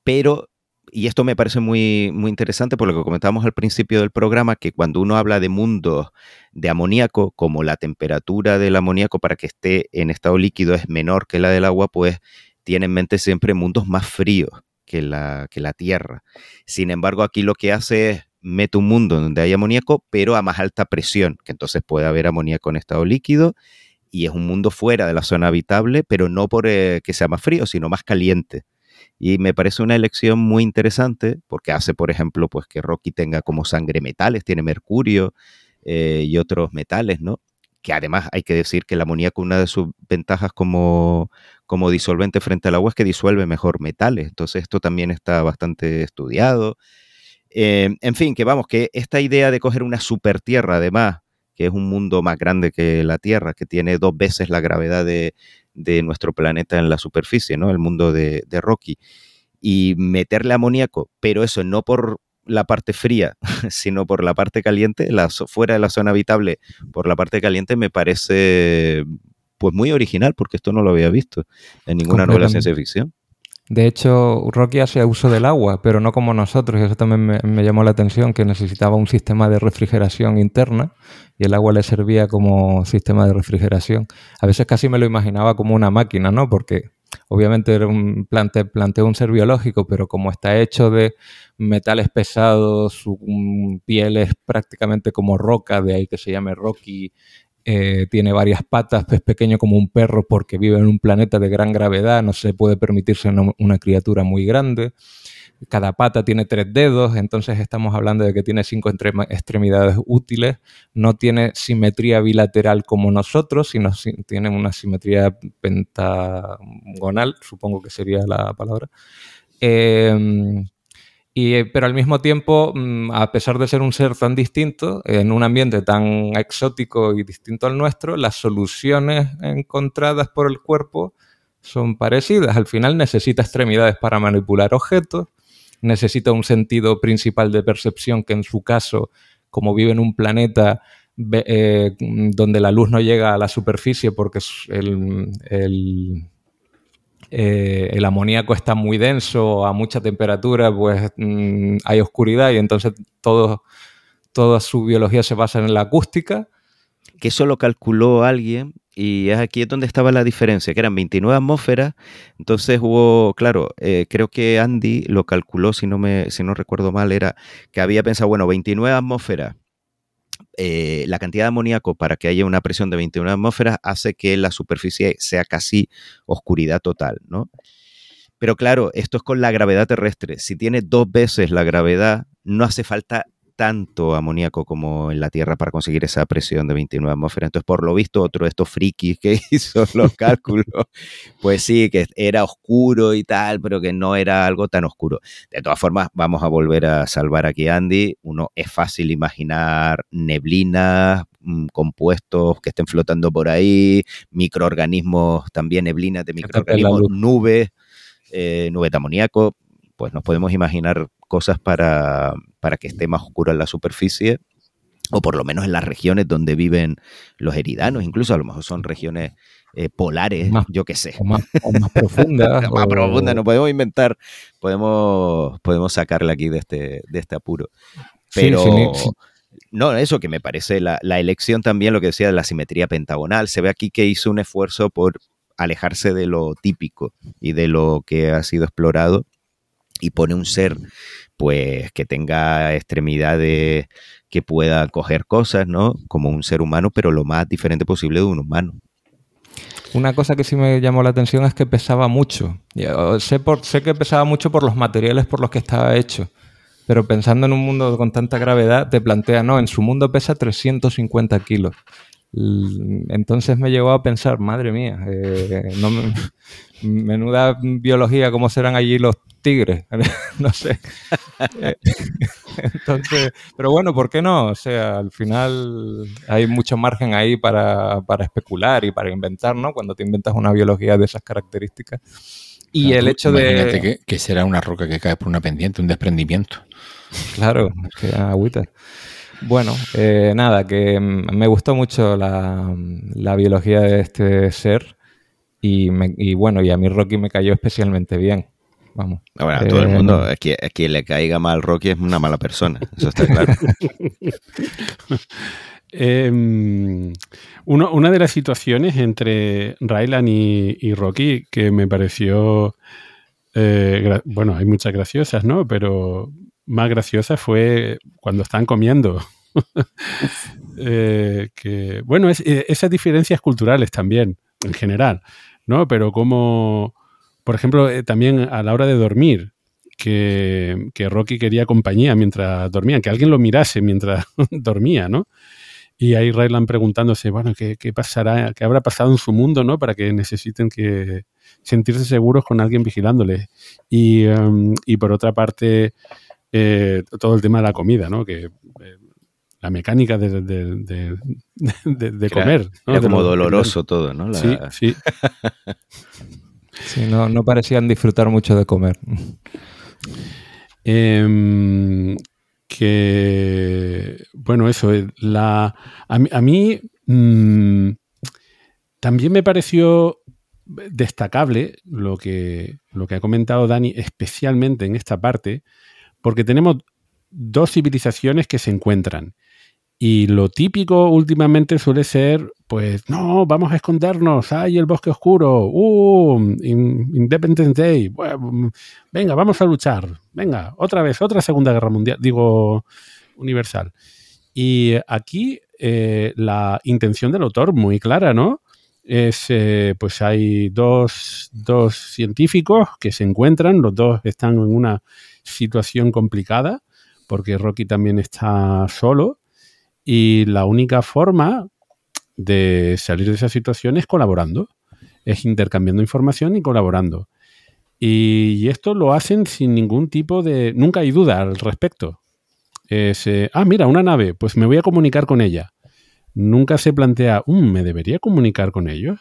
pero y esto me parece muy, muy interesante por lo que comentábamos al principio del programa, que cuando uno habla de mundos de amoníaco, como la temperatura del amoníaco para que esté en estado líquido es menor que la del agua, pues tiene en mente siempre mundos más fríos que la, que la Tierra. Sin embargo, aquí lo que hace es mete un mundo donde hay amoníaco, pero a más alta presión, que entonces puede haber amoníaco en estado líquido y es un mundo fuera de la zona habitable, pero no por eh, que sea más frío, sino más caliente. Y me parece una elección muy interesante porque hace, por ejemplo, pues que Rocky tenga como sangre metales, tiene mercurio eh, y otros metales, ¿no? Que además hay que decir que el amoníaco, una de sus ventajas como, como disolvente frente al agua es que disuelve mejor metales. Entonces esto también está bastante estudiado. Eh, en fin, que vamos, que esta idea de coger una super tierra, además, que es un mundo más grande que la Tierra, que tiene dos veces la gravedad de, de nuestro planeta en la superficie, ¿no? El mundo de, Rocky. Y meterle amoníaco, pero eso no por la parte fría, sino por la parte caliente, la, fuera de la zona habitable, por la parte caliente, me parece pues muy original, porque esto no lo había visto en ninguna novela de ciencia ficción. De hecho, Rocky hace uso del agua, pero no como nosotros, y eso también me, llamó la atención, que necesitaba un sistema de refrigeración interna y el agua le servía como sistema de refrigeración. A veces casi me lo imaginaba como una máquina, ¿no? Porque obviamente era un plante, planteo un ser biológico, pero como está hecho de metales pesados, su piel es prácticamente como roca, de ahí que se llame Rocky, eh, tiene varias patas, es pequeño como un perro porque vive en un planeta de gran gravedad, no se puede permitirse una, criatura muy grande. Cada pata tiene tres dedos, entonces estamos hablando de que tiene cinco extremidades útiles, no tiene simetría bilateral como nosotros, sino tiene una simetría pentagonal, supongo que sería la palabra. Eh, y, pero al mismo tiempo, mm, a pesar de ser un ser tan distinto, en un ambiente tan exótico y distinto al nuestro, las soluciones encontradas por el cuerpo son parecidas. Al final necesita extremidades para manipular objetos, necesita un sentido principal de percepción que en su caso, como vive en un planeta eh, donde la luz no llega a la superficie porque el, el eh, el amoníaco está muy denso, a mucha temperatura, pues mm, hay oscuridad y entonces toda su biología se basa en la acústica. Que eso lo calculó alguien y es aquí donde estaba la diferencia, que eran 29 atmósferas, entonces hubo, claro, eh, creo que Andy lo calculó, si no, me, si no recuerdo mal, era que había pensado, bueno, 29 atmósferas eh, la cantidad de amoníaco para que haya una presión de 21 atmósferas hace que la superficie sea casi oscuridad total, ¿no? Pero claro, esto es con la gravedad terrestre. Si tiene dos veces la gravedad, no hace falta tanto amoníaco como en la Tierra para conseguir esa presión de 29 atmósferas. Entonces, por lo visto, otro de estos frikis que hizo los cálculos, pues sí, que era oscuro y tal, pero que no era algo tan oscuro. De todas formas, vamos a volver a salvar aquí a Andy. Uno es fácil imaginar neblinas, mm, compuestos que estén flotando por ahí, microorganismos, también neblinas de microorganismos, nubes, eh, nubes de amoníaco. Pues nos podemos imaginar cosas para, para que esté más oscuro en la superficie o por lo menos en las regiones donde viven los eridanos, incluso a lo mejor son regiones eh, polares, yo qué sé. O más, profundas. más profundas, no podemos inventar, podemos, podemos sacarle aquí de este, de este apuro. Pero no, eso que me parece la, la, elección también, lo que decía de la simetría pentagonal, se ve aquí que hizo un esfuerzo por alejarse de lo típico y de lo que ha sido explorado y pone un ser pues que tenga extremidades que pueda coger cosas, ¿no? Como un ser humano, pero lo más diferente posible de un humano. Una cosa que sí me llamó la atención es que pesaba mucho. Sé, por, sé que pesaba mucho por los materiales por los que estaba hecho, pero pensando en un mundo con tanta gravedad, te plantea, no, en su mundo pesa 350 kilos. Entonces me llegó a pensar, madre mía, eh, menuda biología, ¿cómo serán allí los tigres? no sé. Entonces, pero bueno, ¿por qué no? O sea, al final hay mucho margen ahí para, especular y para inventar, ¿no? Cuando te inventas una biología de esas características. Y el hecho de... Que, que será una roca que cae por una pendiente, un desprendimiento. Claro, que agüita. Bueno, eh, nada, que me gustó mucho la, biología de este ser y, bueno, y a mí Rocky me cayó especialmente bien. Vamos. Ahora, a todo el Eh, mundo, es que le caiga mal Rocky es una mala persona, eso está claro. Eh, uno- una de las situaciones entre Rylan y, y Rocky que me pareció. eh, bueno, hay muchas graciosas, ¿no? Pero más graciosa fue cuando están comiendo. Eh, que, bueno, es- esas diferencias culturales también, en general, ¿no? Pero como, por ejemplo, eh, también a la hora de dormir, que, que Rocky quería compañía mientras dormían, que alguien lo mirase mientras dormía, ¿no? Y ahí Rylan preguntándose, bueno, ¿qué, qué pasará, qué habrá pasado en su mundo, ¿no? Para que necesiten que sentirse seguros con alguien vigilándoles. Y, em, y por otra parte, eh, todo el tema de la comida, ¿no? Que eh, la mecánica de, de- de- de- de Era- comer. ¿no? Era como doloroso todo, ¿no? La- Sí, sí. Sí, no, no parecían disfrutar mucho de comer. Em, que, bueno, eso, eh, la, a, mí- mm, también me pareció destacable lo que, lo que ha comentado Dani, especialmente en esta parte, porque tenemos dos civilizaciones que se encuentran. Y lo típico últimamente suele ser, pues, no, vamos a escondernos, hay el bosque oscuro, uh, in- Independence Day, bueno, venga, vamos a luchar, venga, otra vez, otra Segunda Guerra Mundial, digo, universal. Y aquí eh, la intención del autor, muy clara, ¿no? Es, eh, pues hay dos, dos científicos que se encuentran, los dos están en una situación complicada, porque Rocky también está solo, y la única forma de salir de esa situación es colaborando, es intercambiando información y colaborando. Y esto lo hacen sin ningún tipo de... Nunca hay duda al respecto. Es, eh, ah, mira, una nave, pues me voy a comunicar con ella. Nunca se plantea, "Mm, ¿me debería comunicar con ellos?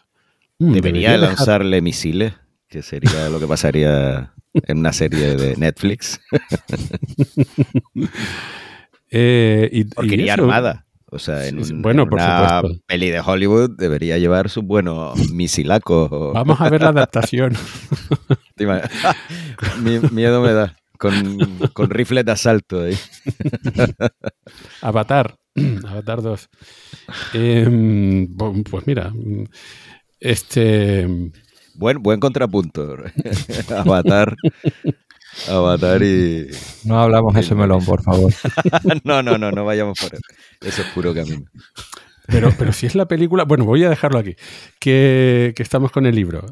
Mm, Debería dejar-". lanzarle misiles, que sería lo que pasaría en una serie de Netflix. Eh, y, armada. O sea, en, Sí, un- bueno, en por una supuesto. peli de Hollywood debería llevar sus buenos misilacos. o- Vamos a ver la adaptación. Miedo me da. Con, con rifles de asalto ahí. Avatar. Avatar 2. Em, pues mira, este... Buen, buen contrapunto. Avatar. Avatar y. No hablamos de ese melón, por favor. No, no, no, no vayamos por eso. Eso es puro camino. Pero, pero si es la película, bueno, voy a dejarlo aquí, que, que estamos con el libro.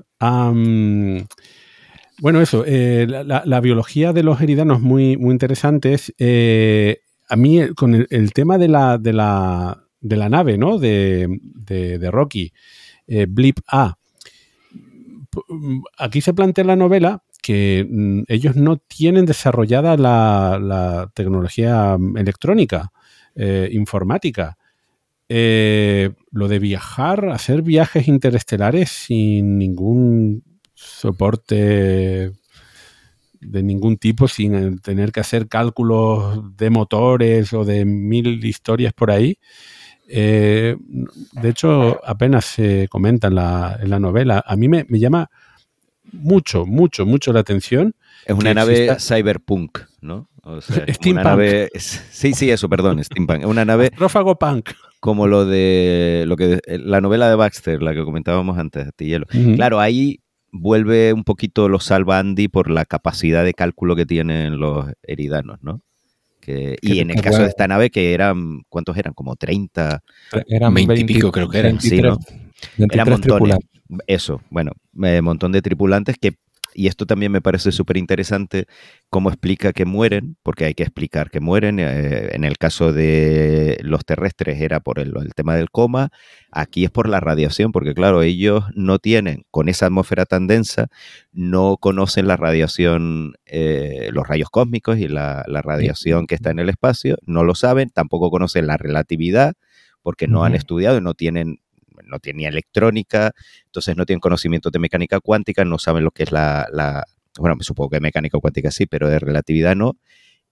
Bueno, eso, eh, la, biología de los eridanos muy, muy interesantes. Eh, a mí, con el, el tema de la, de la, de la nave, ¿no? De, de- de Rocky, eh, Blip A. Aquí se plantea la novela que mm, ellos no tienen desarrollada la, tecnología mm, electrónica, eh, informática. Eh, lo de viajar, hacer viajes interestelares sin ningún soporte de ningún tipo, sin eh, tener que hacer cálculos de motores o de mil historias por ahí. De hecho, apenas se comenta en la, en la novela. A mí me, me llama mucho, mucho, mucho la atención. Es una nave exista- cyberpunk, ¿no? O sea, Steampunk. una nave. sí, sí, eso, perdón, steampunk. Es una nave Prófago Punk. como lo de lo que la novela de Baxter, la que comentábamos antes, Astillero. Ujú. Claro, ahí vuelve un poquito lo salva Andy por la capacidad de cálculo que tienen los eridanos, ¿no? Que- y en el caso de esta nave, que eran, ¿cuántos eran? Como 30, Eran 20 y pico creo que eran. Sí, ¿no? 23 eran montones. Eso, bueno, un montón de tripulantes que, y esto también me parece súper interesante, cómo explica que mueren, porque hay que explicar que mueren. eh, en el caso de los terrestres era por el, el tema del coma, aquí es por la radiación, porque claro, ellos no tienen, con esa atmósfera tan densa, no conocen la radiación, eh, los rayos cósmicos y la, la radiación que está en el espacio, no lo saben, tampoco conocen la relatividad, porque no han estudiado y no tienen no tienen ni electrónica, entonces no tienen conocimiento de mecánica cuántica, no saben lo que es la, la- bueno, me supongo que mecánica cuántica sí, pero de relatividad no.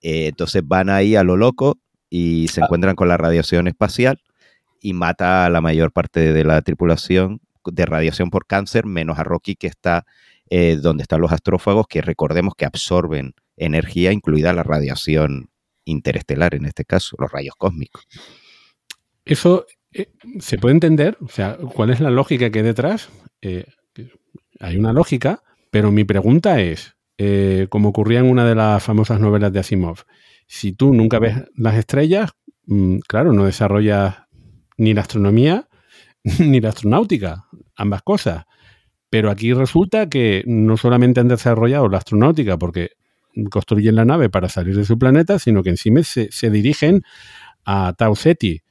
Eh, entonces van ahí a lo loco y se encuentran con la radiación espacial y mata a la mayor parte de la tripulación de radiación por cáncer, menos a Rocky que está eh, donde están los astrófagos, que recordemos que absorben energía, incluida la radiación interestelar, en este caso, los rayos cósmicos. Eso eh, se puede entender, o sea, ¿cuál es la lógica que hay detrás? Eh, hay una lógica, pero mi pregunta es, eh, como ocurría en una de las famosas novelas de Asimov, si tú nunca ves las estrellas, mm, claro, no desarrollas ni la astronomía ni la astronáutica, ambas cosas. Pero aquí resulta que no solamente han desarrollado la astronáutica porque construyen la nave para salir de su planeta, sino que encima se, se dirigen a Tau Ceti.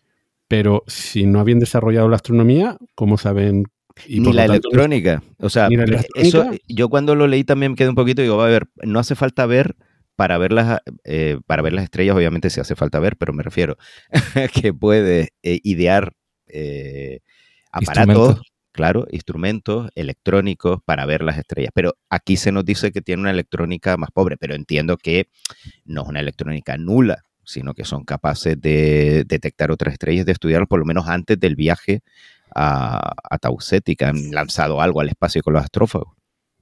Pero si no habían desarrollado la astronomía, ¿cómo saben? Y ni la electrónica. O sea, la electrónica? Eso, yo cuando lo leí también quedé un poquito, digo, va a ver, no hace falta ver para ver las, eh, para ver las estrellas, obviamente sí hace falta ver, pero me refiero que puede eh, idear eh, aparatos, claro, instrumentos electrónicos para ver las estrellas. Pero aquí se nos dice que tiene una electrónica más pobre, pero entiendo que no es una electrónica nula, sino que son capaces de detectar otras estrellas, de estudiarlas por lo menos antes del viaje a, a Tauceti, que han lanzado algo al espacio con los astrófagos.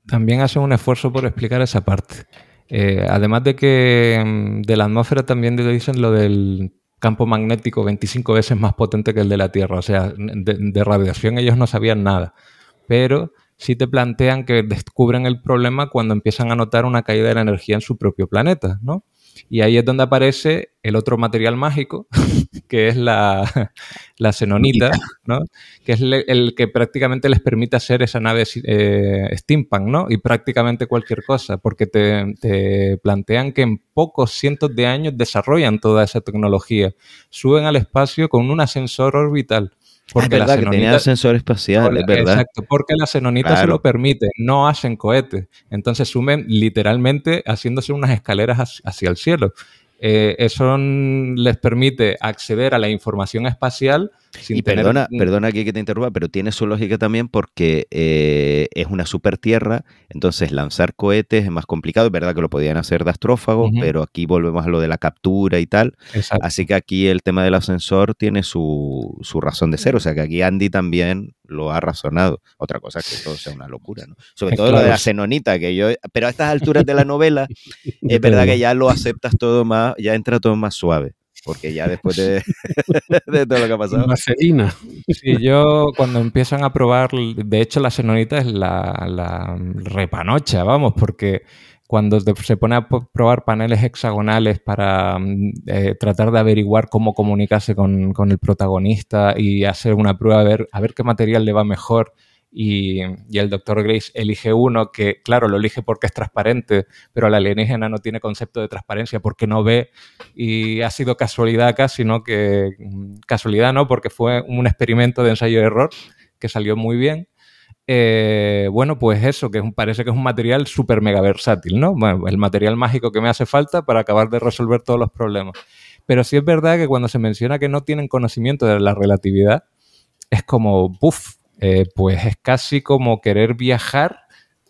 También hacen un esfuerzo por explicar esa parte. Eh, además de que mm, de la atmósfera también dicen lo del campo magnético 25 veces más potente que el de la Tierra. O sea, de, de radiación ellos no sabían nada. Pero sí te plantean que descubren el problema cuando empiezan a notar una caída de la energía en su propio planeta, ¿no? Y ahí es donde aparece el otro material mágico, que es la, la xenonita, ¿no? que es el, que prácticamente les permite hacer esa nave eh, steampunk, ¿no? Y prácticamente cualquier cosa, porque te, te, plantean que en pocos cientos de años desarrollan toda esa tecnología. Suben al espacio con un ascensor orbital. Porque es verdad la que tenía sensor espacial, es verdad. Exacto, porque la xenonita se lo permite, no hacen cohetes. Entonces sumen literalmente haciéndose unas escaleras hacia el cielo. Eh, eso les permite acceder a la información espacial y perdona, perdona aquí que te interrumpa, pero tiene su lógica también porque eh, es una super tierra, entonces lanzar cohetes es más complicado. Es verdad que lo podían hacer de astrófagos, pero aquí volvemos a lo de la captura y tal. Así que aquí el tema del ascensor tiene su, su, razón de ser. O sea que aquí Andy también lo ha razonado. Otra cosa es que todo sea una locura, ¿no? Sobre todo lo de la xenonita, que yo. Pero a estas alturas de la novela, es verdad que ya lo aceptas todo más, ya entra todo más suave porque ya después de, todo lo que ha pasado. Marcelina. Sí, yo cuando empiezan a probar, de hecho la xenonita es la, la repanocha, vamos, porque cuando se pone a probar paneles hexagonales para mm, eh, tratar de averiguar cómo comunicarse con, con, el protagonista y hacer una prueba a ver, a ver qué material le va mejor y, el doctor Grace elige uno que, claro, lo elige porque es transparente, pero la alienígena no tiene concepto de transparencia porque no ve y ha sido casualidad acá, sino que casualidad no, porque fue un experimento de ensayo de error que salió muy bien. Eh, bueno, pues eso, que parece que es un material súper mega versátil, ¿no? Bueno, el material mágico que me hace falta para acabar de resolver todos los problemas. Pero sí es verdad que cuando se menciona que no tienen conocimiento de la relatividad, es como, ¡buf! Eh, pues es casi como querer viajar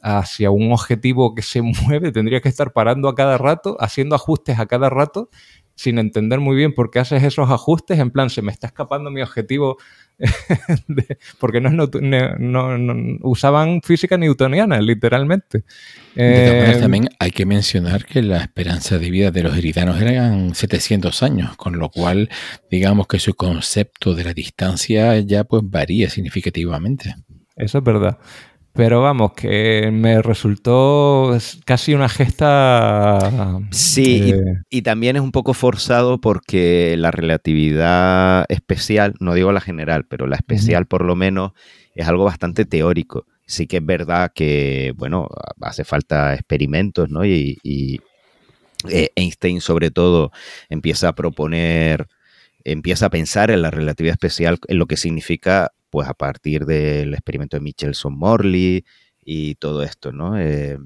hacia un objetivo que se mueve, tendría que estar parando a cada rato, haciendo ajustes a cada rato, sin entender muy bien por qué haces esos ajustes, en plan, se me está escapando mi objetivo, porque no, no, usaban física newtoniana, literalmente. Eh, también hay que mencionar que la esperanza de vida de los heritanos eran 700 años, con lo cual digamos que su concepto de la distancia ya pues varía significativamente. Eso es verdad. Pero vamos, que me resultó casi una gesta. Sí, y, también es un poco forzado porque la relatividad especial, no digo la general, pero la especial por lo menos, es algo bastante teórico. Sí que es verdad que, bueno, hace falta experimentos, ¿no? Y, y eh, Einstein, sobre todo, empieza a proponer empieza a pensar en la relatividad especial, en lo que significa pues a partir del experimento de Michelson-Morley y todo esto, ¿no? Eh,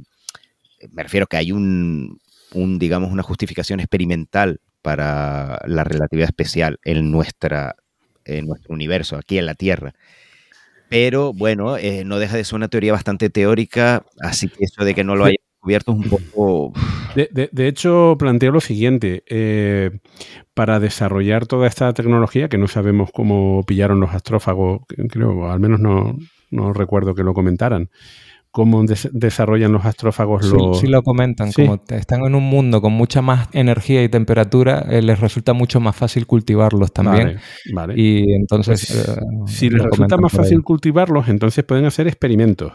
me refiero que hay un, digamos, una justificación experimental para la relatividad especial en, nuestra, en nuestro universo, aquí en la Tierra. Pero bueno, eh, no deja de ser una teoría bastante teórica, así que eso de que no lo haya un poco... De, hecho, planteo lo siguiente. Eh, para desarrollar toda esta tecnología, que no sabemos cómo pillaron los astrófagos, creo, al menos no, no recuerdo que lo comentaran, cómo des- desarrollan los astrófagos Sí, los... sí lo comentan, Sí. como están en un mundo con mucha más energía y temperatura, eh, les resulta mucho más fácil cultivarlos también. Vale, vale. Y entonces... Pues, eh, si lo les resulta más fácil cultivarlos, entonces pueden hacer experimentos.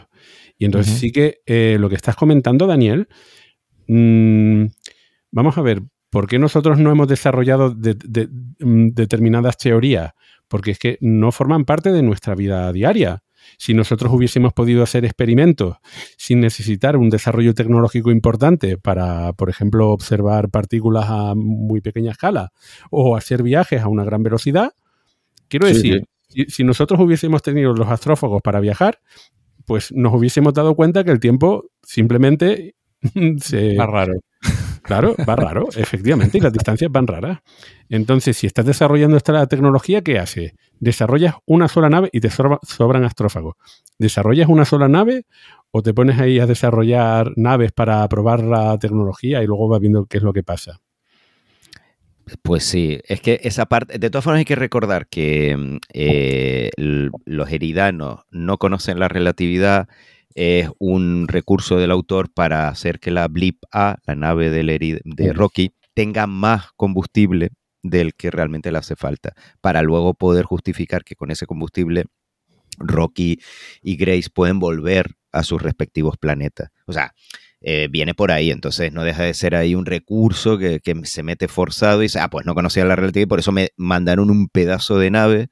Y entonces sí que eh, lo que estás comentando, Daniel, mm, vamos a ver, ¿por qué nosotros no hemos desarrollado de- de- mm, determinadas teorías? Porque es que no forman parte de nuestra vida diaria. Si nosotros hubiésemos podido hacer experimentos sin necesitar un desarrollo tecnológico importante para, por ejemplo, observar partículas a muy pequeña escala o hacer viajes a una gran velocidad, quiero Sí, decir, si, si nosotros hubiésemos tenido los astrófagos para viajar, pues nos hubiésemos dado cuenta que el tiempo simplemente se... Más raro. Claro, va raro, efectivamente, y las distancias van raras. Entonces, si estás desarrollando esta tecnología, ¿qué hace? Desarrollas una sola nave y te sobra- sobran astrófagos. ¿Desarrollas una sola nave o te pones ahí a desarrollar naves para probar la tecnología y luego vas viendo qué es lo que pasa? Pues sí, es que esa parte, de todas formas hay que recordar que mm, eh, los eridanos no conocen la relatividad, es un recurso del autor para hacer que la Blip A, la nave del de. Rocky, tenga más combustible del que realmente le hace falta, para luego poder justificar que con ese combustible Rocky y Grace pueden volver a sus respectivos planetas. O sea, eh, viene por ahí, entonces no deja de ser ahí un recurso que, que se mete forzado y dice, ah, pues no conocía la relatividad y por eso me mandaron un pedazo de nave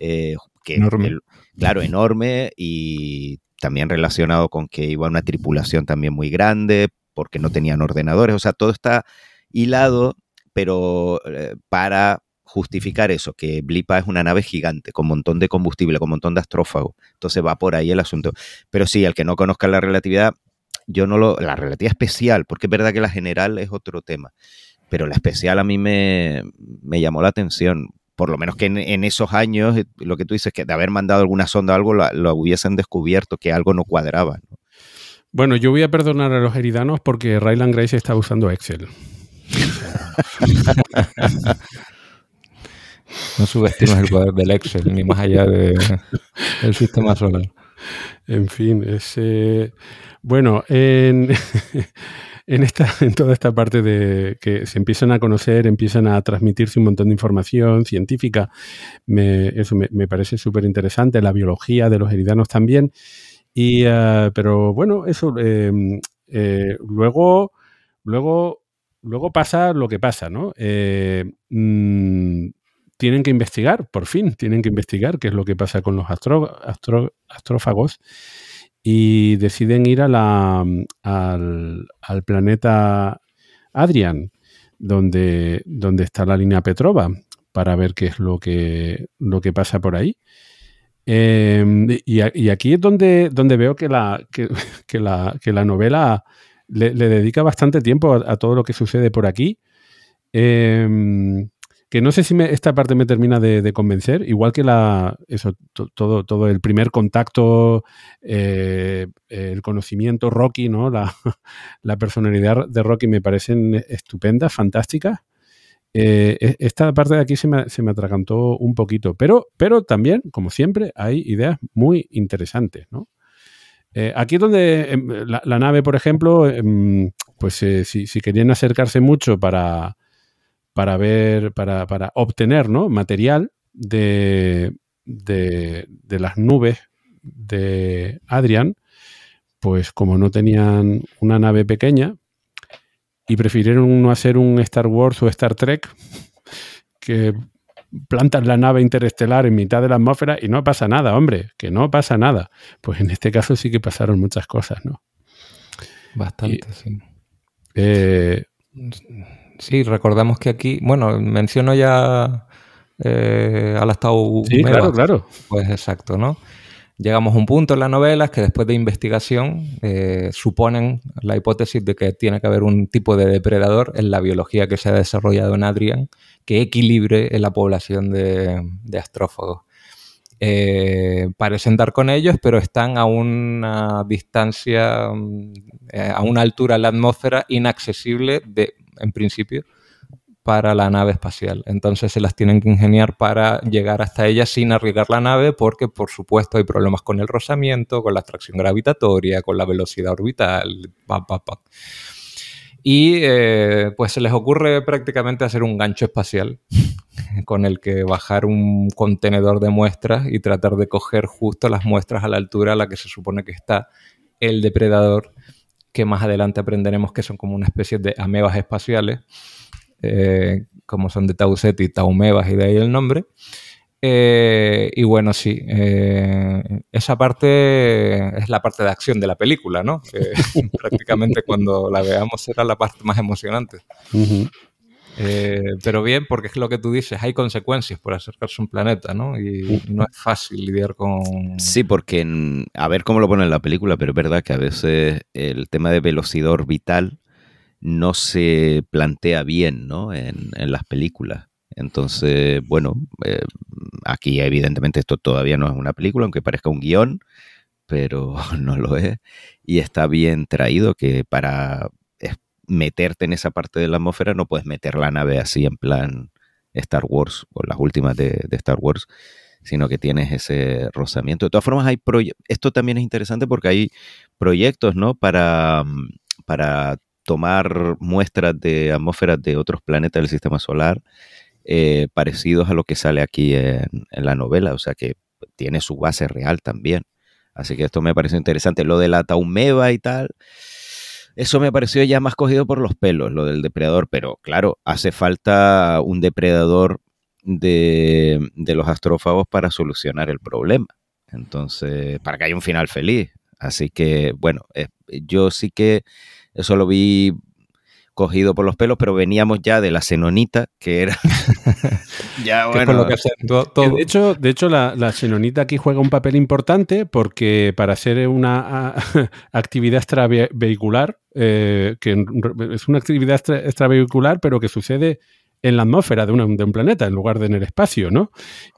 eh, que, Enorme. el- claro, enorme y también relacionado con que iba una tripulación también muy grande porque no tenían ordenadores, o sea, todo está hilado, pero eh, para justificar eso, que Blipa es una nave gigante, con un montón de combustible, con un montón de astrófagos. Entonces va por ahí el asunto. Pero sí, al que no conozca la relatividad, yo no lo. La relatividad especial, porque es verdad que la general es otro tema. Pero la especial a mí me, me llamó la atención. Por lo menos que en, en esos años, eh, lo que tú dices, que de haber mandado alguna sonda o algo, la- lo hubiesen descubierto, que algo no cuadraba. ¿no? Bueno, yo voy a perdonar a los heridanos porque Ryland Grace está usando Excel. No subestimes el poder del Excel, ni más allá de- del sistema solar. En fin, es eh, bueno, en, en esta, en toda esta parte de que se empiezan a conocer, empiezan a transmitirse un montón de información científica, eso me, parece súper interesante, la biología de los heridanos también. Y, eh, pero bueno, eso eh, eh, luego, luego, luego pasa lo que pasa, ¿no? Eh, mm, tienen que investigar, por fin, tienen que investigar qué es lo que pasa con los astro- astrófagos y deciden ir a la, al, al planeta Adrian, donde, está la línea Petrova, para ver qué es lo que, lo que pasa por ahí. Eh, y, aquí es donde, veo que la, novela le, dedica bastante tiempo a, todo lo que sucede por aquí. Eh, que no sé si esta parte me termina de, convencer, igual que la eso to- todo, todo el primer contacto, eh, el conocimiento Rocky, ¿no? La, la personalidad de Rocky me parecen estupendas, fantásticas. Eh, e- esta parte de aquí se me, se me atragantó un poquito, pero, pero también, como siempre, hay ideas muy interesantes, ¿no? Eh, aquí es donde em, la, la nave, por ejemplo, em, pues si, si querían acercarse mucho para, para ver, para, para obtener ¿no? material de, de, de las nubes de Adrian, pues como no tenían una nave pequeña y prefirieron no hacer un Star Wars o Star Trek, que plantan la nave interestelar en mitad de la atmósfera y no pasa nada, hombre, que no pasa nada. Pues en este caso sí que pasaron muchas cosas, ¿no? Bastante, sí. Eh, Sí, recordamos que aquí, bueno, menciono ya eh, al estado sí, claro, claro. Pues exacto, ¿no? Llegamos a un punto en la novela es que después de investigación eh, suponen la hipótesis de que tiene que haber un tipo de depredador en la biología que se ha desarrollado en Adrian que equilibre en la población de, de astrófagos. Eh, parecen dar con ellos, pero están a una distancia, mm, eh, a una altura en la atmósfera inaccesible, de, en principio, para la nave espacial. Entonces se las tienen que ingeniar para llegar hasta ella sin arriesgar la nave porque por supuesto hay problemas con el rozamiento, con la atracción gravitatoria, con la velocidad orbital. Y eh, pues se les ocurre prácticamente hacer un gancho espacial con el que bajar un contenedor de muestras y tratar de coger justo las muestras a la altura a la que se supone que está el depredador, que más adelante aprenderemos que son como una especie de amebas espaciales, eh, como son de Tauset Taumebas y de ahí el nombre. Eh, y bueno, sí, eh, esa parte es la parte de acción de la película, ¿no? prácticamente cuando la veamos será la parte más emocionante. Eh, pero bien, porque es lo que tú dices, hay consecuencias por acercarse a un planeta, ¿no? Y, no es fácil lidiar con... Sí, porque a ver cómo lo pone en la película, pero es verdad que a veces el tema de velocidad orbital no se plantea bien, ¿no? En, las películas. Entonces, bueno, eh, aquí evidentemente esto todavía no es una película, aunque parezca un guion, pero no lo es. Y está bien traído que para meterte en esa parte de la atmósfera, no puedes meter la nave así en plan Star Wars o las últimas de, Star Wars, sino que tienes ese rozamiento. De todas formas, hay esto también es interesante porque hay proyectos, ¿no? Para, mm, para tomar muestras de atmósferas de otros planetas del sistema solar eh, parecidos a lo que sale aquí en, en, la novela, o sea que tiene su base real también. Así que esto me parece interesante. Lo de la Taumeba y tal, eso me pareció ya más cogido por los pelos, lo del depredador, pero claro, hace falta un depredador de, los astrófagos para solucionar el problema. Entonces, para que haya un final feliz. Así que, bueno, eh, yo sí que eso lo vi cogido por los pelos, pero veníamos ya de la xenonita, que era ya bueno. Lo que todo. De hecho, de hecho la, la, xenonita aquí juega un papel importante porque para ser una actividad extravehicular, eh, que es una actividad extravehicular, pero que sucede en la atmósfera de, de, un planeta en lugar de en el espacio, ¿no?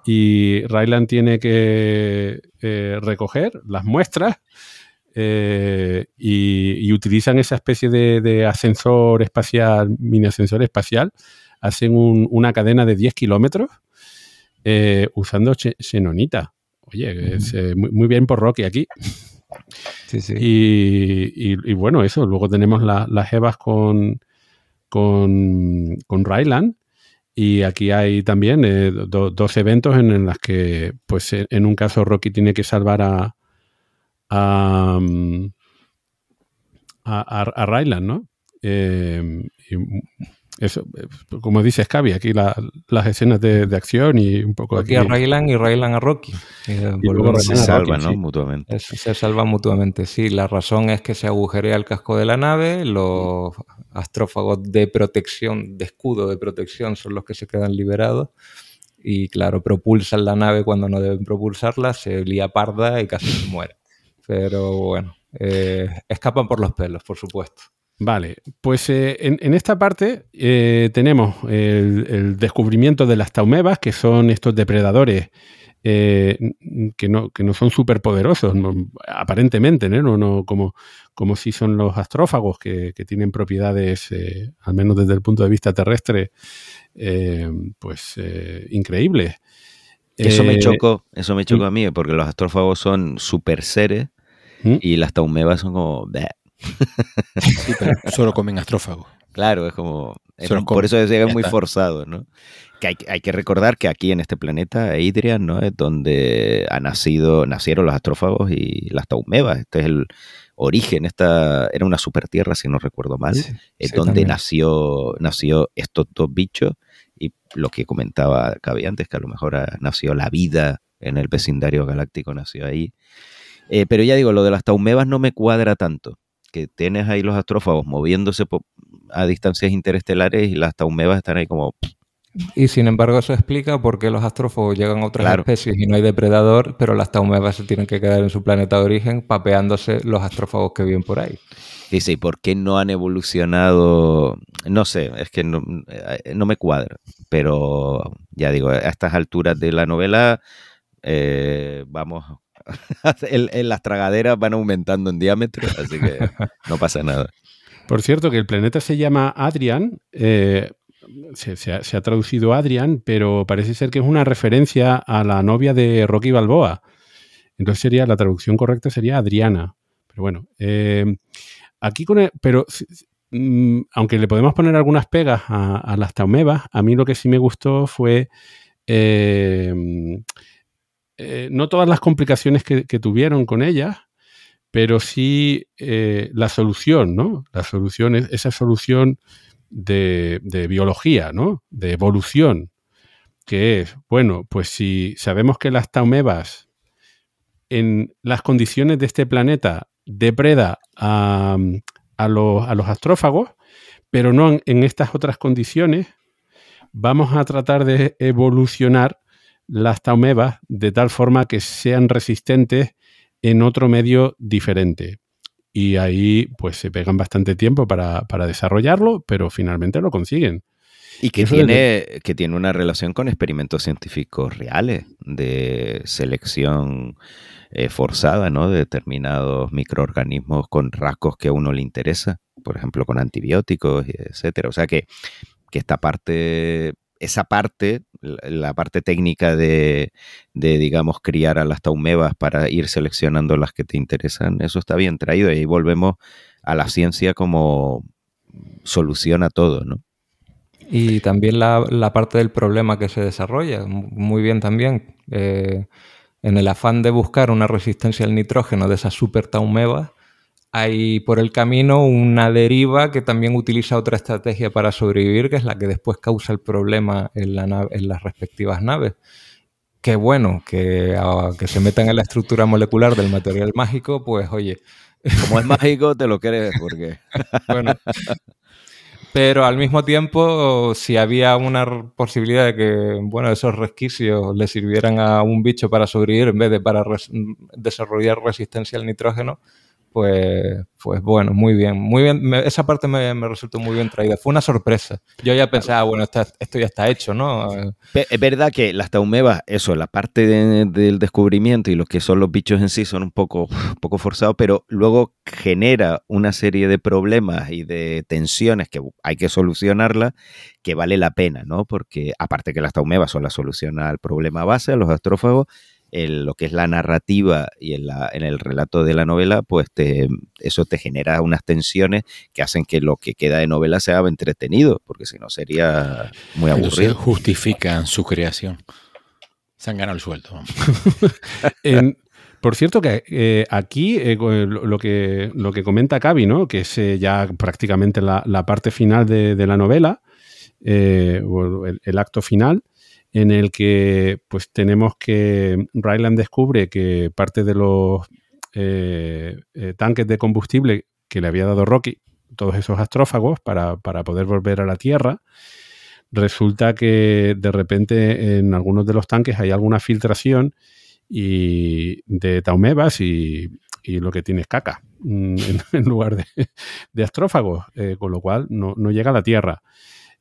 Y Ryland tiene que eh, recoger las muestras eh, y, utilizan esa especie de, ascensor espacial, mini ascensor espacial, hacen una cadena de 10 kilómetros eh, usando xenonita. Oye, es, eh, muy, bien por Rocky aquí. Sí, sí. Y, bueno, eso, luego tenemos las Evas con, con, con Ryland. Y aquí hay también dos eventos en, en los que, pues en un caso, Rocky tiene que salvar a, a, a, Ryland, ¿no? Eh, eso, como dice Scavi, aquí las escenas de, acción y un poco aquí. a Ryland y Ryland a Rocky. Eh, y luego se salvan, ¿no? Mutuamente. se salvan mutuamente, sí. La razón es que se agujerea el casco de la nave, los astrófagos de protección, de escudo de protección, son los que se quedan liberados. Y claro, propulsan la nave cuando no deben propulsarla, se lía parda y casi se muere. Pero bueno, eh, escapan por los pelos, por supuesto. Vale, pues eh, en, esta parte eh, tenemos el, descubrimiento de las taumebas, que son estos depredadores que, no, que no son súper poderosos, aparentemente, ¿no? No, como, como si son los astrófagos, que, tienen propiedades, al menos desde el punto de vista terrestre, pues increíbles. Eso me chocó, eso me chocó a mí, porque los astrófagos son super seres ¿Mm? Y las taumebas son como... solo comen astrófagos. Claro, es como... por eso es, muy forzado, ¿no? Que hay, que recordar que aquí en este planeta, Adrian, ¿no? Es donde ha nacido, nacieron los astrófagos y las taumebas. Este es el origen, esta era una super tierra, si no recuerdo mal, es donde nació, nació estos dos bichos y lo que comentaba Cabe antes, que a lo mejor nació la vida en el vecindario galáctico, nació ahí. Eh, pero ya digo, lo de las taumebas no me cuadra tanto. Que tienes ahí los astrófagos moviéndose a distancias interestelares y las taumebas están ahí como... Y sin embargo eso explica por qué los astrófagos llegan a otras especies y no hay depredador, pero las taumebas se tienen que quedar en su planeta de origen papeándose los astrófagos que viven por ahí. Dice, ¿y por qué no han evolucionado? No sé, es que no, eh, no me cuadra. Pero ya digo, a estas alturas de la novela eh, vamos las tragaderas van aumentando en diámetro, así que no pasa nada. Por cierto, que el planeta se llama Adrian, eh, se, se ha, se ha traducido Adrian, pero parece ser que es una referencia a la novia de Rocky Balboa. Entonces sería, la traducción correcta sería Adriana. Pero bueno, eh, aquí con el- pero mm, aunque le podemos poner algunas pegas a, a las taumebas, a mí lo que sí me gustó fue eh, eh, no todas las complicaciones que, tuvieron con ellas, pero sí eh, la solución, ¿no? La solución es esa solución de, biología, ¿no? De evolución, que es, bueno, pues si sabemos que las taumebas en las condiciones de este planeta depreda a, los, astrófagos, pero no en estas otras condiciones, vamos a tratar de evolucionar las taumebas de tal forma que sean resistentes en otro medio diferente. Y ahí pues se pegan bastante tiempo para, para desarrollarlo, pero finalmente lo consiguen. Y que Eso tiene, que tiene una relación con experimentos científicos reales de selección eh, forzada, ¿no? De determinados microorganismos con rasgos que a uno le interesa, por ejemplo, con antibióticos, etcétera. O sea que, que esta parte, esa parte, la, parte técnica de, de, digamos, criar a las taumebas para ir seleccionando las que te interesan, eso está bien traído. Y ahí volvemos a la ciencia como solución a todo, ¿no? Y también la, la, parte del problema que se desarrolla, muy bien también. Eh, en el afán de buscar una resistencia al nitrógeno de esas super taumebas, hay por el camino una deriva que también utiliza otra estrategia para sobrevivir, que es la que después causa el problema en, la nave, en las respectivas naves. Qué bueno que, uh, que se metan en la estructura molecular del material mágico, pues oye. Como es mágico, te lo crees, porque. bueno, pero al mismo tiempo, si había una posibilidad de que, bueno, esos resquicios le sirvieran a un bicho para sobrevivir en vez de para res desarrollar resistencia al nitrógeno, pues, pues bueno, muy bien. Muy bien. Me, esa parte me, me, resultó muy bien traída. Fue una sorpresa. Yo ya pensaba, bueno, esto, esto ya está hecho, ¿no? Es verdad que las taumebas, eso, la parte de, del descubrimiento y lo que son los bichos en sí son un poco, un poco forzados, pero luego genera una serie de problemas y de tensiones que hay que solucionarlas que vale la pena, ¿no? Porque aparte que las taumebas son la solución al problema base, a los astrófagos, el, lo que es la narrativa y en, la, en, el relato de la novela, pues te, eso te genera unas tensiones que hacen que lo que queda de novela sea entretenido, porque si no sería muy aburrido. Entonces justifican su creación. Se han ganado el sueldo. en, por cierto, que eh, aquí eh, lo, que, lo que comenta Cavi, ¿no? que es eh, ya prácticamente la, la, parte final de, de la novela, eh, o el, el acto final, en el que pues tenemos que Ryland descubre que parte de los eh, eh, tanques de combustible que le había dado Rocky, todos esos astrófagos para, para, poder volver a la Tierra, resulta que de repente en algunos de los tanques hay alguna filtración y de taumebas y, y lo que tiene es caca mm, en, lugar de, de astrófagos, eh, con lo cual no, no, llega a la Tierra.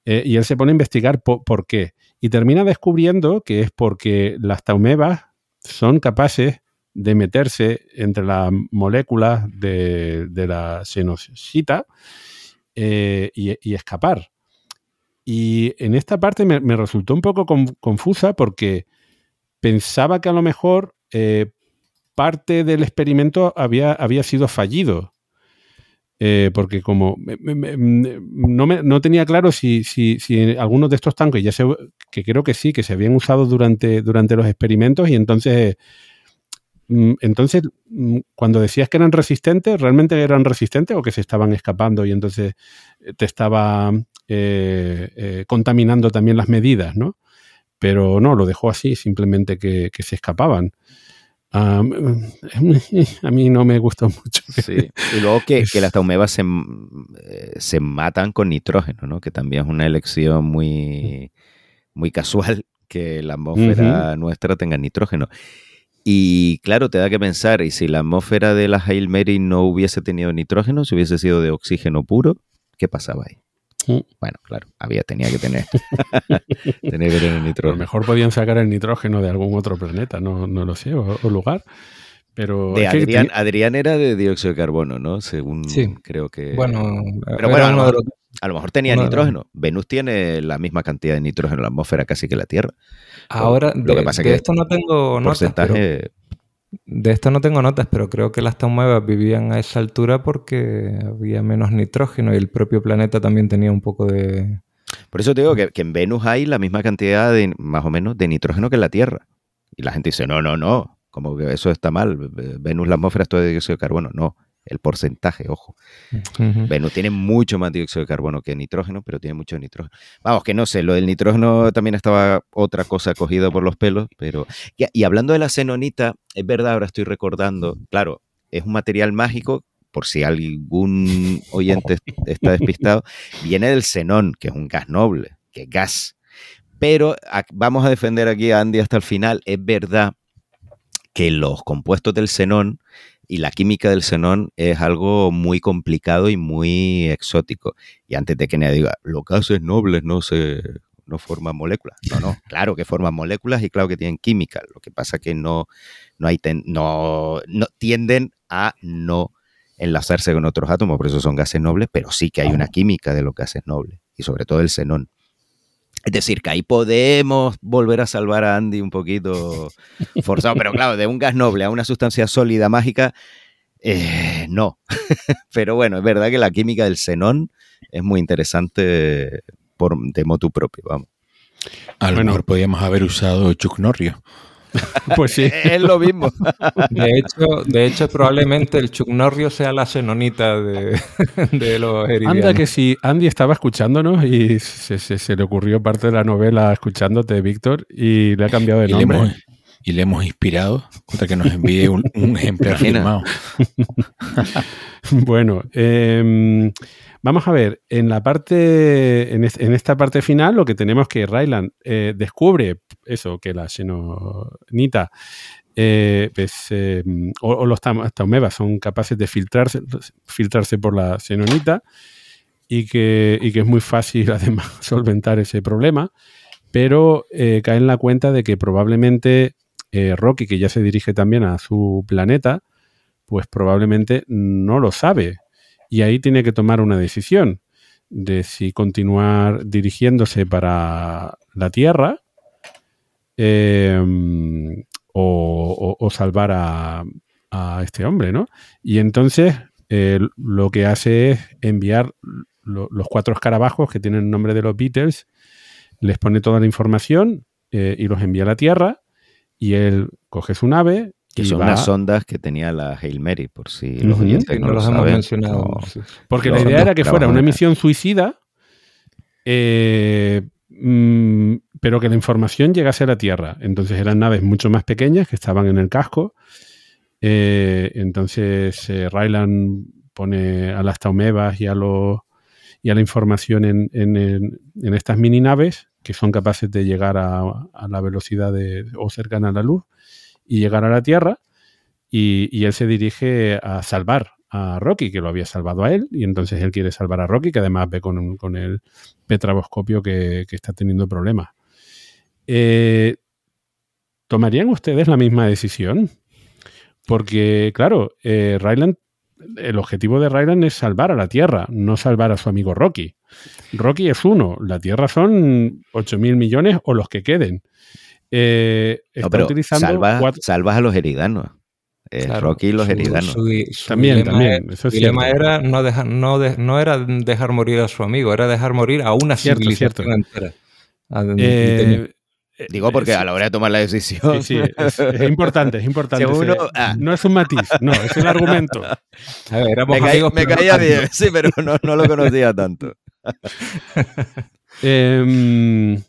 Y él se pone a investigar por qué y termina descubriendo que es porque las taumebas son capaces de meterse entre las moléculas de, la xenosita eh, y, escapar. Y en esta parte me, me resultó un poco con, confusa porque pensaba que a lo mejor eh, parte del experimento había, había sido fallido. Eh, porque como me, me, no, no, tenía claro si, si, si, algunos de estos tanques, ya se, que creo que sí, que se habían usado durante, durante los experimentos y entonces, mm, entonces cuando decías que eran resistentes, ¿realmente eran resistentes o que se estaban escapando y entonces te estaba eh, eh, contaminando también las medidas, ¿no? Pero no, lo dejó así, simplemente que se escapaban. Um, a mí no me gustó mucho. Sí. Y luego que, que las taumebas se, eh, se, matan con nitrógeno, ¿no? Que también es una elección muy, muy casual que la atmósfera uh -huh. nuestra tenga nitrógeno. Y claro, te da que pensar, y si la atmósfera de la Hail Mary no hubiese tenido nitrógeno, si hubiese sido de oxígeno puro, ¿qué pasaba ahí? Bueno, claro, había, tenía que tener, tenía que tener nitrógeno. A lo mejor podían sacar el nitrógeno de algún otro planeta, no, no lo sé, o, o lugar. Pero de Adrián. Adrián, era de dióxido de carbono, ¿no? Según sí. creo que. Bueno, pero bueno. A lo mejor tenía de- nitrógeno. Venus tiene la misma cantidad de nitrógeno en la atmósfera casi que la Tierra. Ahora, Lo de, que pasa es de que esto no tengo notas, pero, Porcentaje. De esto no tengo notas, pero creo que las Taumebas vivían a esa altura porque había menos nitrógeno y el propio planeta también tenía un poco de... Por eso te digo que, en Venus hay la misma cantidad de, más o menos, de nitrógeno que en la Tierra. Y la gente dice, no, no, no, como que eso está mal. Venus, la atmósfera es todo dióxido de carbono. No, el porcentaje, ojo. Venus tiene mucho más dióxido de carbono que nitrógeno, pero tiene mucho nitrógeno. Vamos, que no sé, lo del nitrógeno también estaba otra cosa cogida por los pelos, pero... Y, y hablando de la xenonita, es verdad, ahora estoy recordando, claro, es un material mágico, por si algún oyente est- está despistado, viene del xenón, que es un gas noble, que es gas. Pero vamos a defender aquí a Andy hasta el final, es verdad que los compuestos del xenón y la química del xenón es algo muy complicado y muy exótico. Y antes de que nadie diga, los gases nobles no se no forman moléculas. No, no, claro que forman moléculas y claro que tienen química. Lo que pasa que no, no hay ten- no, no tienden a no enlazarse con otros átomos, por eso son gases nobles, pero sí que hay una química de los gases nobles, y sobre todo el xenón. Es decir, que ahí podemos volver a salvar a Andy un poquito forzado, pero claro, de un gas noble a una sustancia sólida mágica, eh, no. pero bueno, es verdad que la química del xenón es muy interesante por, de motu propio, vamos. A lo Bueno. mejor podíamos haber usado Chuck Norris. Pues sí. Es lo mismo. De hecho, de hecho, probablemente el Chugnorrio sea la xenonita de, de los heridianos. Anda que si Andy estaba escuchándonos y se, se- se le ocurrió parte de la novela escuchándote, Víctor, y le ha cambiado de Y le, nombre. hemos, y le hemos inspirado contra que nos envíe un, un ejemplar firmado. Bueno, em, vamos a ver, en la parte, en, es- en esta parte final, lo que tenemos que Ryland eh, descubre eso, que la xenonita eh, pues, em, o, los son capaces de filtrarse, filtrarse por la xenonita y que, y que es muy fácil además solventar ese problema, pero eh, cae en la cuenta de que probablemente eh, Rocky, que ya se dirige también a su planeta, pues probablemente no lo sabe. Y ahí tiene que tomar una decisión de si continuar dirigiéndose para la Tierra eh, o, salvar a, este hombre, ¿no? Y entonces eh, lo que hace es enviar lo- los cuatro escarabajos que tienen el nombre de los Beatles, les pone toda la información eh, y los envía a la Tierra y él coge su nave Que y son va- unas ondas que tenía la Hail Mary, por si los oyentes no, no lo los hemos saben. mencionado. No. sí. Porque la idea era que fuera una misión suicida, eh, mm, pero que la información llegase a la Tierra. Entonces eran naves mucho más pequeñas que estaban en el casco. Eh, entonces eh, Ryland pone a las taumebas y a, los, y a la información en, en- en- en estas mini naves que son capaces de llegar a, a la velocidad de, o cercana a la luz y llegar a la Tierra. Y, él se dirige a salvar a Rocky, que lo había salvado a él, y entonces él quiere salvar a Rocky, que además ve con, con el petraboscopio que, que está teniendo problemas. Eh, ¿Tomarían ustedes la misma decisión? Porque, claro, eh, Ryland, el objetivo de Ryland es salvar a la Tierra, no salvar a su amigo Rocky. Rocky es uno, la Tierra son 8.000 millones o los que queden. Eh, está No, pero utilizando salvas, cuatro- salvas a los heridanos. Eh, Claro, Rocky y los su- heridanos. su- su También, dilema también, era- eso es su dilema cierto. era no, dejar, no, de- no era dejar morir a su amigo, era dejar morir a una Cierto, civilización cierto. entera. A- Eh, tenía- Digo porque a la hora de tomar la decisión. Sí, sí, es, es importante, es importante. Si uno- ese- ah. No es un matiz, no, es el argumento. a ver, éramos me, caí- amigos, me no caía bien, sí, pero no, no lo conocía tanto. Em,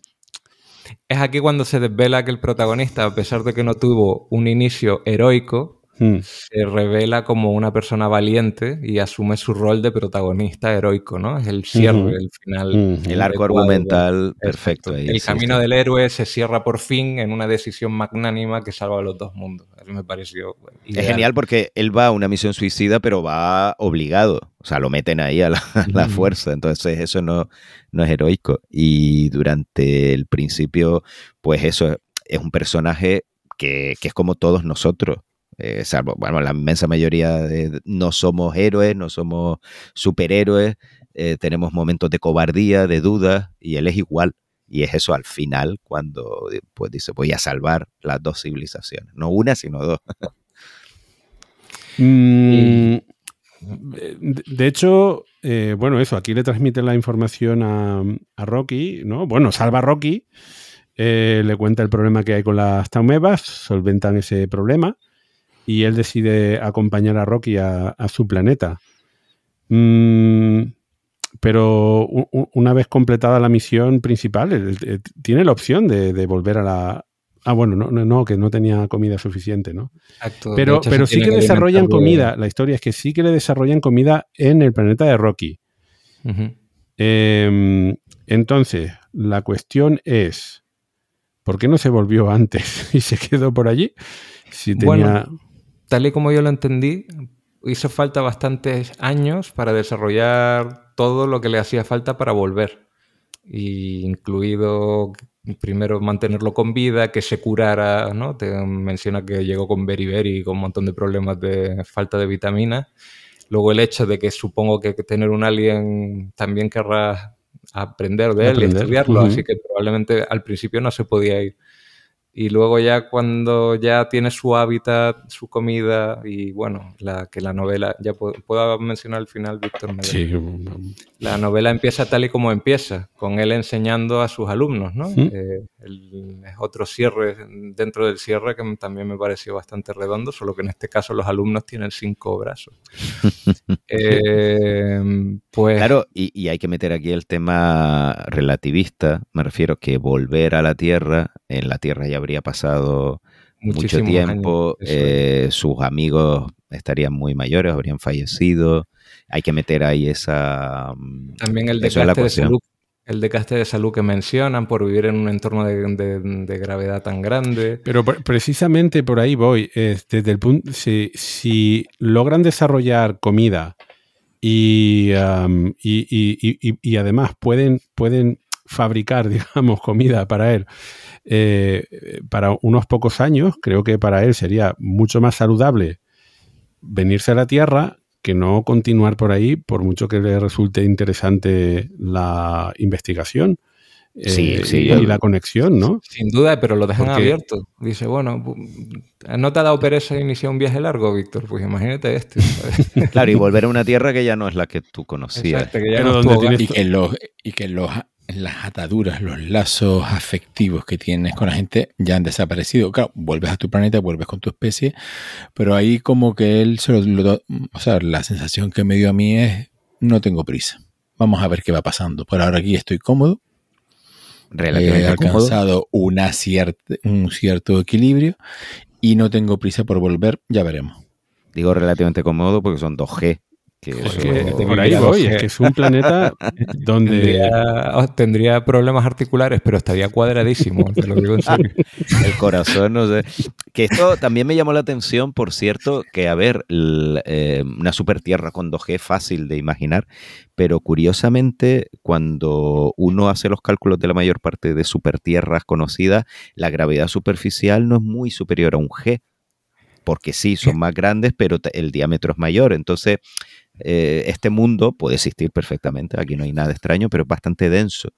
Es aquí cuando se desvela que el protagonista, a pesar de que no tuvo un inicio heroico, hmm, se revela como una persona valiente y asume su rol de protagonista heroico, ¿no? Es el cierre, el final. ujú. El arco argumental perfecto. ahí, El camino del héroe se cierra por fin en una decisión magnánima que salva a los dos mundos. Me pareció bueno, Es genial porque él va a una misión suicida, pero va obligado. O sea, lo meten ahí a la, a la Ujú. fuerza. Entonces, eso no, no es heroico. Y durante el principio, pues eso es un personaje que, que es como todos nosotros. eh, salvo, bueno, la inmensa mayoría de, no somos héroes, no somos superhéroes, eh, tenemos momentos de cobardía, de duda, y él es igual. Y es eso al final cuando pues dice voy a salvar las dos civilizaciones, no una sino dos. Mm, de hecho, eh, bueno, eso, aquí le transmiten la información a, a Rocky, ¿no? Bueno, salva a Rocky, eh, le cuenta el problema que hay con las taumebas, solventan ese problema y él decide acompañar a Rocky a, a su planeta. Mm, pero una vez completada la misión principal, tiene la opción de, volver a la... Ah, bueno, no, no, que no tenía comida suficiente, ¿no? Pero, pero sí que desarrollan comida. La historia es que sí que le desarrollan comida en el planeta de Rocky. Em, entonces, la cuestión es, ¿por qué no se volvió antes y se quedó por allí? Si tenía... tal y como yo lo entendí, hizo falta bastantes años para desarrollar todo lo que le hacía falta para volver. Y incluido primero mantenerlo con vida, que se curara, ¿no? Te menciona que llegó con beriberi con un montón de problemas de falta de vitaminas. Luego el hecho de que supongo que tener un alien también querrá aprender de él y estudiarlo, así que probablemente al principio no se podía ir. Y luego ya cuando ya tiene su hábitat, su comida y bueno, la, que la novela, ya puedo, mencionar al final, Víctor. Sí. La novela empieza tal y como empieza, con él enseñando a sus alumnos, ¿no? Eh, es otro cierre dentro del cierre que también me pareció bastante redondo, solo que en este caso los alumnos tienen cinco brazos. Eh, pues... Claro, y, y hay que meter aquí el tema relativista, me refiero que volver a la Tierra, en la Tierra ya habría pasado mucho tiempo, eh, sus amigos estarían muy mayores, habrían fallecido. Hay que meter ahí esa. Mm, También el desgaste, de el de salud que mencionan por vivir en un entorno de, gravedad tan grande. Pero precisamente por ahí voy. desde el punto, si, si logran desarrollar comida y, y, y, además pueden, pueden fabricar, digamos, comida para él eh, para unos pocos años, creo que para él sería mucho más saludable venirse a la Tierra que no continuar por ahí, por mucho que le resulte interesante la investigación. Eh, y, la conexión, ¿no? Sin duda, pero lo dejan abierto. Dice, bueno, ¿no te ha dado pereza iniciar un viaje largo, Víctor? Pues imagínate esto. claro, y volver a una tierra que ya no es la que tú conocías. y, que los, y que los las ataduras, los lazos afectivos que tienes con la gente ya han desaparecido. Claro, vuelves a tu planeta, vuelves con tu especie, pero ahí como que él se lo, o sea, la sensación que me dio a mí es no tengo prisa. Vamos a ver qué va pasando. Por ahora aquí estoy cómodo. He alcanzado Una un cierto equilibrio y no tengo prisa por volver, ya veremos. Digo relativamente cómodo porque son 2G que, por ahí voy, es que es un planeta donde... Tendría, problemas articulares, pero estaría cuadradísimo, te lo digo en serio. El corazón, no sé. Que esto también me llamó la atención, por cierto, que a ver, eh, una super tierra con 2G fácil de imaginar, pero curiosamente cuando uno hace los cálculos de la mayor parte de supertierras conocidas, la gravedad superficial no es muy superior a un G porque sí, son más grandes, pero el diámetro es mayor. Entonces, eh, este mundo puede existir perfectamente, aquí no hay nada extraño, pero es bastante denso.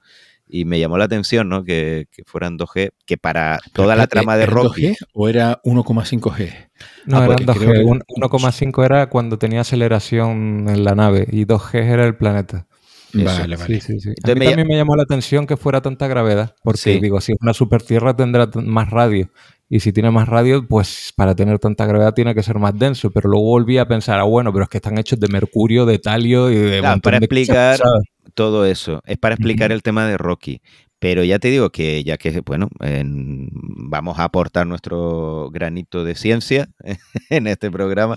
Y me llamó la atención, ¿no? Que, fueran 2G, que para toda la trama de Rocky. 2G ¿O era 1,5G? No, ah, eran 2G. 1,5 era cuando tenía aceleración en la nave y 2G era el planeta. Vale, vale. Sí, sí, a mí también me llamó la atención que fuera tanta gravedad, porque digo, si es una super tierra tendrá más radio. Y si tiene más radio, pues para tener tanta gravedad tiene que ser más denso. Pero luego volví a pensar, ah, bueno, pero es que están hechos de mercurio, de talio y de... para explicar todo eso. Es para explicar el tema de Rocky. Pero ya te digo que ya que, bueno, vamos a aportar nuestro granito de ciencia en este programa,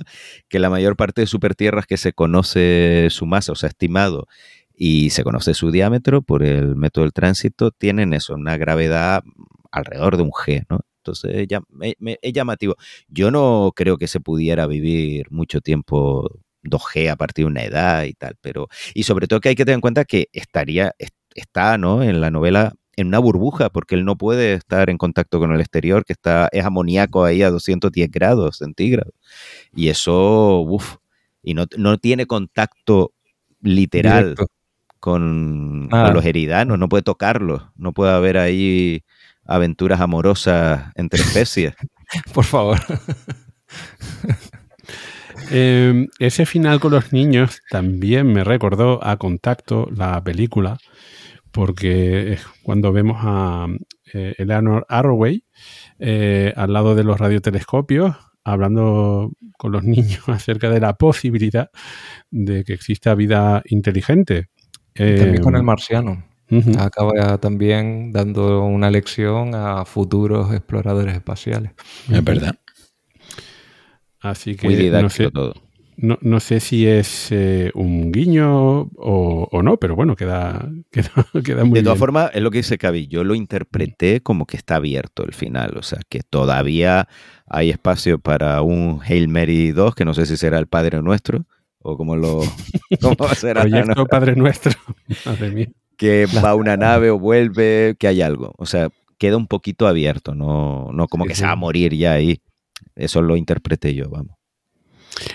que la mayor parte de supertierras que se conoce su masa, o sea, estimado, y se conoce su diámetro por el método del tránsito, tienen eso, una gravedad alrededor de un G, ¿no? Entonces es llamativo. Yo no creo que se pudiera vivir mucho tiempo 2G a partir de una edad y tal, pero y sobre todo que hay que tener en cuenta que estaría está, ¿no? En la novela en una burbuja, porque él no puede estar en contacto con el exterior, que está, es amoníaco ahí a 210 grados centígrados. Y eso, uff, y no, no tiene contacto literal Directo. con, Ah. con los heridanos, no puede tocarlos, no puede haber ahí aventuras amorosas entre especies. Por favor. Eh, ese final con los niños también me recordó a Contacto, la película, porque es cuando vemos a eh, Eleanor Arroway eh, al lado de los radiotelescopios hablando con los niños acerca de la posibilidad de que exista vida inteligente. También con el marciano. Acaba también dando una lección a futuros exploradores espaciales. Es verdad. Así que Muy no didáctico sé, todo. no, no sé si es eh, un guiño o, o no, pero bueno, queda, queda, queda muy De todas bien. formas, es lo que dice Cavi, yo lo interpreté como que está abierto el final, o sea, que todavía hay espacio para un Hail Mary 2, que no sé si será el Padre Nuestro, o como lo cómo será, ¿no? Proyecto Padre Nuestro. Madre mía. Que va a una nave o vuelve, que hay algo. O sea, queda un poquito abierto, no, no como Sí, que sí. se va a morir ya ahí. Eso lo interpreté yo, vamos.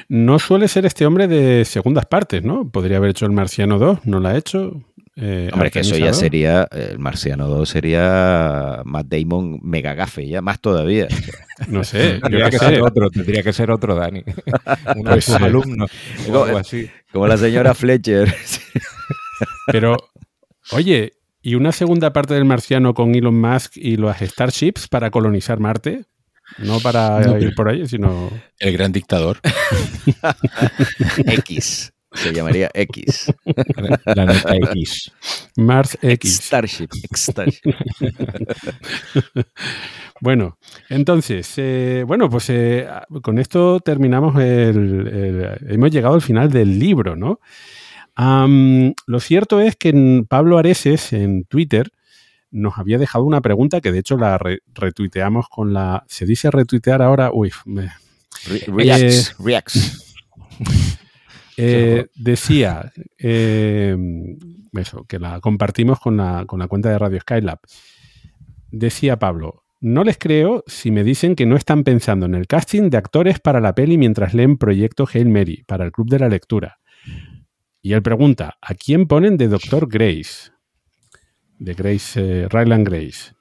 No suele ser este hombre de segundas partes, ¿no? Podría haber hecho el Marciano 2, no lo ha hecho. Eh, Hombre, que eso ya Artemisa 2. sería, el Marciano 2 sería Matt Damon mega gafe, ya más todavía. No sé, yo Tendría que sé. ser otro, tendría que ser otro Dani. Uno de Pues, sus alumnos. O algo así. Como la señora Fletcher. Pero, oye, ¿y una segunda parte del Marciano con Elon Musk y los Starships para colonizar Marte? No para No, ir por ahí, sino... El gran dictador. X. Se llamaría X. La neta X. Mars X. Starship. Starship. Bueno, entonces, eh, bueno, pues eh, con esto terminamos el, el- Hemos llegado al final del libro, ¿no? Lo cierto es que en Pablo Areses en Twitter nos había dejado una pregunta que de hecho la re- retuiteamos con la... ¿Se dice retuitear ahora? Uy, me- Re- Reacts. Reacts. Eh, decía eh, eso, que la compartimos con la, con la cuenta de Radio Skylab. Decía Pablo, no les creo si me dicen que no están pensando en el casting de actores para la peli mientras leen Proyecto Hail Mary para el Club de la Lectura. Y él pregunta, ¿a quién ponen de Doctor Grace? De Grace, eh, Ryland Grace.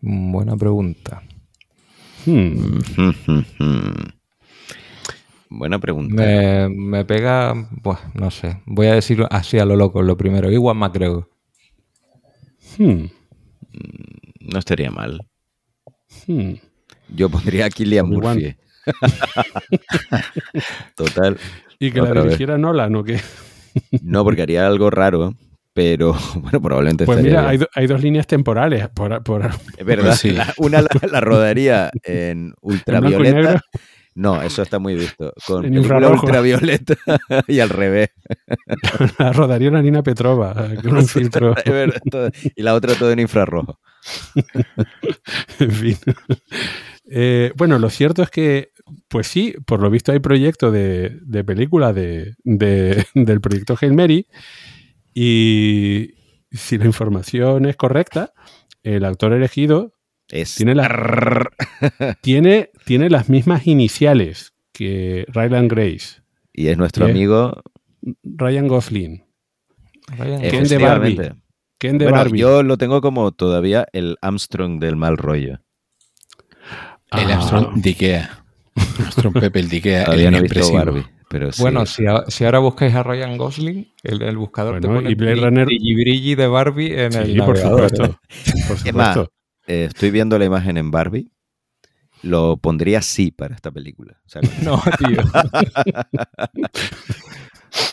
Buena pregunta. Hmm, Buena pregunta. Me, me pega, pues no sé. Voy a decir así a lo loco lo primero. Igual McGregor. hmm, No estaría mal. hmm. Yo pondría a Killian. Murphy. Total. Y que la vez. dirigiera Nolan, ¿o qué? No, porque haría algo raro, pero bueno, probablemente Pues estaría mira, hay, do- hay dos líneas temporales. Por, por- Es verdad. Pues sí. la- una la, la rodaría en ultravioleta. No, eso está muy visto. Con En película ultravioleta y al revés. la rodaría una Nina Petrova eh, con un filtro. Es verdad, todo- y la otra todo en infrarrojo. en fin. Eh, bueno, lo cierto es que, pues sí, por lo visto hay proyecto de, de película de, de- del proyecto Hail Mary y si la información es correcta, el actor elegido Es tiene, la- tiene, tiene las mismas iniciales que Ryland Grace, y es nuestro amigo. Ryan Gosling, Ryan Ken de Barbie. efectivamente. Ken de Bueno, Barbie. yo lo tengo como todavía el Armstrong del mal rollo. El Ah. Armstrong de Ikea. Armstrong Pepe, el de Ikea. Todavía el no he visto inexpresivo. Barbie. Pero sí. Bueno, si, a- si ahora buscáis a Ryan Gosling, el, el buscador te Bueno, pone y Blade brilli- Runner- brilli brilli de Barbie en el Sí, por navegador, supuesto. ¿eh? Por Es más, supuesto. eh, estoy viendo la imagen en Barbie. Lo pondría sí para esta película. O sea, No, tío.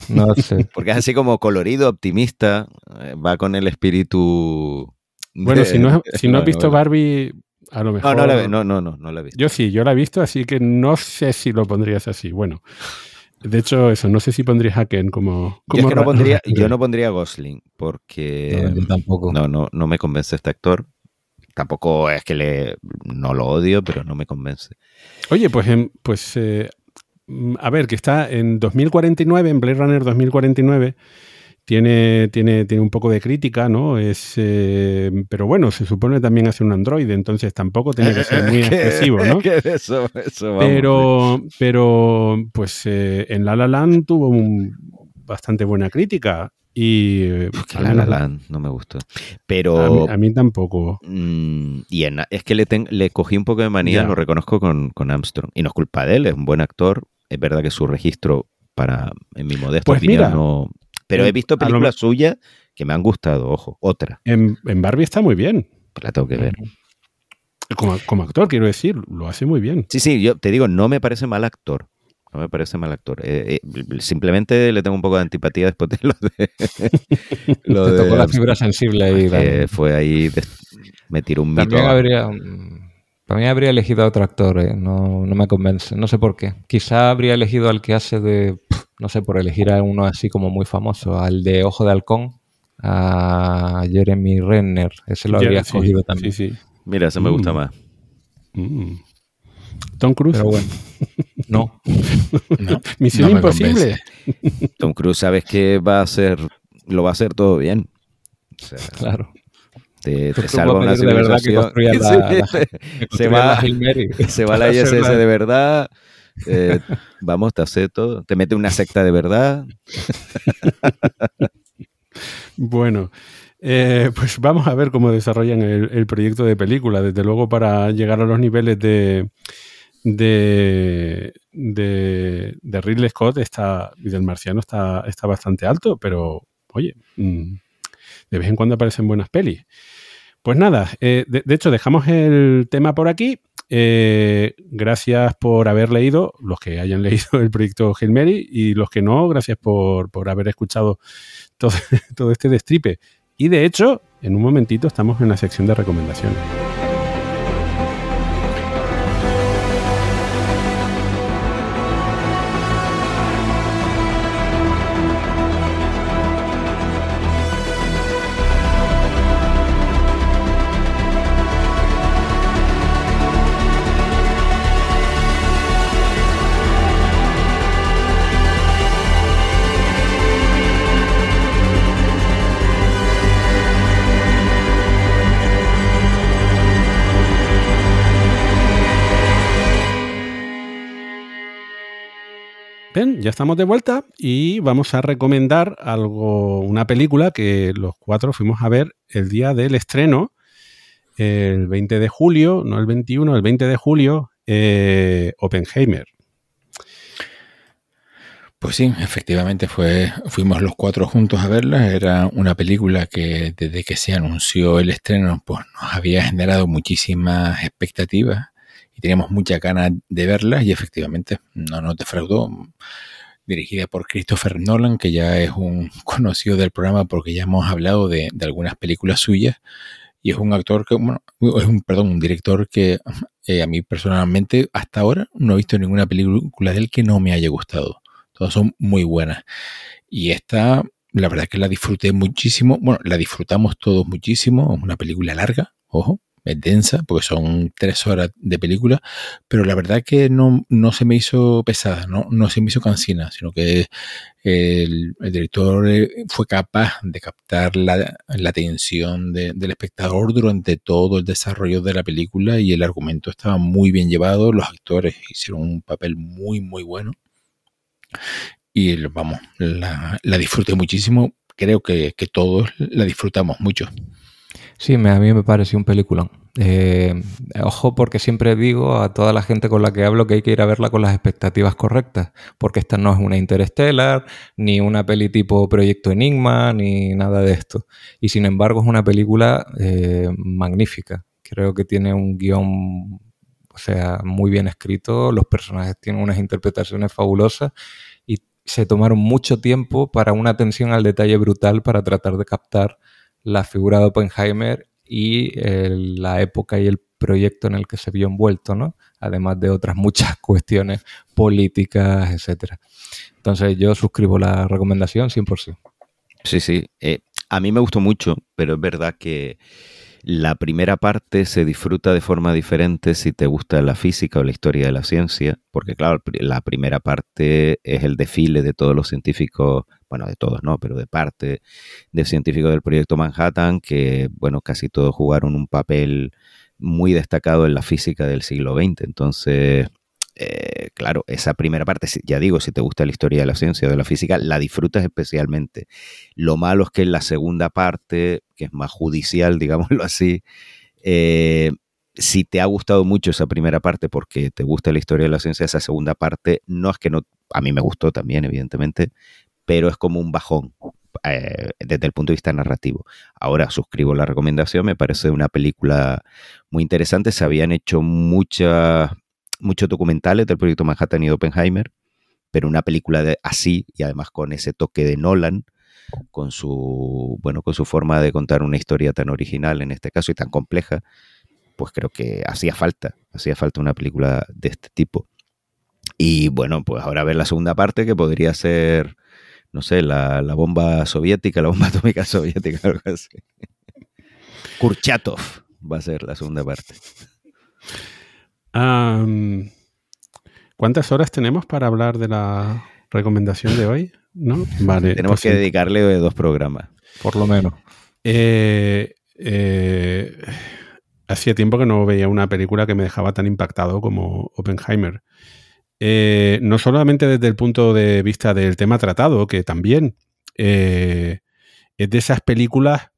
no sé. porque es así como colorido, optimista. eh, va con el espíritu. Bueno, si no, has- si no has no, visto no. Barbie, a lo mejor. no, la, no, no, no, no la he visto. Yo sí, yo la he visto, así que no sé si lo pondrías así. Bueno, de hecho, eso, no sé si pondrías a Ken como. Yo, es como que no pondría, yo no pondría a Gosling porque No, yo tampoco. no, no, no me convence este actor. Tampoco es que le no lo odio, pero no me convence. Oye, pues, pues eh, a ver, que está en 2049, en Blade Runner 2049, tiene, tiene, tiene un poco de crítica, ¿no? Es, eh, pero bueno, se supone también hace un Android, entonces tampoco tiene que ser muy excesivo, ¿no? eso, eso, vamos, Pero, pero pues eh, en La La Land tuvo un- bastante buena crítica y Que a La La Land no me gustó. a mí, Pero a mí tampoco. mm, y en- es que le, ten- le cogí un poco de manía, lo reconozco con, con Armstrong. Y no es culpa de él, es un buen actor. Es verdad que su registro, para, en mi modesta Pues opinión, mira, no. Pero he visto películas suyas que me han gustado, ojo, otra. En, en Barbie está muy bien. pues la tengo que ver. Como, como actor, quiero decir, lo hace muy bien. Sí, sí, yo te digo, no me parece mal actor. No me parece mal actor. Eh, eh, simplemente le tengo un poco de antipatía después de lo de. lo Te de tocó la fibra sensible ahí. fue ahí, des- me tiró un. También habría. mm, También habría elegido a otro actor, eh, no, no me convence. No sé por qué. Quizá habría elegido al que hace de. No sé, por elegir a uno así como muy famoso, al de Ojo de Halcón, a Jeremy Renner. Ese lo habría sí, escogido también. Sí, sí. Mira, ese me gusta Mm. más. Mm. Tom Cruise. Pero bueno, no. No, Misión no imposible. convence. Tom Cruise, sabes que va a hacer, lo va a hacer todo bien. O sea, Claro. te, te salva una pedir de verdad que civilización. construya la- la- se- que se construya va, la se va a la ISS de verdad. Eh, vamos, te hace todo. Te mete una secta de verdad. Bueno, eh, pues vamos a ver cómo desarrollan el, el proyecto de película. Desde luego, para llegar a los niveles de, de, de, de Ridley Scott está, y del marciano está, está bastante alto, pero oye, mm, de vez en cuando aparecen buenas pelis. Pues nada, eh, de, de hecho dejamos el tema por aquí. Eh, gracias por haber leído, los que hayan leído el proyecto Hail y los que no, gracias por, por haber escuchado todo, todo este destripe. Y de hecho, en un momentito estamos en la sección de recomendaciones. Ya estamos de vuelta y vamos a recomendar algo, una película que los cuatro fuimos a ver el día del estreno, el 20 de julio, no el 21, el 20 de julio, eh, Oppenheimer. Pues sí, efectivamente fue, fuimos los cuatro juntos a verla. Era una película que desde que se anunció el estreno, pues nos había generado muchísimas expectativas y teníamos mucha ganas de verla y efectivamente no nos defraudó. Dirigida por Christopher Nolan, que ya es un conocido del programa porque ya hemos hablado de, algunas películas suyas y es un actor que, bueno, es un, perdón, un director que eh, a mí personalmente hasta ahora no he visto ninguna película de él que no me haya gustado. Todas son muy buenas. Y esta, la verdad es que la disfruté muchísimo. Bueno, la disfrutamos todos muchísimo. Es una película larga, ojo, es densa, porque son tres horas de película. Pero la verdad que no, no se me hizo pesada, no, no se me hizo cansina, sino que el, el director eh, fue capaz de captar la, la atención de, del espectador durante todo el desarrollo de la película y el argumento estaba muy bien llevado. Los actores hicieron un papel muy, muy bueno. Y vamos, la, la disfruté muchísimo. Creo que, que, todos la disfrutamos mucho. Sí, a mí me pareció un peliculón. Eh, ojo, porque siempre digo a toda la gente con la que hablo que hay que ir a verla con las expectativas correctas, porque esta no es una Interstellar, ni una peli tipo Proyecto Enigma, ni nada de esto. Y sin embargo es una película eh, magnífica. Creo que tiene un guion, o sea, muy bien escrito, los personajes tienen unas interpretaciones fabulosas y se tomaron mucho tiempo para una atención al detalle brutal para tratar de captar la figura de Oppenheimer y la época y el proyecto en el que se vio envuelto, ¿no? Además de otras muchas cuestiones políticas, etcétera. Entonces yo suscribo la recomendación 100%. Sí, sí. Eh, a mí me gustó mucho, pero es verdad que La primera parte se disfruta de forma diferente si te gusta la física o la historia de la ciencia, porque claro, la primera parte es el desfile de todos los científicos, bueno, de todos no, pero de parte de científicos del proyecto Manhattan, que bueno, casi todos jugaron un papel muy destacado en la física del siglo XX. Entonces, eh, claro, esa primera parte, ya digo, si te gusta la historia de la ciencia o de la física, la disfrutas especialmente. Lo malo es que en la segunda parte, que es más judicial, digámoslo así, eh, si te ha gustado mucho esa primera parte porque te gusta la historia de la ciencia, esa segunda parte no es que no, a mí me gustó también, evidentemente, pero es como un bajón eh, desde el punto de vista narrativo. Ahora suscribo la recomendación, me parece una película muy interesante, se habían hecho muchas muchos documentales del proyecto Manhattan y Oppenheimer, pero una película así y además con ese toque de Nolan, con su, bueno, con su forma de contar una historia tan original en este caso y tan compleja, pues creo que hacía falta, hacía falta una película de este tipo. Y bueno, pues ahora ver la segunda parte que podría ser, no sé, la, la bomba soviética, la bomba atómica soviética, algo así. Kurchatov va a ser la segunda parte. ¿Cuántas horas tenemos para hablar de la recomendación de hoy? ¿No? Vale, tenemos pues que dedicarle dos programas. Por lo menos. Eh, eh, hacía tiempo que no veía una película que me dejaba tan impactado como Oppenheimer. Eh, no solamente desde el punto de vista del tema tratado, que también es de esas películas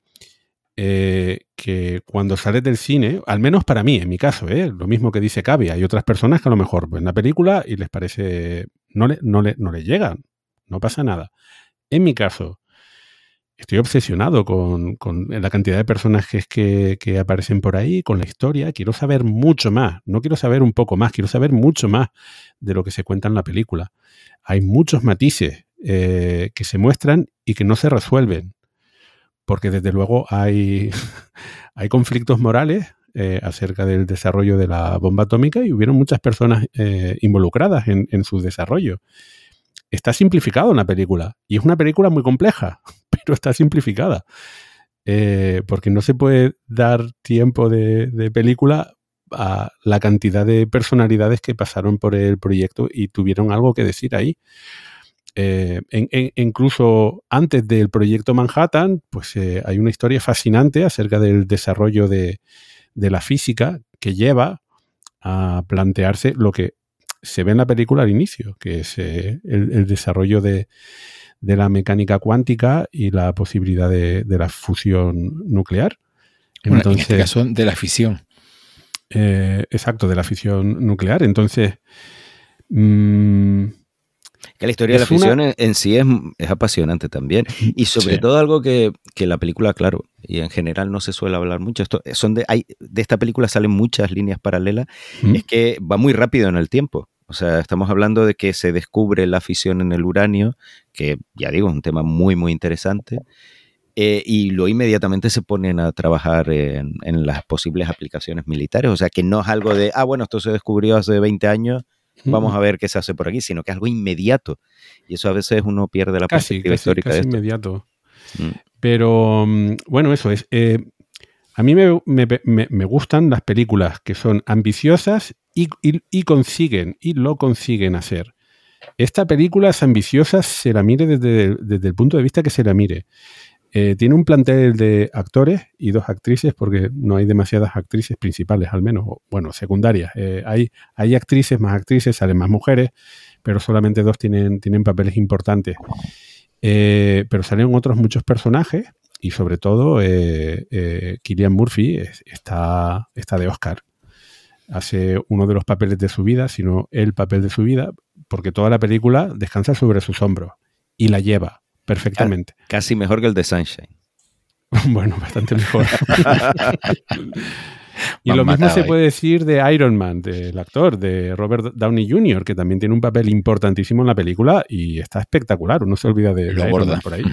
eh, que cuando sales del cine, al menos para mí, en mi caso, ¿eh? lo mismo que dice Cavi, hay otras personas que a lo mejor ven la película y les parece, no le, no le, no le llegan, no pasa nada. En mi caso, estoy obsesionado con, la cantidad de personajes que, que, aparecen por ahí, con la historia. Quiero saber mucho más. No quiero saber un poco más, quiero saber mucho más de lo que se cuenta en la película. Hay muchos matices eh, que se muestran y que no se resuelven porque desde luego hay, hay conflictos morales eh, acerca del desarrollo de la bomba atómica y hubieron muchas personas eh, involucradas en, su desarrollo. Está simplificado en la película y es una película muy compleja, está simplificada. Eh, porque no se puede dar tiempo de, película a la cantidad de personalidades que pasaron por el proyecto y tuvieron algo que decir ahí. Eh, incluso antes del proyecto Manhattan, pues eh, hay una historia fascinante acerca del desarrollo de, la física que lleva a plantearse lo que se ve en la película al inicio, que es el, desarrollo de, la mecánica cuántica y la posibilidad de, la fusión nuclear. Entonces, en este caso, de la fisión. exacto, de la fisión nuclear. Entonces, mmm, que la historia de la fisión en, sí es, apasionante también. Y sobre todo algo que, la película, claro, y en general no se suele hablar mucho, esto, son de, hay, de esta película salen muchas líneas paralelas, es que va muy rápido en el tiempo. O sea, estamos hablando de que se descubre la fisión en el uranio, que ya digo, es un tema muy, muy interesante. Eh, y luego inmediatamente se ponen a trabajar en, en, las posibles aplicaciones militares. O sea, que no es algo de, ah, bueno, esto se descubrió hace 20 años vamos a ver qué se hace por aquí, sino que es algo inmediato. Y eso a veces uno pierde la perspectiva histórica casi inmediato. Mm. Pero mm, bueno, eso es. Eh, a mí me, gustan las películas que son ambiciosas y, consiguen, y lo consiguen hacer. Esta película es ambiciosa, se la mire desde, el punto de vista que se la mire. Eh, tiene un plantel de actores y dos actrices, porque no hay demasiadas actrices principales, al menos, bueno, secundarias. Eh, hay, hay actrices, más actrices, salen más mujeres, pero solamente dos tienen, tienen papeles importantes. Eh, pero salen otros muchos personajes y sobre todo Killian Murphy está, está de Oscar. Hace uno de los papeles de su vida, sino el papel de su vida, porque toda la película descansa sobre sus hombros y la lleva perfectamente. Casi mejor que el de Sunshine. bueno, bastante mejor. y lo mismo se puede decir de Iron Man, del actor, de Robert Downey Jr., que también tiene un papel importantísimo en la película y está espectacular. Uno se olvida de, lo Iron Man por ahí.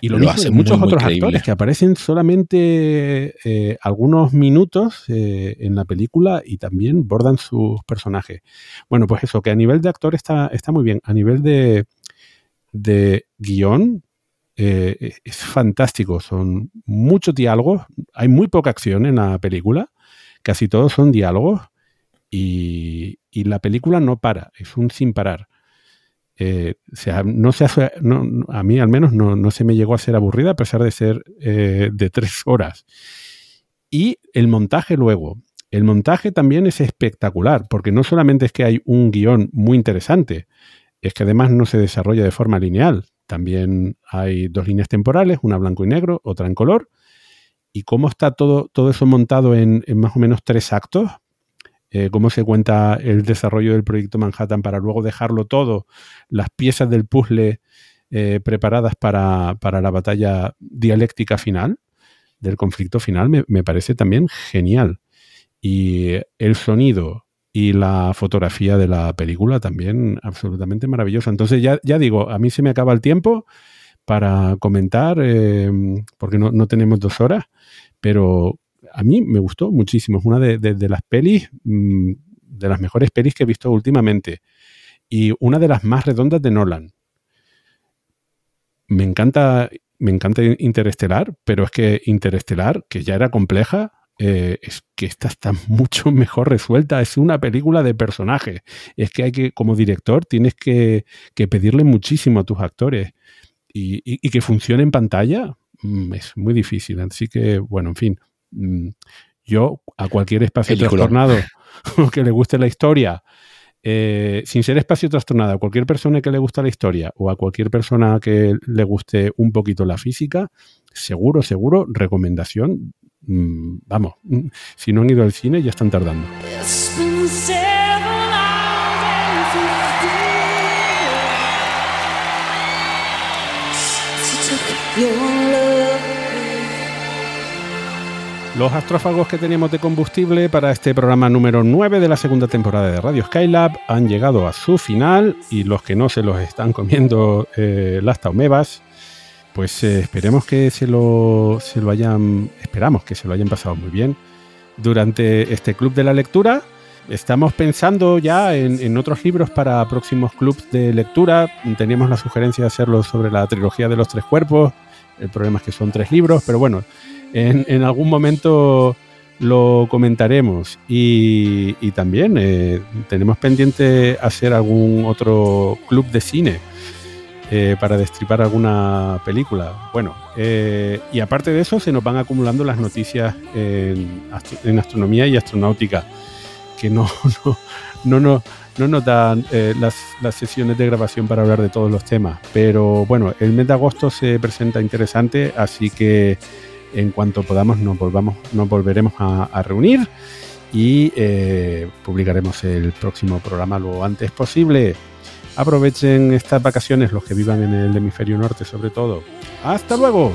Y lo, mismo de muchos otros actores que aparecen solamente eh, algunos minutos eh, en la película y también bordan sus personajes. Bueno, pues eso, que a nivel de actor está, está muy bien. A nivel de, de guion, eh, es fantástico. Son muchos diálogos, hay muy poca acción en la película, casi todos son diálogos y, la película no para, es un sin parar. Eh, no se hace, a mí al menos no, se me llegó a ser aburrida a pesar de ser eh, de tres horas. Y el montaje luego. El montaje también es espectacular, porque no solamente es que hay un guion muy interesante, es que además no se desarrolla de forma lineal. También hay dos líneas temporales, una blanco y negro, otra en color. Y cómo está todo, todo eso montado en, más o menos tres actos, eh, cómo se cuenta el desarrollo del proyecto Manhattan para luego dejarlo todo, las piezas del puzzle eh, preparadas para, la batalla dialéctica final, del conflicto final, me parece también genial. Y el sonido, y la fotografía de la película también absolutamente maravillosa. Entonces ya, ya digo, a mí se me acaba el tiempo para comentar, eh, porque no, tenemos dos horas, pero a mí me gustó muchísimo. Es una de, las pelis, mm, de las mejores pelis que he visto últimamente y una de las más redondas de Nolan. Me encanta, me encanta Interestelar, pero es que Interestelar, que ya era compleja, eh, es que esta está mucho mejor resuelta. Es una película de personajes. Es que hay que, como director, tienes que, pedirle muchísimo a tus actores. Y, que funcione en pantalla mm, es muy difícil. Así que, bueno, en fin. Mm, yo, a cualquier espacio trastornado que le guste la historia, eh, sin ser espacio trastornado, a cualquier persona que le guste la historia o a cualquier persona que le guste un poquito la física, seguro, seguro, recomendación Mm, vamos, mm, si no han ido al cine ya están tardando. Los astrófagos que teníamos de combustible para este programa número 9 de la segunda temporada de Radio Skylab han llegado a su final y los que no se los están comiendo eh, las taumebas pues eh, esperemos que se lo, se lo hayan, esperamos que se lo hayan pasado muy bien durante este club de la lectura. Estamos pensando ya en, otros libros para próximos clubs de lectura. Teníamos la sugerencia de hacerlo sobre la trilogía de los tres cuerpos. El problema es que son tres libros, pero bueno, en, algún momento lo comentaremos. Y, también eh, tenemos pendiente hacer algún otro club de cine eh, para destripar alguna película. Bueno, eh, y aparte de eso se nos van acumulando las noticias en, astronomía y astronáutica, que no, no, no, no, nos dan las, sesiones de grabación para hablar de todos los temas. Pero bueno, el mes de agosto se presenta interesante, así que en cuanto podamos nos, volvamos, nos volveremos a reunir y publicaremos el próximo programa lo antes posible. Aprovechen estas vacaciones los que vivan en el hemisferio norte sobre todo. ¡Hasta luego!